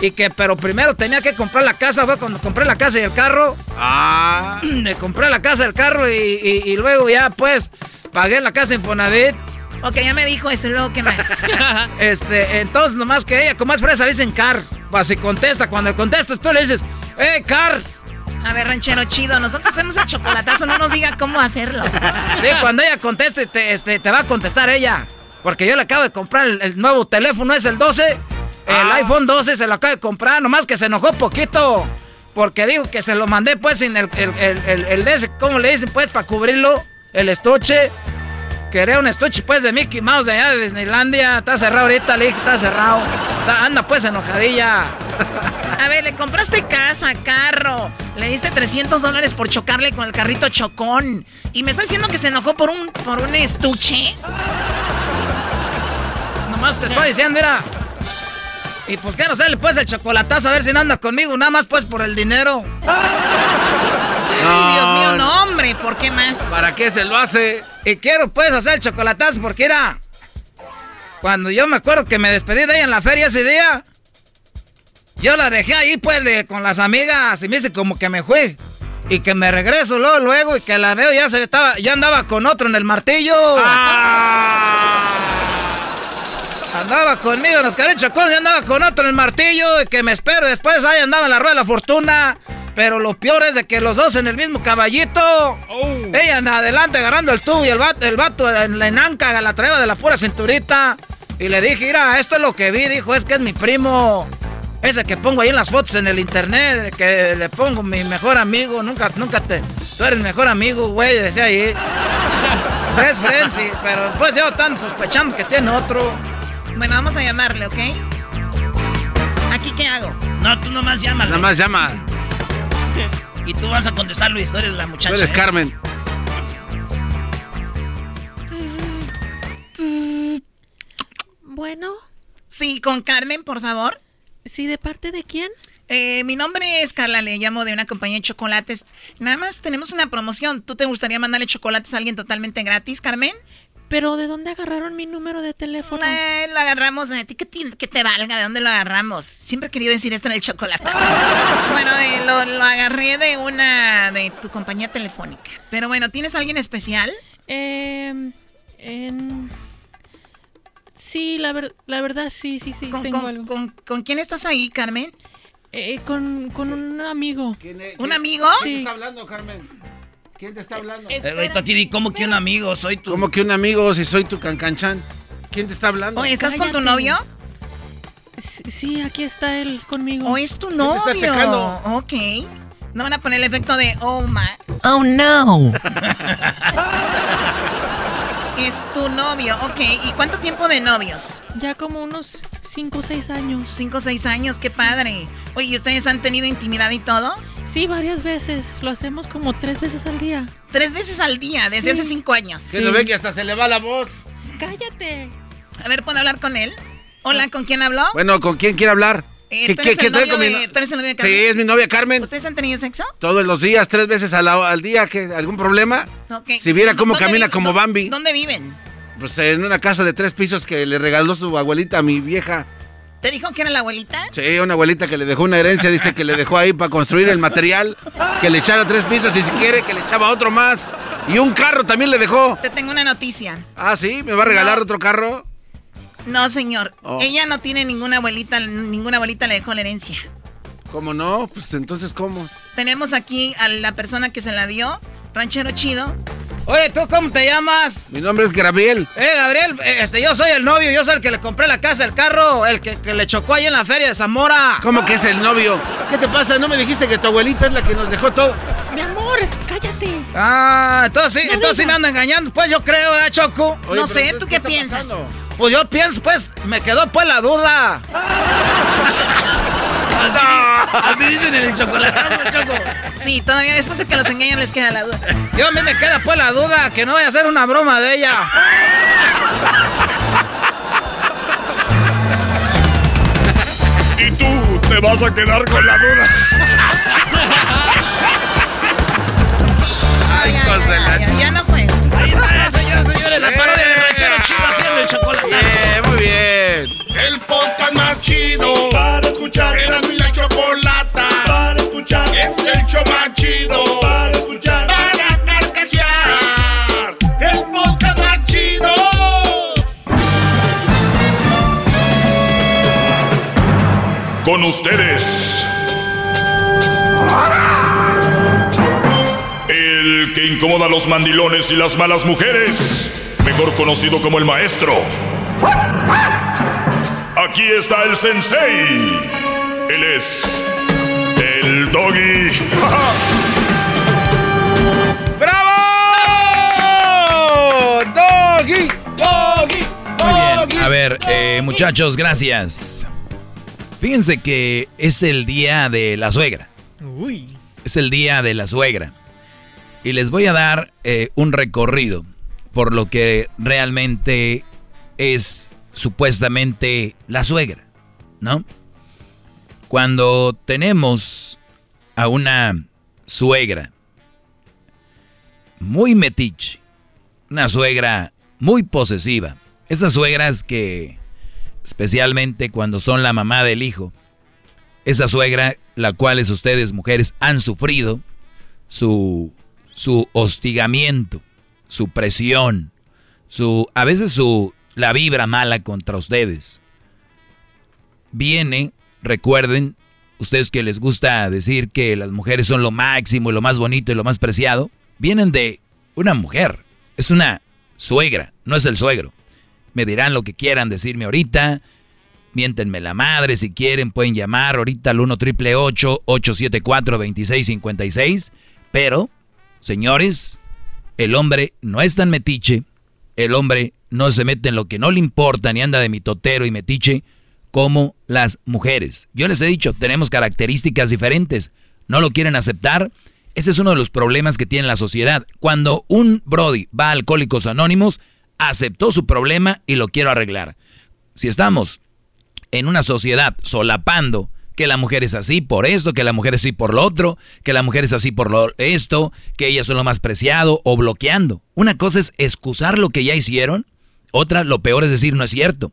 Y que, pero primero tenía que comprar la casa, fue cuando compré la casa y el carro. Ah. [CLEARS THROAT] Me compré la casa y el carro y, luego ya pues pagué la casa en Fonavit. Ok, ya me dijo eso, luego qué más. [LAUGHS] este, entonces nomás que ella, como es fresa, le dicen car. Pues si contesta, cuando contestas tú le dices, ¡eh, car! A ver, ranchero chido, nosotros hacemos el chocolatazo, no nos diga cómo hacerlo. Sí, cuando ella conteste, te, este, te va a contestar ella. Porque yo le acabo de comprar el, el nuevo teléfono, es el 12. El ah. iPhone 12 se lo acaba de comprar, nomás que se enojó poquito. Porque dijo que se lo mandé pues sin el, el, el, el, de ese, ¿cómo le dicen pues? Para cubrirlo, el estuche. Quería un estuche pues de Mickey Mouse de allá de Disneylandia. Está cerrado ahorita, le dije, está cerrado. anda pues enojadilla. A ver, le compraste casa, carro. Le diste 300 dólares por chocarle con el carrito chocón. Y me está diciendo que se enojó por un, por un estuche. Nomás te estoy diciendo, era... Y pues quiero hacerle pues el chocolatazo a ver si no anda conmigo, nada más pues por el dinero. [LAUGHS] Ay, Dios mío, no, hombre, ¿por qué más? ¿Para qué se lo hace? Y quiero pues hacer el chocolatazo porque era. Cuando yo me acuerdo que me despedí de ella en la feria ese día, yo la dejé ahí pues con las amigas y me dice como que me fui. Y que me regreso luego, luego y que la veo ya se estaba, ya andaba con otro en el martillo. Ah. Andaba conmigo en los carechacos y andaba con otro en el martillo. Y que me espero. Después ahí andaba en la rueda de la fortuna. Pero lo peor es de que los dos en el mismo caballito. Oh. Ella en adelante agarrando el tubo y el vato, el vato en la enanca la traía de la pura cinturita. Y le dije, mira, esto es lo que vi. Dijo, es que es mi primo. Ese que pongo ahí en las fotos en el internet, que le pongo mi mejor amigo, nunca, nunca te. Tú eres mejor amigo, güey, decía ahí. [LAUGHS] Es Frenzy, pero pues yo están sospechando que tiene otro. Bueno, vamos a llamarle, ¿ok? ¿Aquí qué hago? No, tú nomás llámale. Nada más llama. Y tú vas a contestar la historia de la muchacha. Tú eres ¿eh? Carmen. Bueno. Sí, con Carmen, por favor. Sí, ¿de parte de quién? Eh, mi nombre es Carla, le llamo de una compañía de chocolates. Nada más tenemos una promoción. ¿Tú te gustaría mandarle chocolates a alguien totalmente gratis, Carmen? ¿Pero de dónde agarraron mi número de teléfono? Eh, lo agarramos a ti, que te, valga, ¿de dónde lo agarramos? Siempre he querido decir esto en el chocolate. [LAUGHS] bueno, eh, lo, agarré de una, de tu compañía telefónica. Pero bueno, ¿tienes alguien especial? Eh, en... Sí, la, la verdad, sí, sí, sí. ¿Con, con, quién estás ahí, Carmen? Eh, con, con un amigo. ¿Un amigo? Sí. está hablando, Carmen? ¿Quién te está hablando? Eh, aquí di como que un amigo, soy tu. Como que un amigo si soy tu cancanchan. ¿Quién te está hablando? Oye, ¿estás con tu novio? Sí, aquí está él conmigo. ¿O es tu novio? está checando? Ok. No van a poner el efecto de oh my. Oh no. [LAUGHS] es tu novio, ok. ¿Y cuánto tiempo de novios? Ya como unos 5 o 6 años. 5 o 6 años, qué padre. Oye, ¿y ustedes han tenido intimidad y todo? Sí, varias veces. Lo hacemos como tres veces al día. ¿Tres veces al día? Desde hace 5 años. Que no ve que hasta se le va la voz. Cállate. A ver, ¿puedo hablar con él? Hola, ¿con quién habló? Bueno, ¿con quién quiere hablar? Eh, ¿tú, eres el novio de, ¿Tú eres el novio de Carmen? Sí, es mi novia Carmen. ¿Ustedes han tenido sexo? Todos los días, tres veces al, al día. ¿qué, ¿Algún problema? Okay. Si viera cómo camina como Bambi. ¿Dónde viven? Pues en una casa de tres pisos que le regaló su abuelita a mi vieja. ¿Te dijo que era la abuelita? Sí, una abuelita que le dejó una herencia, dice que le dejó ahí para construir el material, que le echara tres pisos y si quiere que le echaba otro más. Y un carro también le dejó. Te tengo una noticia. Ah, sí, me va a regalar otro carro. No, señor. Oh. Ella no tiene ninguna abuelita, ninguna abuelita le dejó la herencia. ¿Cómo no? Pues entonces, ¿cómo? Tenemos aquí a la persona que se la dio, ranchero chido. Oye, ¿tú cómo te llamas? Mi nombre es Gabriel. Eh, Gabriel, eh, este, yo soy el novio, yo soy el que le compré la casa, el carro, el que, que le chocó ahí en la feria de Zamora. ¿Cómo que es el novio? ¿Qué te pasa? ¿No me dijiste que tu abuelita es la que nos dejó todo? Mi amor, cállate. Ah, entonces sí, No entonces sí me digas. anda engañando, pues yo creo, ¿verdad, Choco? Oye, no sé, ¿tú ¿qué piensas? pasando? Pues yo pienso, pues, me quedó pues la duda. Así, así dicen en el chocolatazo, Choco. Sí, todavía después de que los engañan les queda la duda. Yo a mí me queda pues la duda que no vaya a ser una broma de ella. Y tú te vas a quedar con la duda. Ay, ay, ay, ay, ay, ya no juego. Ahí está, señoras y señores, la parodia de ranchero chido haciendo el chocolatazo. Bien, muy bien. El podcast más chido para escuchar. Era mi la chocolata para escuchar. Es el show más chido para escuchar. Para carcajear. El podcast más chido. Con ustedes. El que incomoda a los mandilones y las malas mujeres. Mejor conocido como el maestro. Aquí está el sensei. Él es. El doggy. [LAUGHS] ¡Bravo! ¡Doggy! ¡Doggy! Muy bien. A ver, eh, muchachos, gracias. Fíjense que es el día de la suegra. Uy. Es el día de la suegra. Y les voy a dar eh, un recorrido por lo que realmente es supuestamente la suegra, ¿no? Cuando tenemos a una suegra muy metiche, una suegra muy posesiva, esas suegras que, especialmente cuando son la mamá del hijo, esa suegra, la cuales ustedes mujeres han sufrido, su, su hostigamiento, su presión, su, a veces su, la vibra mala contra ustedes. Viene, recuerden, ustedes que les gusta decir que las mujeres son lo máximo y lo más bonito y lo más preciado, vienen de una mujer, es una suegra, no es el suegro. Me dirán lo que quieran decirme ahorita, miéntenme la madre si quieren, pueden llamar ahorita al 1 triple 874 2656, pero, señores, el hombre no es tan metiche, el hombre no se mete en lo que no le importa ni anda de mitotero y metiche como las mujeres. Yo les he dicho, tenemos características diferentes. ¿No lo quieren aceptar? Ese es uno de los problemas que tiene la sociedad. Cuando un Brody va a Alcohólicos Anónimos, aceptó su problema y lo quiero arreglar. Si estamos en una sociedad solapando que la mujer es así por esto, que la mujer es así por lo otro, que la mujer es así por lo esto, que ellas son lo más preciado o bloqueando. Una cosa es excusar lo que ya hicieron, otra lo peor es decir no es cierto.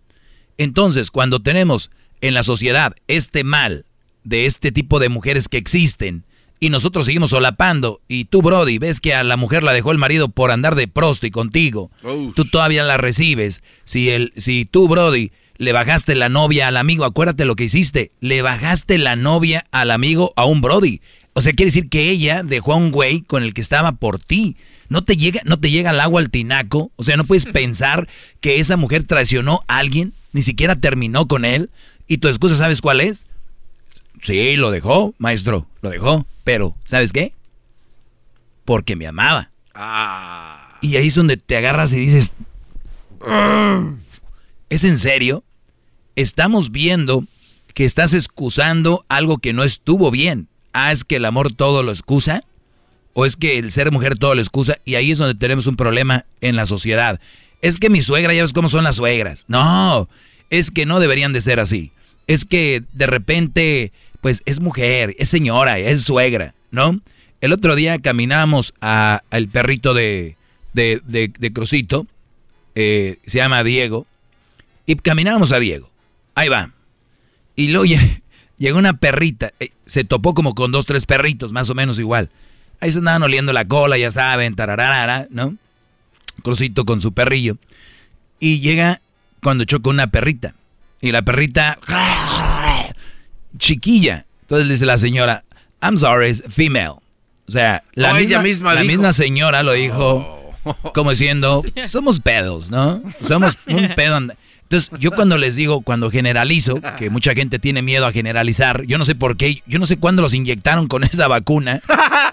Entonces, cuando tenemos en la sociedad este mal de este tipo de mujeres que existen y nosotros seguimos solapando y tú, Brody, ves que a la mujer la dejó el marido por andar de prosti contigo, tú todavía la recibes. Si, el, si tú, Brody, le bajaste la novia al amigo, acuérdate lo que hiciste, le bajaste la novia al amigo a un Brody. O sea, quiere decir que ella dejó a un güey con el que estaba por ti. No te llega, no te llega el agua al tinaco. O sea, no puedes [LAUGHS] pensar que esa mujer traicionó a alguien, ni siquiera terminó con él. Y tu excusa, ¿sabes cuál es? Sí, lo dejó, maestro, lo dejó. Pero, ¿sabes qué? Porque me amaba. Ah. Y ahí es donde te agarras y dices, ¿es en serio? Estamos viendo que estás excusando algo que no estuvo bien. Ah, es que el amor todo lo excusa. O es que el ser mujer todo lo excusa. Y ahí es donde tenemos un problema en la sociedad. Es que mi suegra, ya ves cómo son las suegras. No, es que no deberían de ser así. Es que de repente, pues es mujer, es señora, es suegra, ¿no? El otro día caminamos al perrito de, de, de, Crucito, eh, se llama Diego, y caminábamos a Diego. Ahí va. Y luego [LAUGHS] llegó una perrita, eh, se topó como con dos, tres perritos, más o menos igual. Ahí se andaban oliendo la cola, ya saben, tararara, ¿no? Crucito con su perrillo. Y llega cuando choca una perrita. Y la perrita, chiquilla. Entonces le dice la señora, I'm sorry, it's female. O sea, la, misma, la misma señora lo dijo oh. como diciendo, somos pedos, ¿no? Somos [LAUGHS] un pedo. Entonces, yo cuando les digo, cuando generalizo, que mucha gente tiene miedo a generalizar, yo no sé por qué, yo no sé cuándo los inyectaron con [LAUGHS] esa vacuna.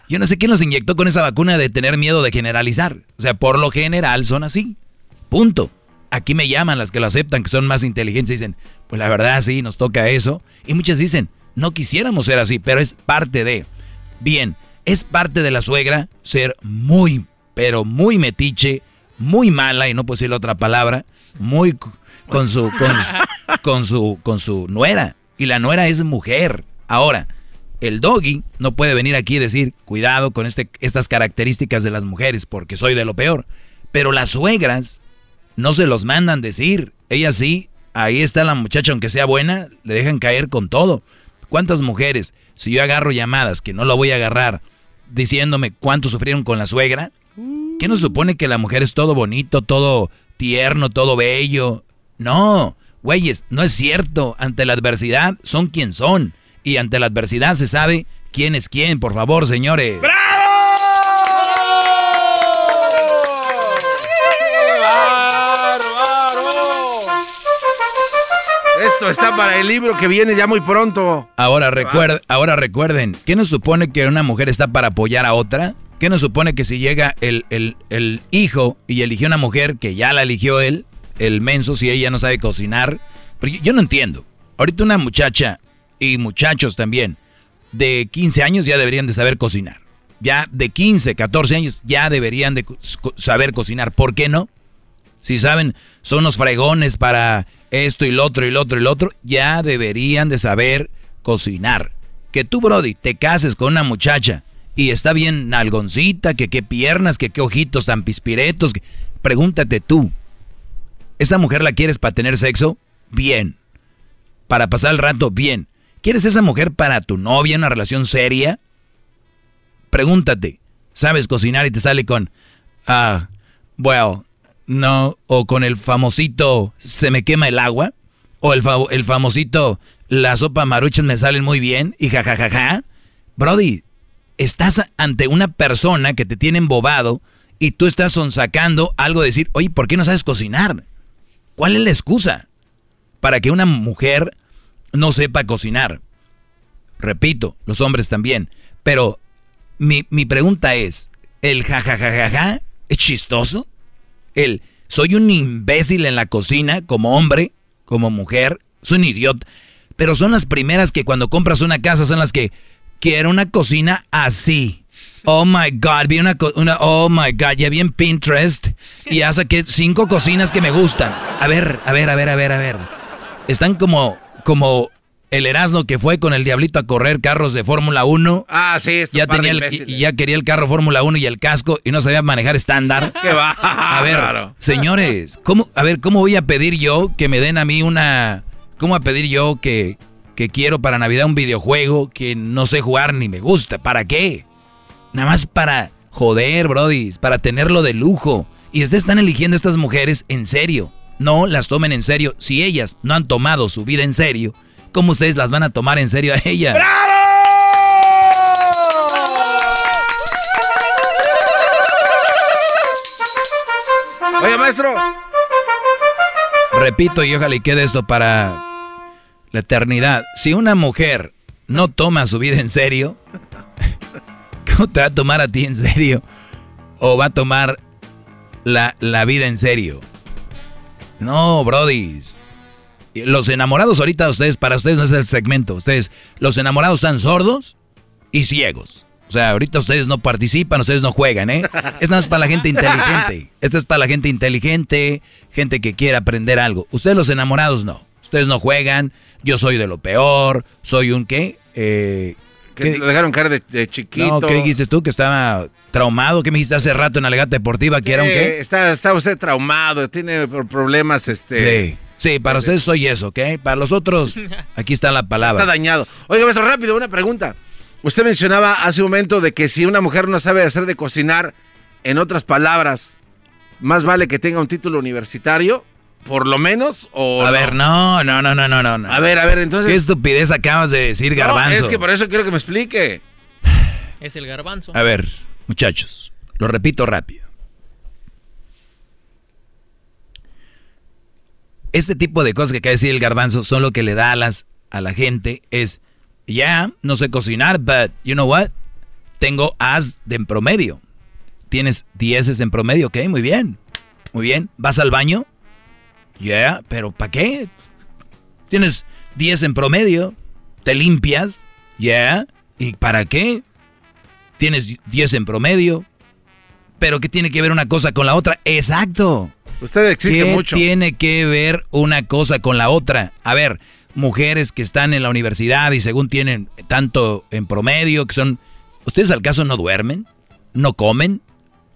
Yo no sé quién los inyectó con esa vacuna de tener miedo de generalizar. O sea, por lo general son así. Punto. Aquí me llaman las que lo aceptan, que son más inteligentes, y dicen, pues la verdad sí, nos toca eso. Y muchas dicen, no quisiéramos ser así, pero es parte de. Bien, es parte de la suegra ser muy, pero muy metiche, muy mala, y no puedo decir la otra palabra, muy con su, [LAUGHS] con, su, con su nuera. Y la nuera es mujer. Ahora, el doggy no puede venir aquí y decir, cuidado con este, estas características de las mujeres, porque soy de lo peor. Pero las suegras no se los mandan decir. Ellas sí, ahí está la muchacha, aunque sea buena, le dejan caer con todo. ¿Cuántas mujeres, si yo agarro llamadas, que no lo voy a agarrar, diciéndome cuánto sufrieron con la suegra? ¿Qué nos supone que la mujer es todo bonito, todo tierno, todo bello? No, güeyes, no es cierto. Ante la adversidad son quien son. Y ante la adversidad se sabe quién es quién, por favor, señores. ¡Bravo! Esto está para el libro que viene ya muy pronto. Ahora, ahora recuerden, ¿qué nos supone que una mujer está para apoyar a otra? ¿Qué nos supone que si llega el, el hijo y eligió una mujer que ya la eligió él, el menso si ella no sabe cocinar? Porque yo no entiendo. Ahorita una muchacha y muchachos también de 15 años ya deberían de saber cocinar. Ya de 15, 14 años ya deberían de saber cocinar. ¿Por qué no? Si saben, son unos fregones para esto y lo otro y lo otro y lo otro, ya deberían de saber cocinar. Que tú, Brody, te cases con una muchacha y está bien nalgoncita, que qué piernas, que qué ojitos tan pispiretos. Pregúntate tú, ¿Esa mujer la quieres para tener sexo? Bien. Para pasar el rato, bien. ¿Quieres esa mujer para tu novia, una relación seria? Pregúntate, ¿sabes cocinar y te sale con, ah, well, no, o con el famosito, se me quema el agua, o el, famosito, la sopa maruchas me salen muy bien, y jajajaja. Ja, ja, ja. Brody, estás ante una persona que te tiene embobado y tú estás sonsacando algo de decir, oye, ¿por qué no sabes cocinar? ¿Cuál es la excusa para que una mujer no sepa cocinar? Repito, los hombres también. Pero mi, pregunta es, ¿el jajajajaja es chistoso? ¿El soy un imbécil en la cocina como hombre, como mujer? Soy un idiota. Pero son las primeras que cuando compras una casa son las que quiero una cocina así. Oh my God, vi una, una, oh my God, ya vi en Pinterest y ya saqué cinco cocinas que me gustan. A ver, a ver, a ver, a ver, a ver. Están como, como el Erasmo que fue con el Diablito a correr carros de Fórmula 1. Ah, sí, ya tenía y, ya quería el carro Fórmula 1 y el casco y no sabía manejar estándar. [LAUGHS] ¿Qué va? A ver, señores, ¿cómo, a ver, ¿cómo voy a pedir yo que me den a mí una... ¿Cómo voy a pedir yo que, que quiero para Navidad un videojuego que no sé jugar ni me gusta? ¿Para qué? Nada más para joder, Brody, para tenerlo de lujo. Y ustedes están eligiendo a estas mujeres en serio. no las tomen en serio. Si ellas no han tomado su vida en serio, ¿cómo ustedes las van a tomar en serio a ellas? ¡Bravo! Oye, maestro. Repito y ojalá y quede esto para la eternidad. Si una mujer no toma su vida en serio, ¿cómo te va a tomar a ti en serio? ¿O va a tomar la, la vida en serio? No, brodis. Los enamorados ahorita, ustedes, para ustedes no es el segmento. Ustedes, los enamorados están sordos y ciegos. O sea, ahorita ustedes no participan, ustedes no juegan, ¿eh? Esta es para la gente inteligente. Esta es para la gente inteligente, gente que quiere aprender algo. Ustedes los enamorados no. Ustedes no juegan. Yo soy de lo peor. Soy un qué? Eh, que lo dejaron caer de, chiquito. No, ¿qué dijiste tú? Que estaba traumado. ¿Qué me dijiste hace rato en la legata deportiva? ¿Que era un qué? Está, está usted traumado, tiene problemas, este... Sí. Sí, para ustedes soy eso, ¿ok? Para los otros, [LAUGHS] aquí está la palabra. Está dañado. Oiga, maestro, rápido, una pregunta. Usted mencionaba hace un momento de que si una mujer no sabe hacer de cocinar, en otras palabras, más vale que tenga un título universitario, por lo menos, o A ver, no, no, no, no, no, no. A ver, a ver, entonces... ¿Qué estupidez acabas de decir, garbanzo? es que por eso quiero que me explique. Es el garbanzo. A ver, muchachos, lo repito rápido. Este tipo de cosas que acaba de decir el garbanzo son lo que le da alas a la gente. Es, ya, no sé cocinar, but you know what? Tengo as de en promedio. Tienes dieces en promedio, ok, muy bien. Muy bien. ¿Vas al baño? Ya, pero ¿para qué? Tienes 10 en promedio. ¿Te limpias? Ya. ¿Y para qué? Tienes 10 en promedio. Pero ¿qué tiene que ver una cosa con la otra? Exacto. Usted exige ¿Qué mucho. tiene que ver una cosa con la otra? A ver, mujeres que están en la universidad y según tienen tanto en promedio, que son... ¿Ustedes al caso no duermen? ¿No comen?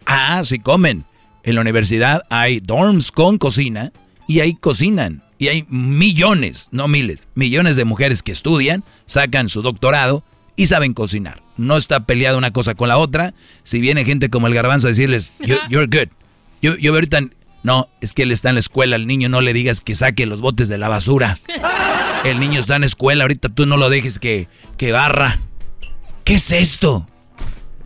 Ah, sí comen. En la universidad hay dorms con cocina y ahí cocinan. Y hay millones, no miles, millones de mujeres que estudian, sacan su doctorado y saben cocinar. No está peleada una cosa con la otra. Si viene gente como el garbanzo a decirles, "You- you're good. Yo, yo ahorita, no, es que él está en la escuela, al niño no le digas que saque los botes de la basura. [LAUGHS] El niño está en la escuela, ahorita tú no lo dejes que, que barra. ¿Qué es esto?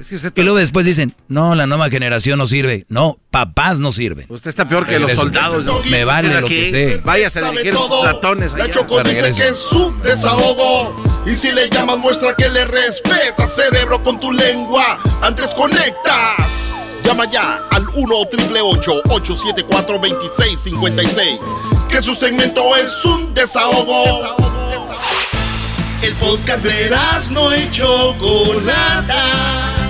Es que usted, Y luego después dicen, no, la nueva generación no sirve. No, papás no sirven. usted está peor que los soldados. Me vale lo que esté. Váyase a Sabe dirigir todo. platones La. Choco dice regreso. que es su desahogo. Y si le llamas, muestra que le respeta, cerebro, con tu lengua. Antes conectas. Llama ya al 1-888-874-2656. Que su segmento es un desahogo. El podcast de no y Chocolata.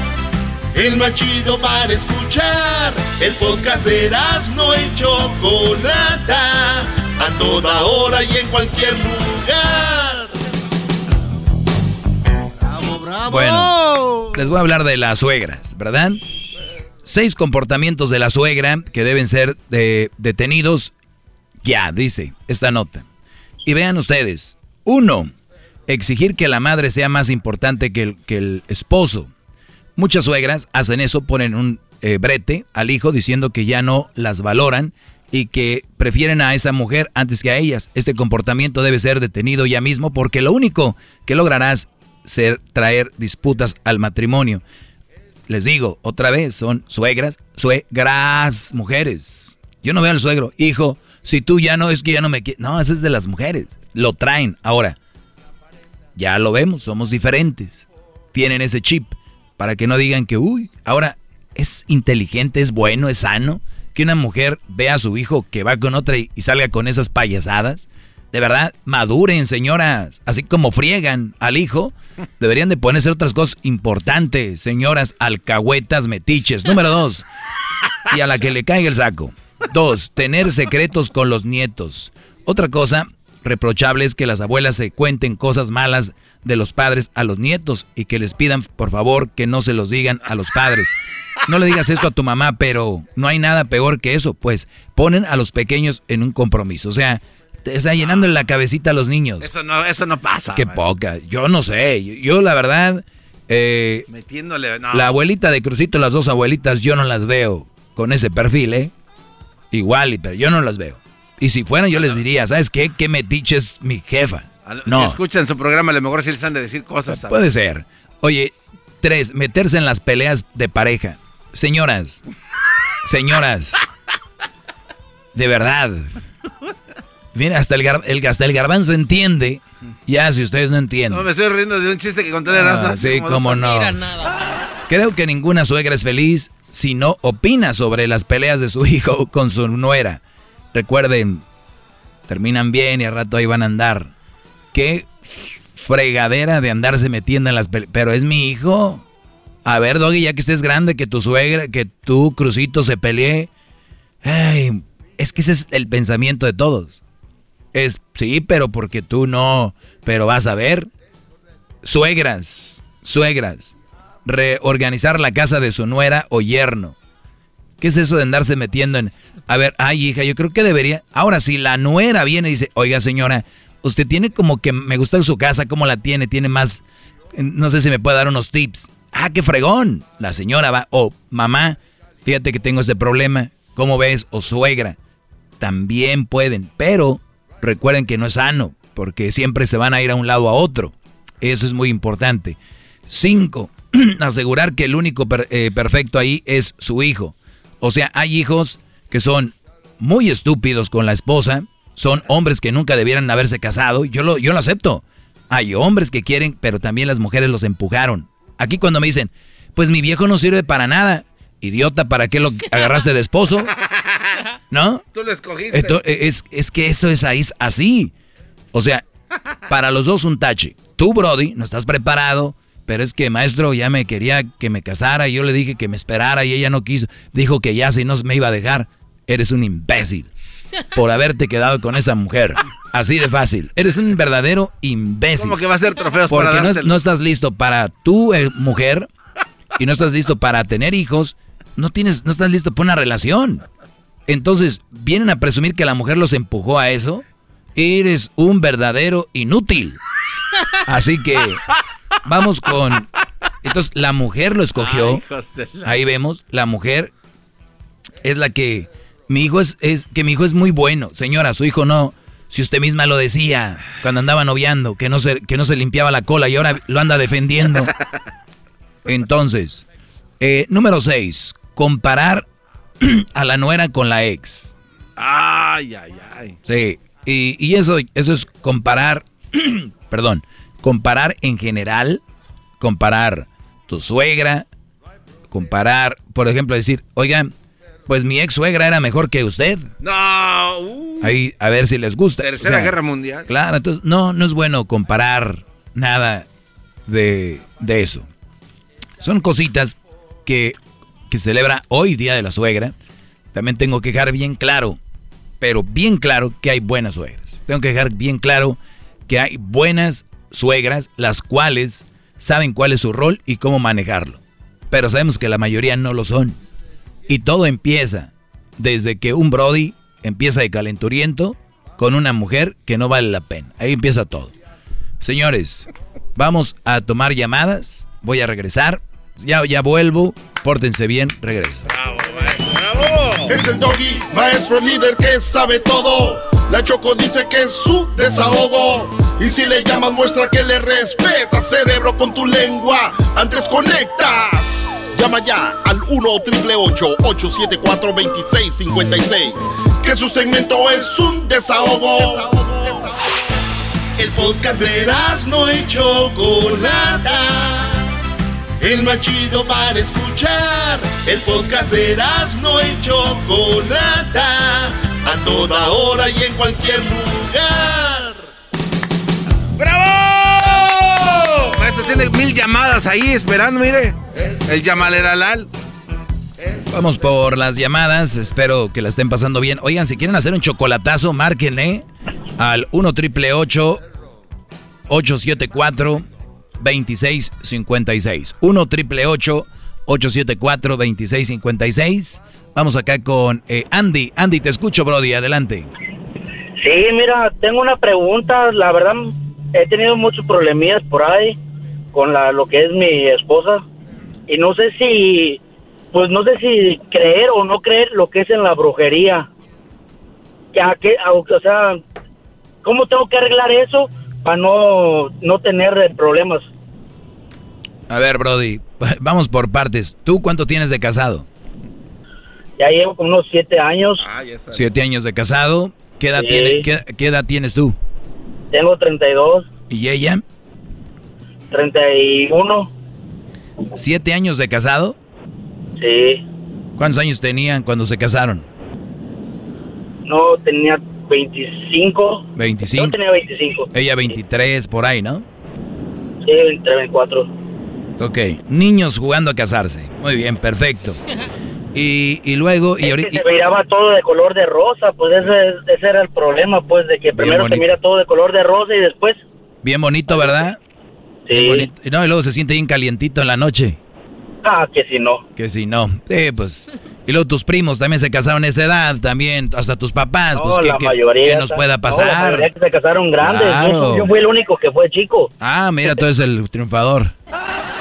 El más chido para escuchar. El podcast de no y Chocolata. A toda hora y en cualquier lugar. Bravo, bravo. Bueno, les voy a hablar de las suegras, ¿verdad? Seis comportamientos de la suegra que deben ser eh, detenidos ya, dice esta nota. Y vean ustedes. Uno, exigir que la madre sea más importante que el, que el esposo. Muchas suegras hacen eso, ponen un eh, brete al hijo diciendo que ya no las valoran y que prefieren a esa mujer antes que a ellas. Este comportamiento debe ser detenido ya mismo porque lo único que lograrás ser traer disputas al matrimonio. Les digo, otra vez, son suegras, suegras, mujeres. Yo no veo al suegro, hijo, si tú ya no es que ya no me quieres. No, eso es de las mujeres. Lo traen. Ahora, ya lo vemos, somos diferentes. Tienen ese chip para que no digan que, uy, ahora es inteligente, es bueno, es sano que una mujer vea a su hijo que va con otra y, y salga con esas payasadas. De verdad, maduren, señoras. Así como friegan al hijo, [LAUGHS] deberían de ponerse otras cosas importantes, señoras alcahuetas metiches. Número dos, y a la que le caiga el saco. Dos, tener secretos con los nietos. Otra cosa reprochable es que las abuelas se cuenten cosas malas de los padres a los nietos y que les pidan por favor que no se los digan a los padres. No le digas esto a tu mamá, pero no hay nada peor que eso, pues ponen a los pequeños en un compromiso. O sea, te está llenando la cabecita a los niños. Eso no, eso no pasa. Qué poca. Yo no sé. Yo, yo, la verdad, eh, Metiéndole. No. la abuelita de Crucito, las dos abuelitas, yo no las veo con ese perfil, ¿eh? Igual, pero yo no las veo. Y si fueran, yo les diría, ¿sabes qué? ¿Qué metiche es mi jefa? No. Si escuchan su programa, a lo mejor sí les han de decir cosas. ¿sabes? Puede ser. Oye, tres, meterse en las peleas de pareja. Señoras, señoras, de verdad. Mira, hasta el, gar- el- hasta el garbanzo entiende. Ya, si ustedes no entienden. No, me estoy riendo de un chiste que conté de Ah, Erasmo sí, cómo no. años. Creo que ninguna suegra es feliz si no opina sobre las peleas de su hijo con su nuera. Recuerden, terminan bien y al rato ahí van a andar. Qué fregadera de andarse metiendo en las. Pero es mi hijo. A ver, Doggy, ya que estés grande, que tu suegra, que tu Crucito se pelee. Ay, es que ese es el pensamiento de todos. Es, sí, pero porque tú no. Pero vas a ver. Suegras, suegras. Reorganizar la casa de su nuera o yerno. ¿Qué es eso de andarse metiendo en... A ver, ay hija, yo creo que debería... Ahora, si la nuera viene y dice, oiga señora, usted tiene como que me gusta su casa, ¿cómo la tiene? Tiene más... No sé si me puede dar unos tips. Ah, qué fregón. La señora va, o mamá, fíjate que tengo este problema. ¿Cómo ves? O suegra. También pueden, pero recuerden que no es sano, porque siempre se van a ir a un lado a otro. Eso es muy importante. Cinco, [CLEARS THROAT] asegurar que el único eh, perfecto ahí es su hijo. O sea, hay hijos que son muy estúpidos con la esposa, son hombres que nunca debieran haberse casado, yo lo, yo lo acepto. Hay hombres que quieren, pero también las mujeres los empujaron. Aquí cuando me dicen, pues mi viejo no sirve para nada, idiota, ¿para qué lo agarraste de esposo? [LAUGHS] ¿No? Tú lo escogiste. Esto- es, es que eso es ahí, así. O sea, para los dos un tache. Tú, Brody, no estás preparado, pero es que maestro ya me quería que me casara y yo le dije que me esperara y ella no quiso. Dijo que ya si no me iba a dejar. Eres un imbécil por haberte quedado con esa mujer. Así de fácil. Eres un verdadero imbécil. ¿Cómo que va a ser trofeos Porque para no, es- no estás listo para tu eh, mujer y no estás listo para tener hijos. No tienes, no estás listo para una relación. Entonces, vienen a presumir que la mujer los empujó a eso. Eres un verdadero inútil. Así que vamos con. Entonces, la mujer lo escogió. Ay, Ahí vemos, la mujer es la que. Mi hijo es, es que mi hijo es muy bueno. Señora, su hijo no. Si usted misma lo decía cuando andaba noviando, que no se, que no se limpiaba la cola y ahora lo anda defendiendo. Entonces, eh, número 6. Comparar [CLEARS THROAT] a la nuera con la ex. Ay, ay, ay. Sí, y, y eso, eso es comparar, [CLEARS THROAT] perdón, comparar en general, comparar tu suegra, comparar, por ejemplo, decir, oigan, pues mi ex suegra era mejor que usted. No. uh, Ahí, a ver si les gusta. Tercera O sea, Guerra Mundial. Claro, entonces no, no es bueno comparar nada de, de eso. Son cositas que, que celebra hoy Día de la Suegra. También tengo que dejar bien claro, pero bien claro que hay buenas suegras. Tengo que dejar bien claro que hay buenas suegras, las cuales saben cuál es su rol y cómo manejarlo. Pero sabemos que la mayoría no lo son. Y todo empieza desde que un Brody empieza de calenturiento con una mujer que no vale la pena. Ahí empieza todo. Señores, vamos a tomar llamadas. Voy a regresar. Ya, ya vuelvo. Pórtense bien. Regreso. Es el doggy, maestro líder que sabe todo. La Choco dice que es su desahogo. Y si le llamas, muestra que le respeta, cerebro, con tu lengua. Antes conectas. Llama ya al 1-888-874-2656. Que su segmento es un desahogo. El podcast de no y Chocolata. El más chido para escuchar. El podcast de no y Chocolata. A toda hora y en cualquier lugar. ¡Bravo! Maestro, tiene mil llamadas ahí esperando, mire. El Yamaleralal. Vamos por las llamadas. Espero que la estén pasando bien. Oigan, si quieren hacer un chocolatazo, márquenle al 1 triple 874 2656. 1 triple 874 2656. Vamos acá con eh, Andy. Andy, te escucho, Brody. Adelante. Sí, mira, tengo una pregunta. La verdad, he tenido muchos problemillas por ahí con la, lo que es mi esposa. Y no sé si, pues no sé si creer o no creer lo que es en la brujería. que, a qué- a- o sea, ¿cómo tengo que arreglar eso para no, no tener problemas? A ver, Brody, [LAUGHS] vamos por partes. ¿Tú cuánto tienes de casado? Ya llevo como unos siete años, Siete años de casado. ¿Qué edad, Sí. tiene, qué, qué edad tienes tú? Tengo 32, ¿Y ella? 31, ¿Siete años de casado? sí, ¿Cuántos años tenían cuando se casaron? no tenía 25, 25. yo tenía 25, Ella 23, por ahí, ¿no? sí, entre 24. Ok. Niños jugando a casarse. Muy bien, perfecto. [LAUGHS] Y, y luego, y ahorita... se miraba todo de color de rosa, pues ese, ese era el problema, pues, de que primero se mira todo de color de rosa y después, Bien bonito, ¿verdad? Bien bonito. Y No, y luego se siente bien calientito en la noche. Ah, que si no. Que si no. Sí, pues. Y luego tus primos también se casaron a esa edad, también. Hasta tus papás, pues, No, ¿qué, nos pueda no, la pasar? que se casaron grandes, Claro. yo, fui el único que fue chico. Ah, mira, tú eres el triunfador.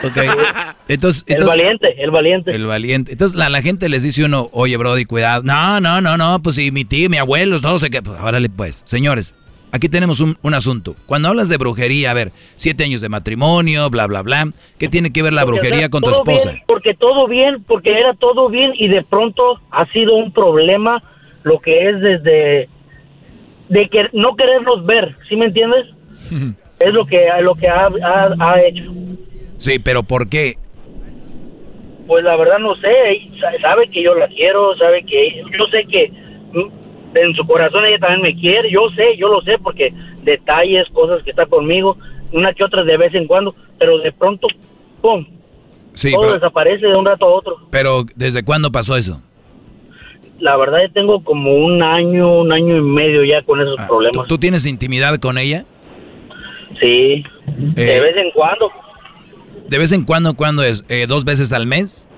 Ok. [LAUGHS] Entonces, El valiente, el valiente. El valiente. Entonces la, la gente les dice uno, oye, Brody, cuidado. No, no, no, no, pues si mi tío, mi abuelo, todos se que. Pues, órale, pues. Señores, aquí tenemos un, un asunto. Cuando hablas de brujería, a ver, siete años de matrimonio, bla, bla, bla. ¿Qué tiene que ver la Porque, o sea, brujería con tu esposa? bien, porque todo bien, porque era todo bien y de pronto ha sido un problema lo que es desde de que no querernos ver, ¿sí me entiendes? [LAUGHS] Es lo que lo que ha, ha- ha hecho. Sí, pero ¿por qué? Pues la verdad no sé, sabe que yo la quiero, sabe que yo sé que en su corazón ella también me quiere, yo sé, yo lo sé porque detalles, cosas que está conmigo, una que otra de vez en cuando, pero de pronto, pum, Sí, todo pero, desaparece de un rato a otro. pero ¿desde cuándo pasó eso? La verdad yo tengo como un año, un año y medio ya con esos problemas. Ah, ¿Tú tienes intimidad con ella? Sí, de Eh, vez en cuando. ¿De vez en cuando, cuándo es? Eh, ¿Dos veces al mes?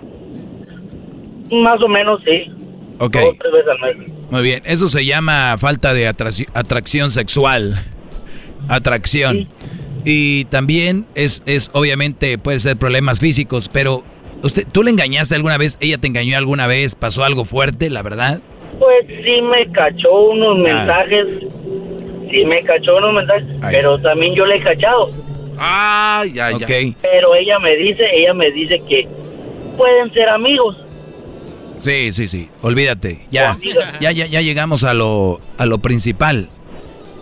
Más o menos, sí. Ok, Dos, tres veces al mes. Muy bien. Eso se llama falta de atraci- atracción sexual. Atracción. Y también es, es, obviamente, puede ser problemas físicos, pero usted, ¿tú le engañaste alguna vez? ¿Ella te engañó alguna vez? ¿Pasó algo fuerte, la verdad? Pues sí me cachó unos mensajes. Sí me cachó unos mensajes. Ahí pero también yo le he cachado. Ah, ya, Ok. Pero ella me dice, ella me dice que pueden ser amigos. Sí, sí, sí. Olvídate. Ya, ya, ya, ya llegamos a lo, a lo principal.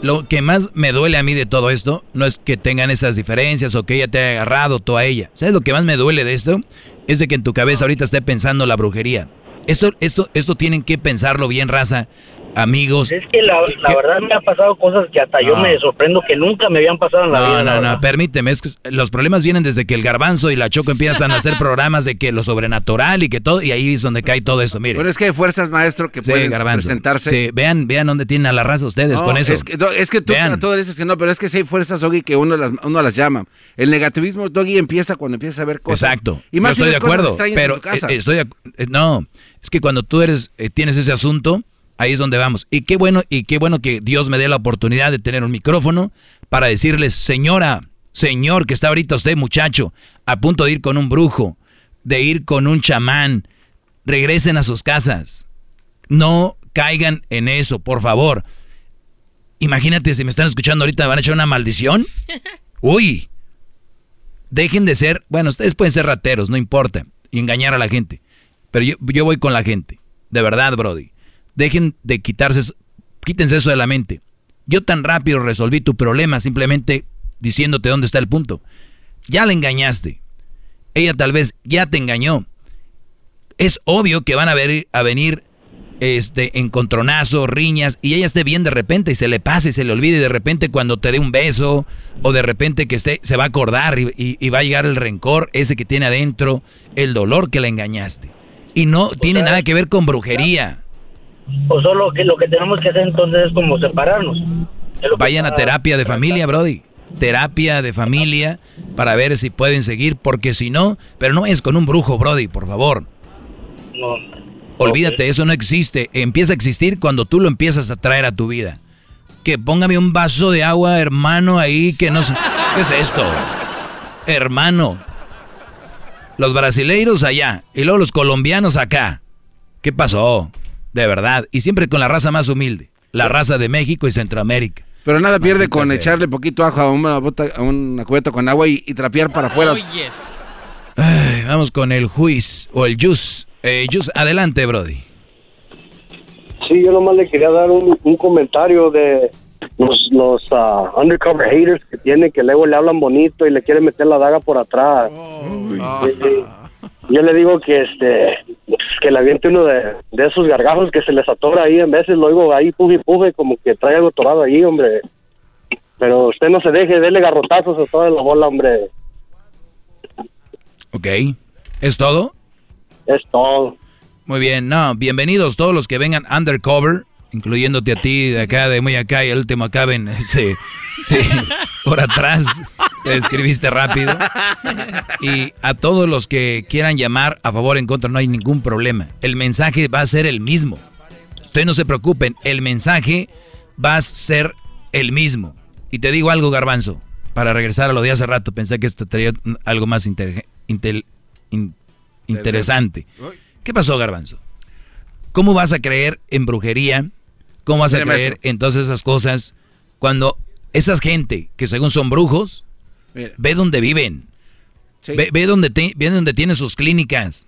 Lo que más me duele a mí de todo esto no es que tengan esas diferencias o que ella te haya agarrado tú a ella. ¿Sabes lo que más me duele de esto? Es de que en tu cabeza ahorita esté pensando la brujería. Esto, esto, esto tienen que pensarlo bien, raza, amigos. Es que la, la verdad me ha pasado cosas que hasta yo No. me sorprendo que nunca me habían pasado en la vida. No, no, no, permíteme, es que los problemas vienen desde que el garbanzo y la choco empiezan a hacer [LAUGHS] programas de que lo sobrenatural y que todo, y ahí es donde cae todo esto, mire. Bueno, es que hay fuerzas, maestro, que Sí, pueden garbanzo. presentarse. Sí, vean, vean dónde tienen a la raza ustedes No, con eso. Es que, no, es que tú todo dices que no, pero es que sí hay fuerzas, Doggy, que uno las, uno las llama. El negativismo, Doggy, empieza cuando empieza a ver cosas. Exacto. Y más Yo si estoy de acuerdo, extrañas pero eh, estoy eh, no, es que cuando tú eres eh, tienes ese asunto, ahí es donde vamos. Y qué bueno y qué bueno que Dios me dé la oportunidad de tener un micrófono para decirles, "Señora, señor, que está ahorita usted muchacho a punto de ir con un brujo, de ir con un chamán, regresen a sus casas. No caigan en eso, por favor. Imagínate si me están escuchando ahorita, van a echar una maldición. [LAUGHS] Uy, dejen de ser, bueno, ustedes pueden ser rateros, no importa, y engañar a la gente. Pero yo, yo voy con la gente, de verdad, Brody. Dejen de quitarse, quítense eso de la mente. Yo tan rápido resolví tu problema simplemente diciéndote dónde está el punto. Ya la engañaste. Ella tal vez ya te engañó. Es obvio que van a, ver, a venir este, encontronazos, riñas, y ella esté bien de repente y se le pase y se le olvide y de repente cuando te dé un beso, o de repente que esté, se va a acordar y, y- y va a llegar el rencor, ese que tiene adentro, el dolor que la engañaste. Y no tiene nada que ver con brujería. Pues solo que lo que tenemos que hacer entonces es como separarnos. Es Vayan a terapia de familia, Brody. Terapia de familia para ver si pueden seguir, porque si no, pero no es con un brujo, Brody, por favor. No. Olvídate, eso no existe. Empieza a existir cuando tú lo empiezas a traer a tu vida. Que póngame un vaso de agua, hermano, ahí, que no sé. ¿Qué es esto? Hermano. Los brasileiros allá y luego los colombianos acá. ¿Qué pasó? De verdad. Y siempre con la raza más humilde. la raza de México y Centroamérica. Pero nada pierde con echarle poquito ajo a una, bota, a una cubeta con agua y, y trapear para afuera. Ay, vamos con el juiz o el jus. Eh, jus, adelante, Brody. Sí, yo nomás le quería dar un, un comentario de los, los ah, undercover haters que tiene, que luego le hablan bonito y le quieren meter la daga por atrás. Y- y yo le digo que este que le aviente uno de, de esos gargajos que se les atora ahí, en veces lo oigo ahí puje puje, como que trae algo atorado ahí, hombre. Pero usted no se deje, dele garrotazos a toda la bola, hombre. Ok. ¿Es todo? Es todo. Muy bien, no, bienvenidos todos los que vengan undercover, incluyéndote a ti de acá, de muy acá y el último acá ven, [LAUGHS] sí, sí, por atrás, te escribiste rápido. Y a todos los que quieran llamar a favor o en contra, no hay ningún problema. El mensaje va a ser el mismo. Ustedes no se preocupen, el mensaje va a ser el mismo. Y te digo algo, Garbanzo, para regresar a lo de hace rato, pensé que esto traía algo más inter- intel- in- interesante. ¿Qué pasó, Garbanzo? ¿Cómo vas a creer en brujería? ¿Cómo vas a creer maestro. en todas esas cosas cuando esa gente que según son brujos, Mire. ve dónde viven? Sí. Ve, ve dónde, te- ve dónde tienen sus clínicas.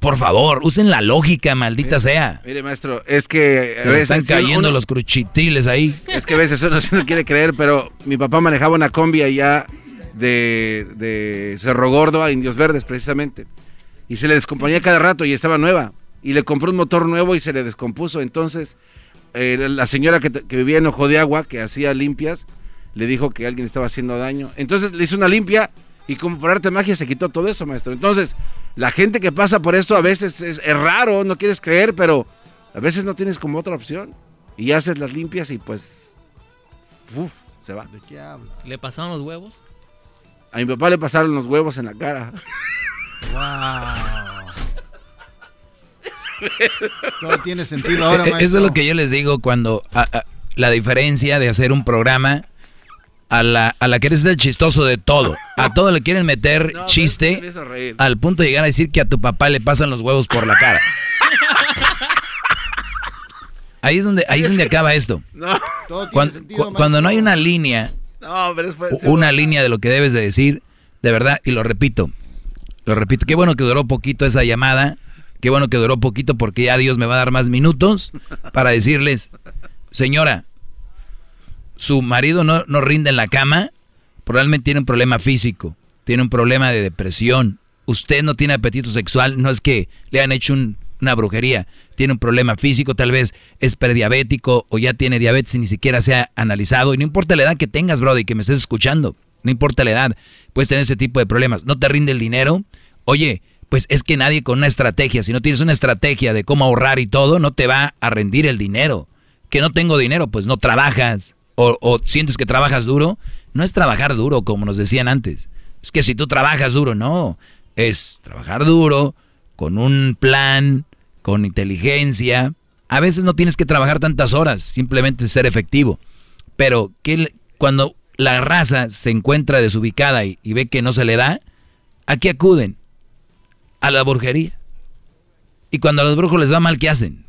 Por favor, usen la lógica, maldita sea. Mire, maestro, es que... a Se le están cayendo uno- los cruchitiles ahí. Es que a veces uno sí no quiere creer, pero mi papá manejaba una combi allá de, de Cerro Gordo a Indios Verdes, precisamente. Y se le descomponía cada rato y estaba nueva. Y le compró un motor nuevo y se le descompuso. Entonces, eh, la señora que, que vivía en Ojo de Agua, que hacía limpias, le dijo que alguien estaba haciendo daño. Entonces le hizo una limpia y como por arte de magia se quitó todo eso, maestro. Entonces, la gente que pasa por esto a veces es, es raro, no quieres creer, pero a veces no tienes como otra opción. Y haces las limpias y pues... uf, se va. ¿De qué habla? ¿Le pasaron los huevos? A mi papá le pasaron los huevos en la cara. [LAUGHS] Wow. Todo tiene sentido ahora, eh, maestro. Eso es lo que yo les digo cuando a- a- la diferencia de hacer un programa a la, a la que eres el chistoso de todo. A todo le quieren meter No, chiste me al punto de llegar a decir que a tu papá le pasan los huevos por la cara. Ahí es donde, ahí es donde acaba esto. No. Sentido, cuando no hay una línea, No, pero una línea de lo que debes de decir, de verdad, y lo repito, lo repito, qué bueno que duró poquito esa llamada, qué bueno que duró poquito porque ya Dios me va a dar más minutos para decirles, señora, su marido no, no rinde en la cama, probablemente tiene un problema físico, tiene un problema de depresión, usted no tiene apetito sexual, no es que le han hecho un- una brujería, tiene un problema físico, tal vez es prediabético o ya tiene diabetes y ni siquiera se ha analizado, y no importa la edad que tengas, Brody, que me estés escuchando, no importa la edad, puedes tener ese tipo de problemas, no te rinde el dinero, oye, pues es que nadie con una estrategia, si no tienes una estrategia de cómo ahorrar y todo, no te va a rendir el dinero. Que no tengo dinero, pues no trabajas. O, sientes que trabajas duro. No es trabajar duro, como nos decían antes. Es que si tú trabajas duro, no. Es trabajar duro, con un plan, con inteligencia. A veces no tienes que trabajar tantas horas, simplemente ser efectivo. Pero que cuando la raza se encuentra desubicada y, y ve que no se le da, ¿a qué acuden? A la brujería. Y cuando a los brujos les va mal, ¿qué hacen?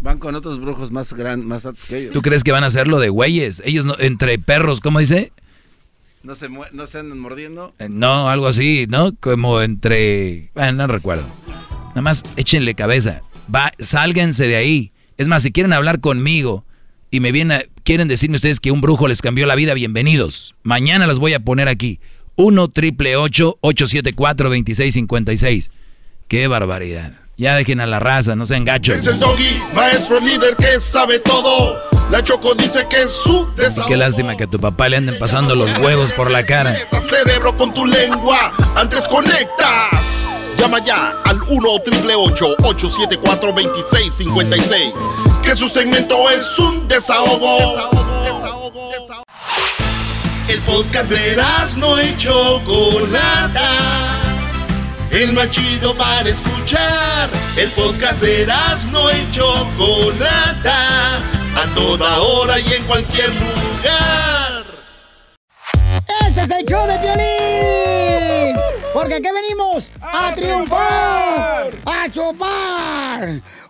Van con otros brujos más grandes, más altos que ellos. ¿Tú crees que van a hacerlo de güeyes? Ellos no, entre perros, ¿cómo dice? No se, no se andan mordiendo. Eh, No, algo así, ¿no? Como entre... Bueno, no recuerdo. Nada más échenle cabeza. Va, sálganse de ahí. Es más, si quieren hablar conmigo y me vienen a- quieren decirme ustedes que un brujo les cambió la vida, bienvenidos. Mañana los voy a poner aquí. 1 triple 874 2656 Qué barbaridad. Ya dejen a la raza, no sean gachos. Es el doggy, maestro líder que sabe todo. La Choco dice que es su desahogo. qué lástima que a tu papá le anden pasando los huevos por la cara. Cerebro con tu lengua, antes conectas. Llama ya al 1 874 2656 Que su segmento es un desahogo. El podcast de no y Chocolata. El más chido para escuchar. El podcast de no y Chocolata. A toda hora y en cualquier lugar. Este es el show de violín. Porque aquí venimos a triunfar, a chupar.